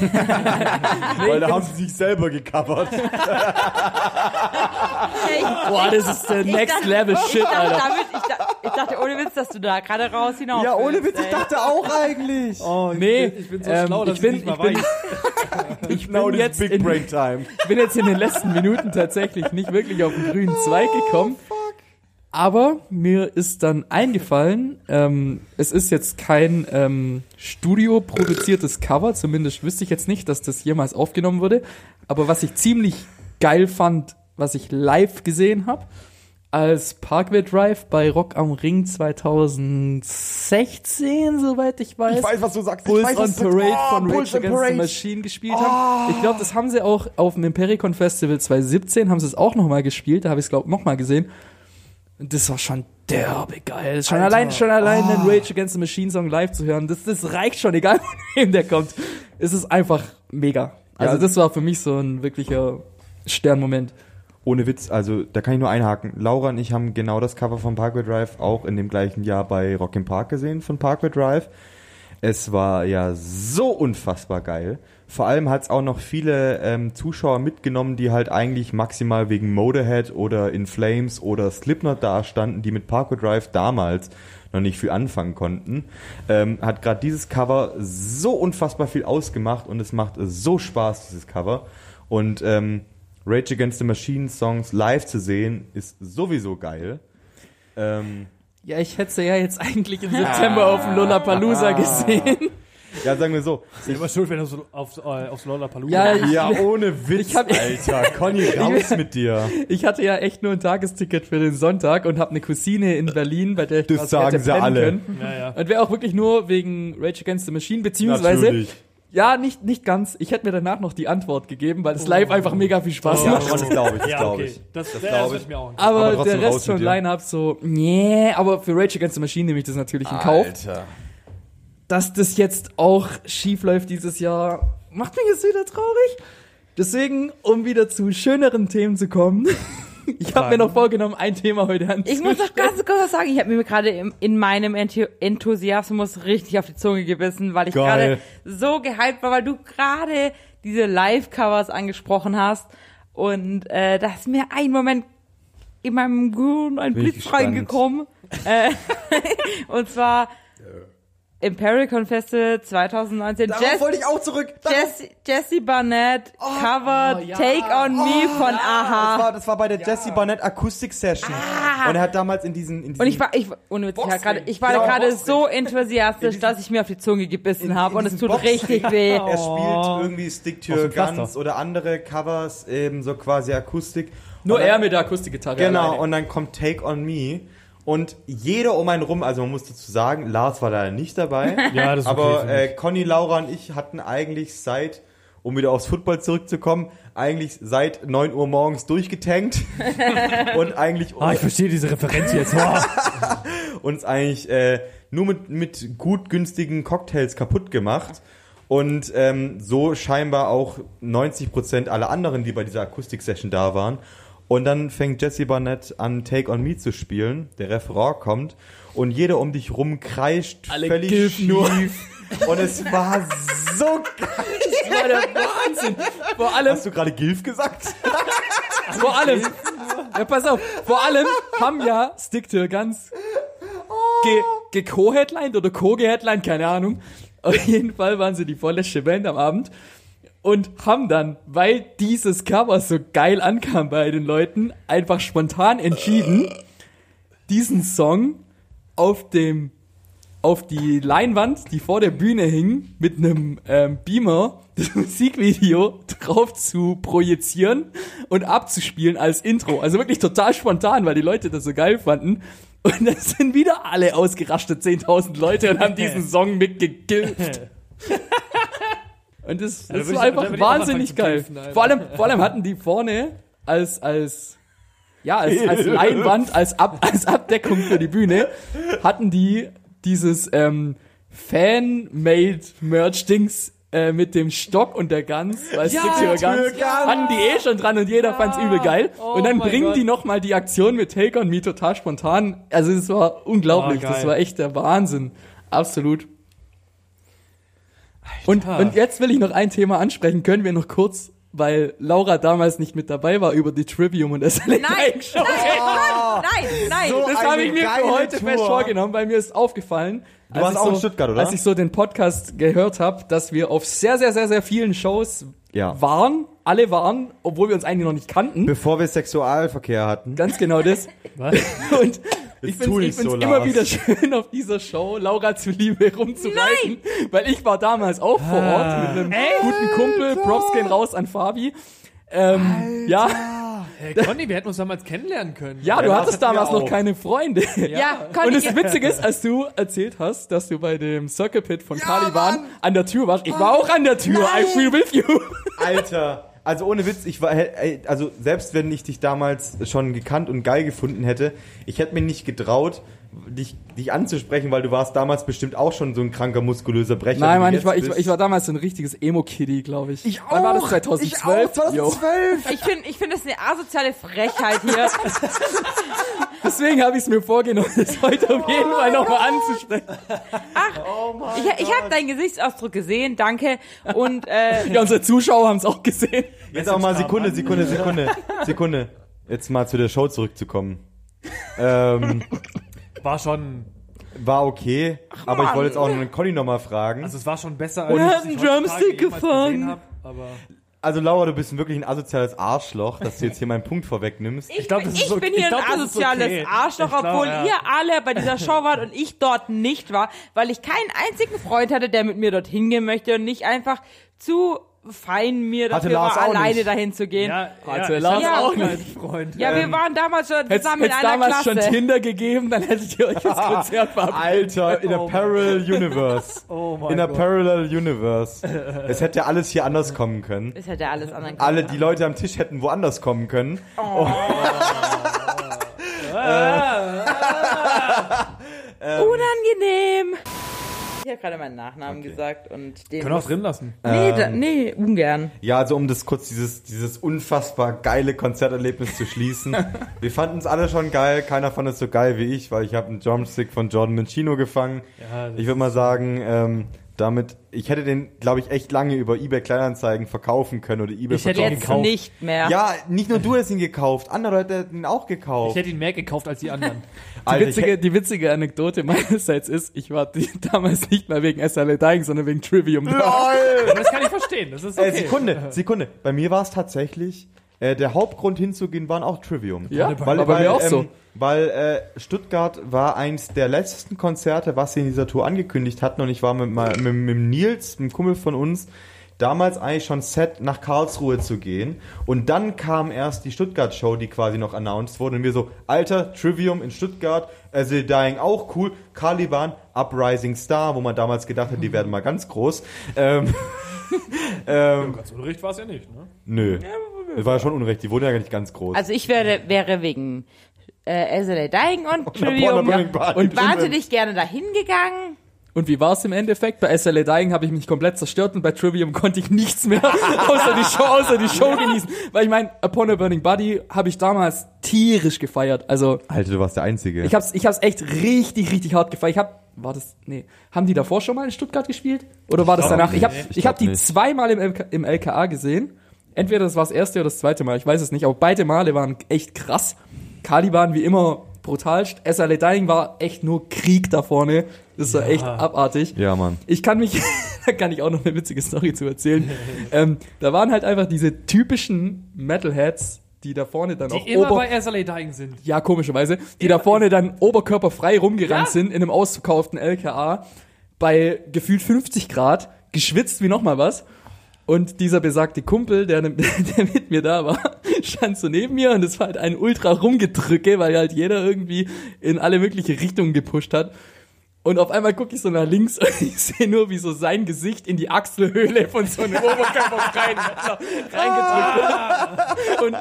[laughs]
Weil da haben sie sich selber gecovert.
Boah, das ist der Next Level Shit,
ich dachte,
Alter.
damit, ich, da, ich dachte ohne Witz, dass du da gerade raus hinaus
Ja, ohne Witz, ich
ey.
dachte auch eigentlich.
Oh,
Nee,
ich bin so
ähm,
schlau, dass
ich bin,
nicht mal
ich bin,
weiß. [laughs]
ich [laughs] bin jetzt
big
in,
break time.
Ich bin jetzt in den letzten Minuten tatsächlich nicht wirklich auf den grünen Zweig gekommen. Aber mir ist dann eingefallen, ähm, es ist jetzt kein ähm, studioproduziertes Cover, zumindest wüsste ich jetzt nicht, dass das jemals aufgenommen wurde. Aber was ich ziemlich geil fand, was ich live gesehen habe, als Parkway Drive bei Rock am Ring 2016, soweit ich weiß.
Ich weiß, was du sagst.
Bulls
weiß,
on. Parade
Oh,
von
Bulls
Rage Against the. Machine gespielt haben. Ich glaube, das haben sie auch auf dem Impericon Festival 2017, haben sie es auch nochmal gespielt. Da habe ich es, glaube ich, nochmal gesehen. Und das war schon derbe geil. Schon
Alter.
allein, schon allein den Rage Against the Machine Song live zu hören, das, das reicht schon, egal [laughs] von wem der kommt. Es ist einfach mega. Also
Ja.
das war für mich so ein wirklicher Sternmoment.
ohne Witz, also da kann ich nur einhaken. Laura und ich haben genau das Cover von Parkway Drive auch in dem gleichen Jahr bei Rock im Park gesehen von Parkway Drive. Es war ja so unfassbar geil. Vor allem hat es auch noch viele ähm, Zuschauer mitgenommen, die halt eigentlich maximal wegen Motorhead oder In Flames oder Slipknot dastanden, die mit Parkway Drive damals noch nicht viel anfangen konnten. Ähm, hat gerade dieses Cover so unfassbar viel ausgemacht und es macht so Spaß, dieses Cover. Und ähm, Rage Against the Machine Songs live zu sehen, ist sowieso geil. Ähm,
Ja, ich hätte sie ja jetzt [laughs] eigentlich im September auf dem Lollapalooza gesehen. [laughs]
ja, sagen wir so.
Ich immer schuld, wenn du so auf, äh, aufs Lollapalooza
Ja, ich,
Ja, ohne Witz,
Ich hab-
Alter. Conny, [laughs] raus mit dir.
ich hatte ja echt nur ein Tagesticket für den Sonntag und habe eine Cousine in Berlin, bei der ich
Das sagen
hätte
sie alle.
können.
Ja, ja.
Und wäre auch wirklich nur wegen Rage Against the Machine, beziehungsweise,
Natürlich.
ja, nicht, nicht ganz. Ich hätte mir danach noch die Antwort gegeben, weil das live einfach mega viel Spaß
Ja,
macht.
das glaube ich, das
Ja,
glaube
okay.
ich.
Das, das,
glaub
das
ich.
würde ich mir auch nicht.
Aber,
Aber
der Rest von. Line-Up so, nee, aber für Rage Against the Machine nehme ich das natürlich in Kauf.
Alter.
Dass das jetzt auch schief läuft dieses Jahr, macht mich jetzt wieder traurig. Deswegen, um wieder zu schöneren Themen zu kommen, [laughs] ich habe mir noch vorgenommen, ein Thema heute an.
Ich muss doch ganz [laughs] kurz was sagen. Ich habe mir gerade in meinem Enthusiasmus richtig auf die Zunge gebissen, weil ich gerade so gehypt war, weil du gerade diese Live-Covers angesprochen hast. Und äh, da ist mir ein Moment in meinem Gehirn ein
Bin
Blitz reingekommen. äh, [laughs] und zwar Imperial Confessor 2019. Jess,
wollte ich auch zurück.
Jesse, Jesse Barnett covered
oh, ja.
Take On Me von
Das
Aha.
war, das war bei der Jesse Barnett Akustik Session. Und er hat damals in diesen, in diesen
Und ich war, ich, ohne Witz, ich war gerade, ich war
Ja,
gerade
Boxring.
so enthusiastisch, dass ich mir auf die Zunge gebissen habe und es tut richtig weh.
Er spielt irgendwie Stick to Your. Guns oder andere Covers, eben so quasi Akustik.
Nur
dann-
er mit der Akustikgitarre.
Genau,
alleine.
und dann kommt Take On Me. Und jeder um einen rum, also man muss dazu sagen, Lars war da nicht dabei. [laughs]
Ja, das ist okay
Aber
für
äh. Conny, Laura und ich hatten eigentlich seit, um wieder aufs Football zurückzukommen, eigentlich seit 9 Uhr morgens durchgetankt. [laughs] und eigentlich
Ah, ich verstehe diese Referenz jetzt. [laughs]
Uns eigentlich äh, nur mit, mit gut günstigen Cocktails kaputt gemacht. Und ähm, so scheinbar auch 90% aller anderen, die bei dieser Akustik-Session da waren. Und dann fängt Jesse Barnett an, Take On Me zu spielen. Der Referat kommt. Und jeder um dich rum kreischt
Alle
völlig
Gilf
schief.
nur.
Und es war so [laughs] geil.
Das war der Wahnsinn. Vor allem,
Hast du gerade Gilf gesagt? [laughs]
vor allem, ja, pass auf, vor allem haben ja Stick to Your Guns ge, ge co-headlined oder co-geheadlined, keine Ahnung. Auf jeden Fall waren sie die vorletzte Band am Abend und haben dann, weil dieses Cover so geil ankam bei den Leuten, einfach spontan entschieden, diesen Song auf dem auf die Leinwand, die vor der Bühne hing, mit einem ähm, Beamer [laughs] das Musikvideo drauf zu projizieren und abzuspielen als Intro. Also wirklich total spontan, weil die Leute das so geil fanden. Und dann sind wieder alle ausgerastet, 10.000 Leute, und haben diesen [laughs] Song mitgegilft. [laughs] Und das,
da
das
ich- da
einfach
ich
wahnsinnig geil.
Alter.
Vor allem, vor allem hatten die vorne als, als, ja, als, als [laughs] Leinwand, als, Ab, als Abdeckung für die Bühne, hatten die dieses ähm, Fan-Made-Merch-Dings äh, mit dem Stock und der Gans, weil ja, Guns,
Guns.
hatten die eh schon dran und jeder fand's übel geil.
Oh
und dann bringen
Gott.
die nochmal die Aktion mit Take On Me total spontan. Also es war unglaublich,
Ah,
das war echt der Wahnsinn. Absolut. Und, und jetzt will ich noch ein Thema ansprechen. Können wir noch kurz, weil Laura damals nicht mit dabei war, über die Trivium und das
Nein, nein, nein, nein.
So
Das habe ich mir für heute
Tour.
fest vorgenommen, weil mir ist aufgefallen.
Du warst
ich
auch
so,
in Stuttgart, oder?
Als ich so den Podcast gehört habe, dass wir auf sehr, sehr, sehr, sehr vielen Shows
Ja.
waren. Alle waren, obwohl wir uns eigentlich noch nicht kannten.
Bevor wir Sexualverkehr hatten.
Ganz genau das.
Was?
Und ich finde find's
so,
immer
Lars.
wieder [laughs] schön, auf dieser Show Laura zuliebe rumzureiten. Weil ich war damals auch vor Ort mit einem guten Kumpel. Props gehen raus an Fabi. Ähm, ja,
Hey, Conny, wir hätten uns damals kennenlernen können.
ja, du
Lars
hattest damals noch keine Freunde.
Ja,
Und
Conny,
das Witzige ist, als du erzählt hast, dass du bei dem Circle Pit von Caliban an der Tür warst, ich war auch an der Tür. I feel with you.
Alter, also ohne Witz, ich war, also selbst wenn ich dich damals schon gekannt und geil gefunden hätte, ich hätte mir nicht getraut, dich, dich anzusprechen, weil du warst damals bestimmt auch schon so ein kranker, muskulöser Brecher.
Nein, Mann, ich war,
jetzt
ich, ich war damals so ein richtiges Emo-Kitty, glaube ich. Ich Wann war das? 2012?
Ich auch,
Jo.
2012.
Ich finde, ich finde das eine asoziale Frechheit hier. [laughs]
Deswegen habe ich es mir vorgenommen, das heute auf jeden Fall nochmal anzusprechen.
Ich, ich habe deinen Gesichtsausdruck gesehen, danke. Und äh, [laughs]
Ja, unsere Zuschauer haben es auch gesehen.
Jetzt auch mal Sekunde, Sekunde, Sekunde, Sekunde. Jetzt mal zu der Show zurückzukommen. Ähm, [laughs]
War schon,
war okay, aber ich wollte jetzt auch einen Conny nochmal fragen.
also es war schon besser,
Und
als
hat
ich
einen Drumstick gefangen.
gesehen hab, aber
Also Laura, du bist wirklich ein asoziales Arschloch, dass du jetzt hier meinen Punkt vorwegnimmst.
ich,
glaub,
bin,
das ist
ich
okay.
bin hier
Ich glaub,
ein asoziales
okay.
Arschloch,
Ich glaub,
obwohl
ja.
ihr alle bei dieser Show wart und ich dort nicht war, weil ich keinen einzigen Freund hatte, der mit mir dorthin gehen möchte und nicht einfach zu fein mir dafür war,
auch
alleine
nicht.
dahin zu gehen.
ja,
Hatte
ja,
Lars
hab
auch
alten Freund.
Ja, wir waren damals schon
Hätte
zusammen in
es
einer
damals
Klasse.
schon Tinder gegeben, dann hättet ihr euch das [laughs] Konzert verabredet.
Alter, in a
Oh
parallel universe. [laughs]
Oh mein
In a
Gott.
parallel universe. Es hätte ja alles hier anders kommen können.
Das hätte alles anderen
Alle, die Leute am Tisch hätten woanders kommen können. [laughs]
Unangenehm. Ich habe gerade meinen Nachnamen gesagt und den.
Können wir auch drin lassen.
Nee,
Ähm.
da, nee, ungern.
Ja, also um das kurz dieses, dieses unfassbar geile Konzerterlebnis zu schließen. [laughs] Wir fanden es alle schon geil, keiner fand es so geil wie ich, weil ich habe einen Drumstick von Jordan Mancino gefangen.
Ja,
ich würde mal sagen, ähm, damit, ich hätte den, glaube ich, echt lange über eBay Kleinanzeigen verkaufen können oder eBay
Ich hätte ihn
verkaufen
Jetzt
gekauft.
nicht mehr.
Ja, nicht nur du hast ihn gekauft, andere Leute hätten ihn auch
Ich
gekauft.
hätte ihn mehr gekauft als die anderen. [laughs]
Die
Alter, ich
witzige,
hätte-
die witzige Anekdote meinerseits ist, ich war die, [laughs] damals nicht mehr wegen SLA Dying, sondern wegen Trivium da.
LOL!
Aber das kann ich verstehen. Das ist okay.
Äh, Sekunde, [laughs] Sekunde. Bei mir war es tatsächlich, äh, der Hauptgrund hinzugehen waren auch Trivium.
Ja,
weil,
war bei
weil,
mir auch
ähm,
so.
Weil äh, Stuttgart war eins der letzten Konzerte, was sie in dieser Tour angekündigt hatten. Und ich war mit, mit, mit dem Nils, einem Kumpel von uns, damals eigentlich schon set, nach Karlsruhe zu gehen. Und dann kam erst die Stuttgart-Show, die quasi noch announced wurde. Und wir so, Alter, Trivium in Stuttgart, As They Dying auch cool, Caliban, Uprising Star, wo man damals gedacht hat, die werden mal ganz groß. Ähm, [laughs] ähm,
Ganz unrecht war es ja nicht, ne?
Nö. Das war ja schon unrecht, die wurde ja gar nicht ganz groß.
Also ich wäre, wäre wegen äh, SLA Dying und Trivium
Burning Party.
Und-
wahnsinnig gerne dahin gegangen.
Und wie war es im Endeffekt? Bei SLA Dying habe ich mich komplett zerstört und bei Trivium konnte ich nichts mehr [laughs] außer die Show, außer die Show genießen. Weil ich meine, Upon a Burning Body habe ich damals tierisch gefeiert. Also
Alter, du warst der Einzige.
ich hab's, ich hab's echt richtig, richtig hart gefeiert. Ich hab, war das, nee, haben die davor schon mal in Stuttgart gespielt? Oder war das danach? Ich hab, ich
Ich
hab die zweimal im, LK, im LKA gesehen. Entweder das war das erste oder das zweite Mal, ich weiß es nicht, aber beide Male waren echt krass. Caliban wie immer brutalst. SLA Dying war echt nur Krieg da vorne. Das war echt abartig.
ja, Mann.
Ich kann mich, [laughs] da kann ich auch noch eine witzige Story zu erzählen. [laughs] ähm, da waren halt einfach diese typischen Metalheads, die da vorne dann auch
Die immer
Ober
bei SLA Dying sind.
ja, komischerweise, die da vorne dann oberkörperfrei rumgerannt
Ja.
sind in einem ausverkauften LKA bei gefühlt 50 Grad, geschwitzt wie nochmal was. Und dieser besagte Kumpel, der, [laughs] der mit mir da war, [laughs] stand so neben mir und es war halt ein ultra rumgedrücke, weil halt jeder irgendwie in alle mögliche Richtungen gepusht hat. Und auf einmal gucke ich so nach links [laughs] und ich sehe nur, wie so sein Gesicht in die Achselhöhle von so einem oberkörperfreien [laughs] Mettler reingedrückt wird. Und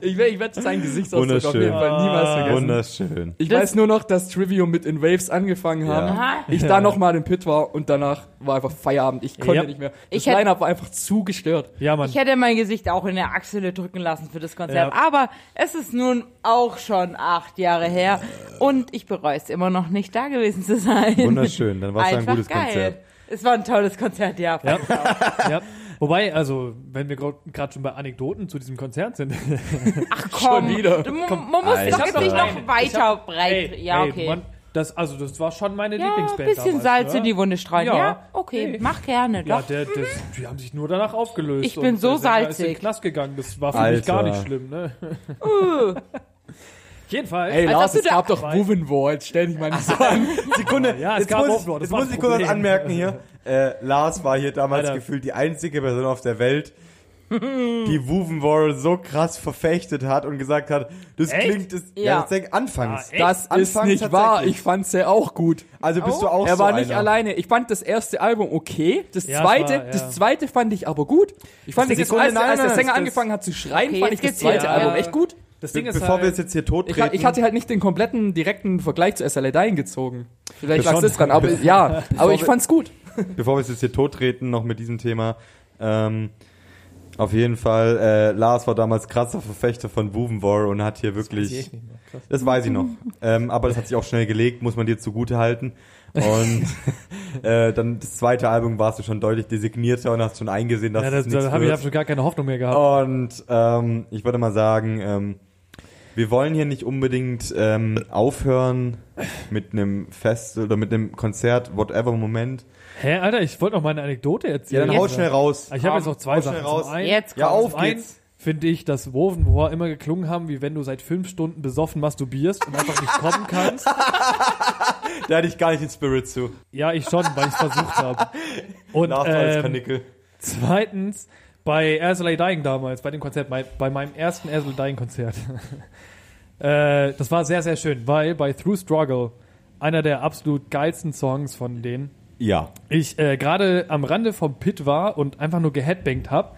ich werde ich werd seinen Gesichtsausdruck auf jeden Fall niemals vergessen.
Wunderschön.
Ich
Das-
weiß nur noch, dass Trivium mit In Waves angefangen haben.
Aha.
Ich da nochmal im Pit war und danach war einfach Feierabend. Ich konnte
Ja.
nicht mehr. Das
Ich
Line-Up war einfach zu gestört.
Ja, Mann.
Ich hätte mein Gesicht auch in der Achsel drücken lassen für das Konzert.
Ja.
Aber es ist nun auch schon acht Jahre her und ich bereue es immer noch nicht, da gewesen zu sein.
Wunderschön, dann war es ein gutes
geil.
Konzert.
Es war ein tolles Konzert, ja.
Ja. ja. Wobei, also, wenn wir gerade schon bei Anekdoten zu diesem Konzert sind. [laughs]
Ach komm,
Schon wieder.
Du, man man muss
Alter.
doch jetzt nicht noch weiter
hab-
breit.
Ey,
ja,
ey,
okay.
Mann, das, also, das war schon meine
ja, ein
Lieblingsband.
bisschen
damals,
Salz
ne?
in die Wunde streuen. Ja,
Ja.
okay,
Hey.
mach gerne,
Ja,
doch.
der, der, die haben sich nur danach aufgelöst.
Ich bin
und
so
der Sänger Ist in
salzig.
den Knast gegangen. Das war für
Alter.
mich gar nicht schlimm, ne?
Uh. [laughs]
Jedenfalls.
Ey, Lars, es gab doch Wovenwar. Jetzt stell dich mal nicht so an. [laughs]
Sekunde,
Ja, es
jetzt
gab
muss,
das
jetzt
war
muss ich kurz anmerken hier. [laughs] Äh, Lars war hier damals
Alter.
gefühlt die einzige Person auf der Welt, die [laughs] Wovenwar so krass verfechtet hat und gesagt hat, das
Echt?
klingt, das, ja.
Ja.
das anfangs.
Ah, echt?
Das ist nicht wahr. Ich fand's ja auch gut.
also bist du auch
er
so
war nicht
einer.
alleine. Ich fand das erste Album okay. Das
Ja,
zweite,
war, ja.
das zweite fand ich aber gut. Ich fand
Das
das,
Sekunde,
als,
nein,
als der Sänger angefangen hat zu schreien,
Okay,
fand ich das zweite. Album
Ja.
echt gut.
Das Ding
Be
ist
bevor
halt,
wir jetzt hier tot
Ich,
treten.
ich hatte halt nicht den kompletten direkten Vergleich zu SLA Dying gezogen. Vielleicht
Das
lag es dran, aber ja, aber ich fand's gut. [laughs]
bevor wir jetzt hier tot treten, noch mit diesem Thema. Ähm, auf jeden Fall, äh, Lars war damals krasser Verfechter von Buvenwar und hat hier wirklich. Das weiß ich noch. ähm, aber das hat sich auch schnell gelegt, muss man dir zugute halten. Und [laughs] äh, dann das zweite Album warst du schon deutlich designierter und hast schon eingesehen, dass
ja,
es
das,
nichts
da habe ich
wird.
hab schon gar keine Hoffnung mehr gehabt.
Und ähm, ich würde mal sagen, ähm, wir wollen hier nicht unbedingt ähm, aufhören mit einem Fest oder mit einem Konzert, whatever Moment.
Hä, Alter, ich wollte noch mal eine Anekdote
Ja,
erzählen.
dann haut schnell raus.
Ich habe jetzt noch zwei Sachen.
raus.
Zum einen,
Jetzt
Ja, auf geht's.
finde ich, dass Woven War immer geklungen haben, wie wenn du seit fünf Stunden besoffen masturbierst und einfach nicht kommen kannst. [laughs]
Da hatte ich gar nicht den Spirit zu.
Ja, ich schon, weil ich es versucht habe. [laughs] Und ähm, zweitens, bei Azalea Dying damals, bei dem Konzert, bei, bei meinem ersten Azalea Dying Konzert. [laughs] äh, das war sehr, sehr schön, weil bei Through Struggle, einer der absolut geilsten Songs von denen,
Ja.
ich äh, gerade am Rande vom Pit war und einfach nur geheadbangt habe.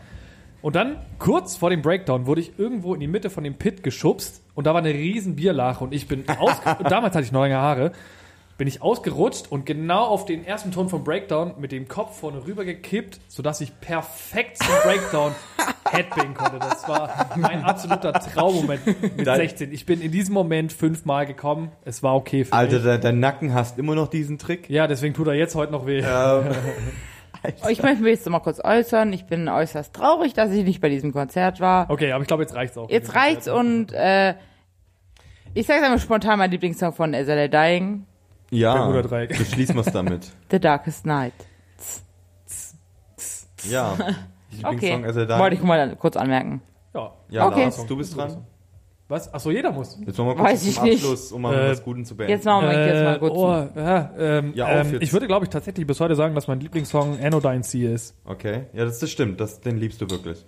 Und dann, kurz vor dem Breakdown, wurde ich irgendwo in die Mitte von dem Pit geschubst und da war eine riesen Bierlache und ich bin [laughs] ausge und damals hatte ich noch lange Haare, bin ich ausgerutscht und genau auf den ersten Ton vom Breakdown mit dem Kopf vorne rüber gekippt, sodass ich perfekt zum Breakdown [laughs] headbangen konnte. Das war mein absoluter Traummoment mit
Da-
16. Ich bin in diesem Moment fünfmal gekommen. Es war okay für
Alter,
mich.
de dein Nacken hast immer noch diesen Trick.
Ja, deswegen tut er jetzt heute noch weh.
Ähm, [laughs]
Ich möchte mich jetzt mal kurz äußern. Ich bin äußerst traurig, dass ich nicht bei diesem Konzert war.
Okay, aber ich glaube, jetzt reicht's auch.
Jetzt reicht's und äh, ich sage einmal spontan mein Lieblingssong von Azalea Dying,
ja, beschließen wir es damit. [laughs]
The Darkest Night.
Ja. [laughs]
Okay,
Lieblingssong As I Die.
wollte ich mal kurz anmerken.
Ja.
Ja,
Okay.
Lars, du bist dran.
Was? Achso, jeder muss.
Jetzt machen wir kurz
Weiß ich
zum. Abschluss, um mal
Äh,
was Guten zu beenden.
Jetzt machen wir jetzt mal
Äh,
kurz.
oh, ja, ähm,
Ja,
ähm,
jetzt.
ich würde, glaube ich, tatsächlich bis heute sagen, dass mein Lieblingssong Anodyne Sea ist.
Okay, ja, das, das stimmt, das, den liebst du wirklich.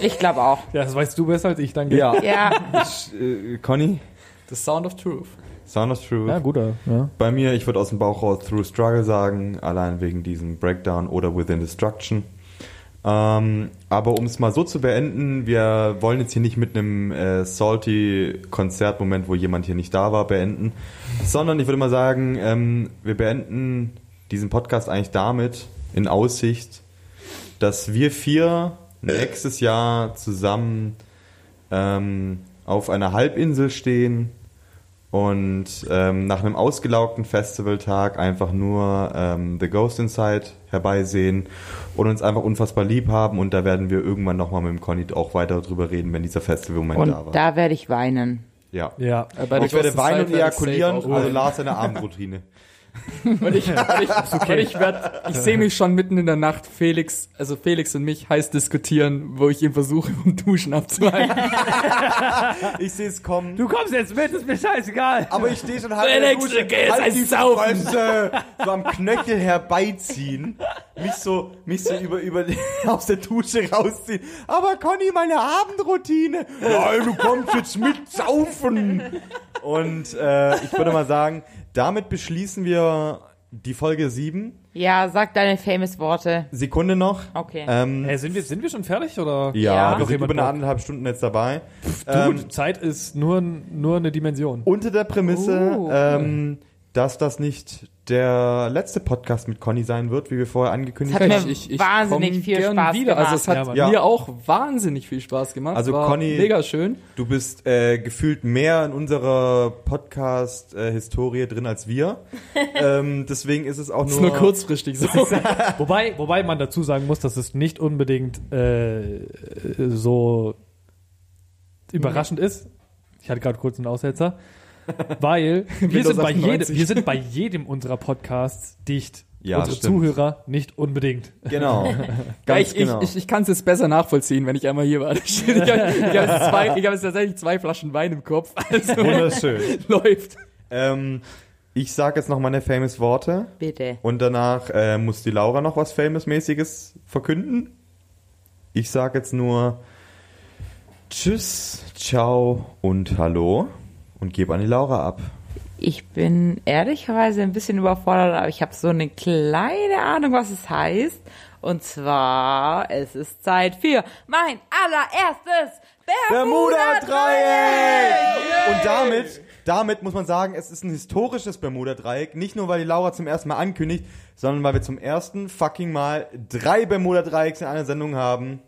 Ich glaube auch. [laughs]
Ja, das weißt du besser als ich, danke.
Ja,
äh, Conny,
The Sound of Truth.
Sound of Truth.
Ja, guter. Ja.
Bei mir, ich würde aus dem Bauch raus Through Struggle sagen, allein wegen diesem Breakdown oder Within Destruction. Ähm, aber um es mal so zu beenden, wir wollen jetzt hier nicht mit einem äh, salty Konzertmoment, wo jemand hier nicht da war, beenden, sondern ich würde mal sagen, ähm, wir beenden diesen Podcast eigentlich damit in Aussicht, dass wir vier nächstes Jahr zusammen ähm, auf einer Halbinsel stehen und ähm, nach einem ausgelaugten Festivaltag einfach nur ähm, The Ghost Inside herbeisehen und uns einfach unfassbar lieb haben und da werden wir irgendwann nochmal mit dem Conny auch weiter drüber reden, wenn dieser Festivalmoment
und
da war.
da werde ich weinen.
ja.
Ja.
Bei der
Ich werde weinen und ejakulieren, also. Lars seine Abendroutine. [laughs]
Und ich, [laughs] und ich, und ich, werd, ich sehe mich schon mitten in der Nacht Felix, also Felix und mich heiß diskutieren, wo ich ihn versuche, um Duschen abzuhalten. [laughs]
Ich sehe es kommen.
Du kommst jetzt mit, ist mir scheißegal.
Aber ich stehe schon halb
Felix,
in der
du gehst
halb
ein
die. Fresse, so am Knöchel herbeiziehen, mich so, mich so über, über [laughs] aus der Dusche rausziehen. Aber Conny, meine Abendroutine. Nein, du kommst jetzt mit saufen. Und äh, ich würde mal sagen, damit beschließen wir die Folge 7.
Ja, sag deine famous Worte.
Sekunde noch.
Okay.
Ähm,
Hey, sind, wir, sind wir schon fertig oder?
ja,
Ja.
wir
Noch
sind über eine anderthalb Stunden jetzt dabei.
Du,
Ähm,
Zeit ist nur, nur eine Dimension.
Unter der Prämisse,
Oh.
ähm, dass das nicht der letzte Podcast mit Conny sein wird, wie wir vorher angekündigt
Das hat
haben.
mir wahnsinnig
komm
viel
gern
Spaß
wieder.
gemacht.
Also es hat
Ja,
mir auch wahnsinnig viel Spaß gemacht.
Also
War
Conny-
mega schön.
Du bist äh, gefühlt mehr in unserer Podcast-Historie drin als wir. [laughs] ähm, deswegen ist es auch
Das
nur,
ist nur kurzfristig so. [laughs]
Wobei, wobei man dazu sagen muss, dass es nicht unbedingt äh, so überraschend ist. Ich hatte gerade kurz einen Aussetzer. Weil [laughs] wir sind, bei jedem,
98.
wir sind bei jedem unserer Podcasts dicht.
Ja,
Unsere
stimmt.
Zuhörer nicht unbedingt.
Genau. [laughs] Ganz
ich
genau.
ich, ich, ich kann es jetzt besser nachvollziehen, wenn ich einmal hier war. Ich [laughs] habe ich hab jetzt, hab jetzt tatsächlich zwei Flaschen Wein im Kopf. Also
Wunderschön.
läuft.
ähm, ich sage jetzt noch meine famous Worte
Bitte.
und danach äh, muss die Laura noch was famous-mäßiges verkünden. Ich sage jetzt nur Tschüss, Ciao und Hallo und gebe an die Laura ab.
Ich bin ehrlicherweise ein bisschen überfordert, aber ich habe so eine kleine Ahnung, was es heißt. Und zwar, es ist Zeit für mein allererstes
Bermuda-Dreieck! Und damit, damit muss man sagen, es ist ein historisches Bermuda-Dreieck. Nicht nur, weil die Laura zum ersten Mal ankündigt, sondern weil wir zum ersten fucking Mal drei Bermuda-Dreiecks in einer Sendung haben.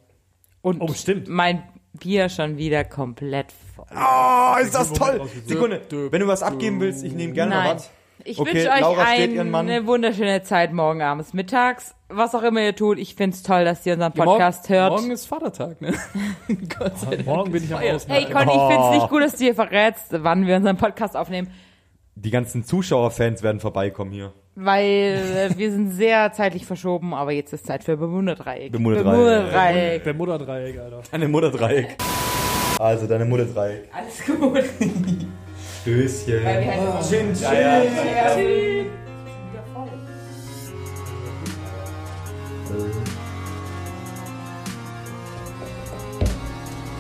Und
Oh, stimmt.
mein Bier schon wieder komplett voll.
Oh, ist das toll! Sekunde, wenn du was abgeben willst, ich nehme gerne
Nein.
was.
Ich
Okay,
wünsche euch
Laura Mann.
eine wunderschöne Zeit morgen abends, mittags, was auch immer ihr tut. Ich find's toll, dass ihr unseren
Ja, morgen-
Podcast hört.
Morgen ist Vatertag, ne? [laughs] Gott sei Dank.
Morgen bin ich am Ausmachen.
Hey Conny, ich find's nicht gut, dass du hier verrätst, wann wir unseren Podcast aufnehmen,
Die ganzen Zuschauerfans werden vorbeikommen hier.
Weil äh, wir sind sehr zeitlich verschoben, aber jetzt ist Zeit für
Bermuda-Dreieck.
Bermuda-Dreieck.
Bermuda-Dreieck. Alter.
Deine Mutter-Dreieck. Also, deine Mutter-Dreieck.
Alles gut.
Stößchen.
Weil wir halt
Chin, chin.
Ja.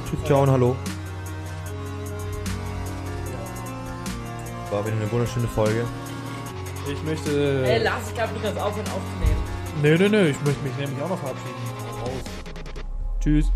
Tschüss, ciao und hallo. War wieder eine wunderschöne Folge.
Ich möchte.
Hey, Lars, ich glaube, du kannst aufhören aufzunehmen.
Nö, nö, nö, ich möchte mich nämlich auch noch verabschieden. Raus. Tschüss.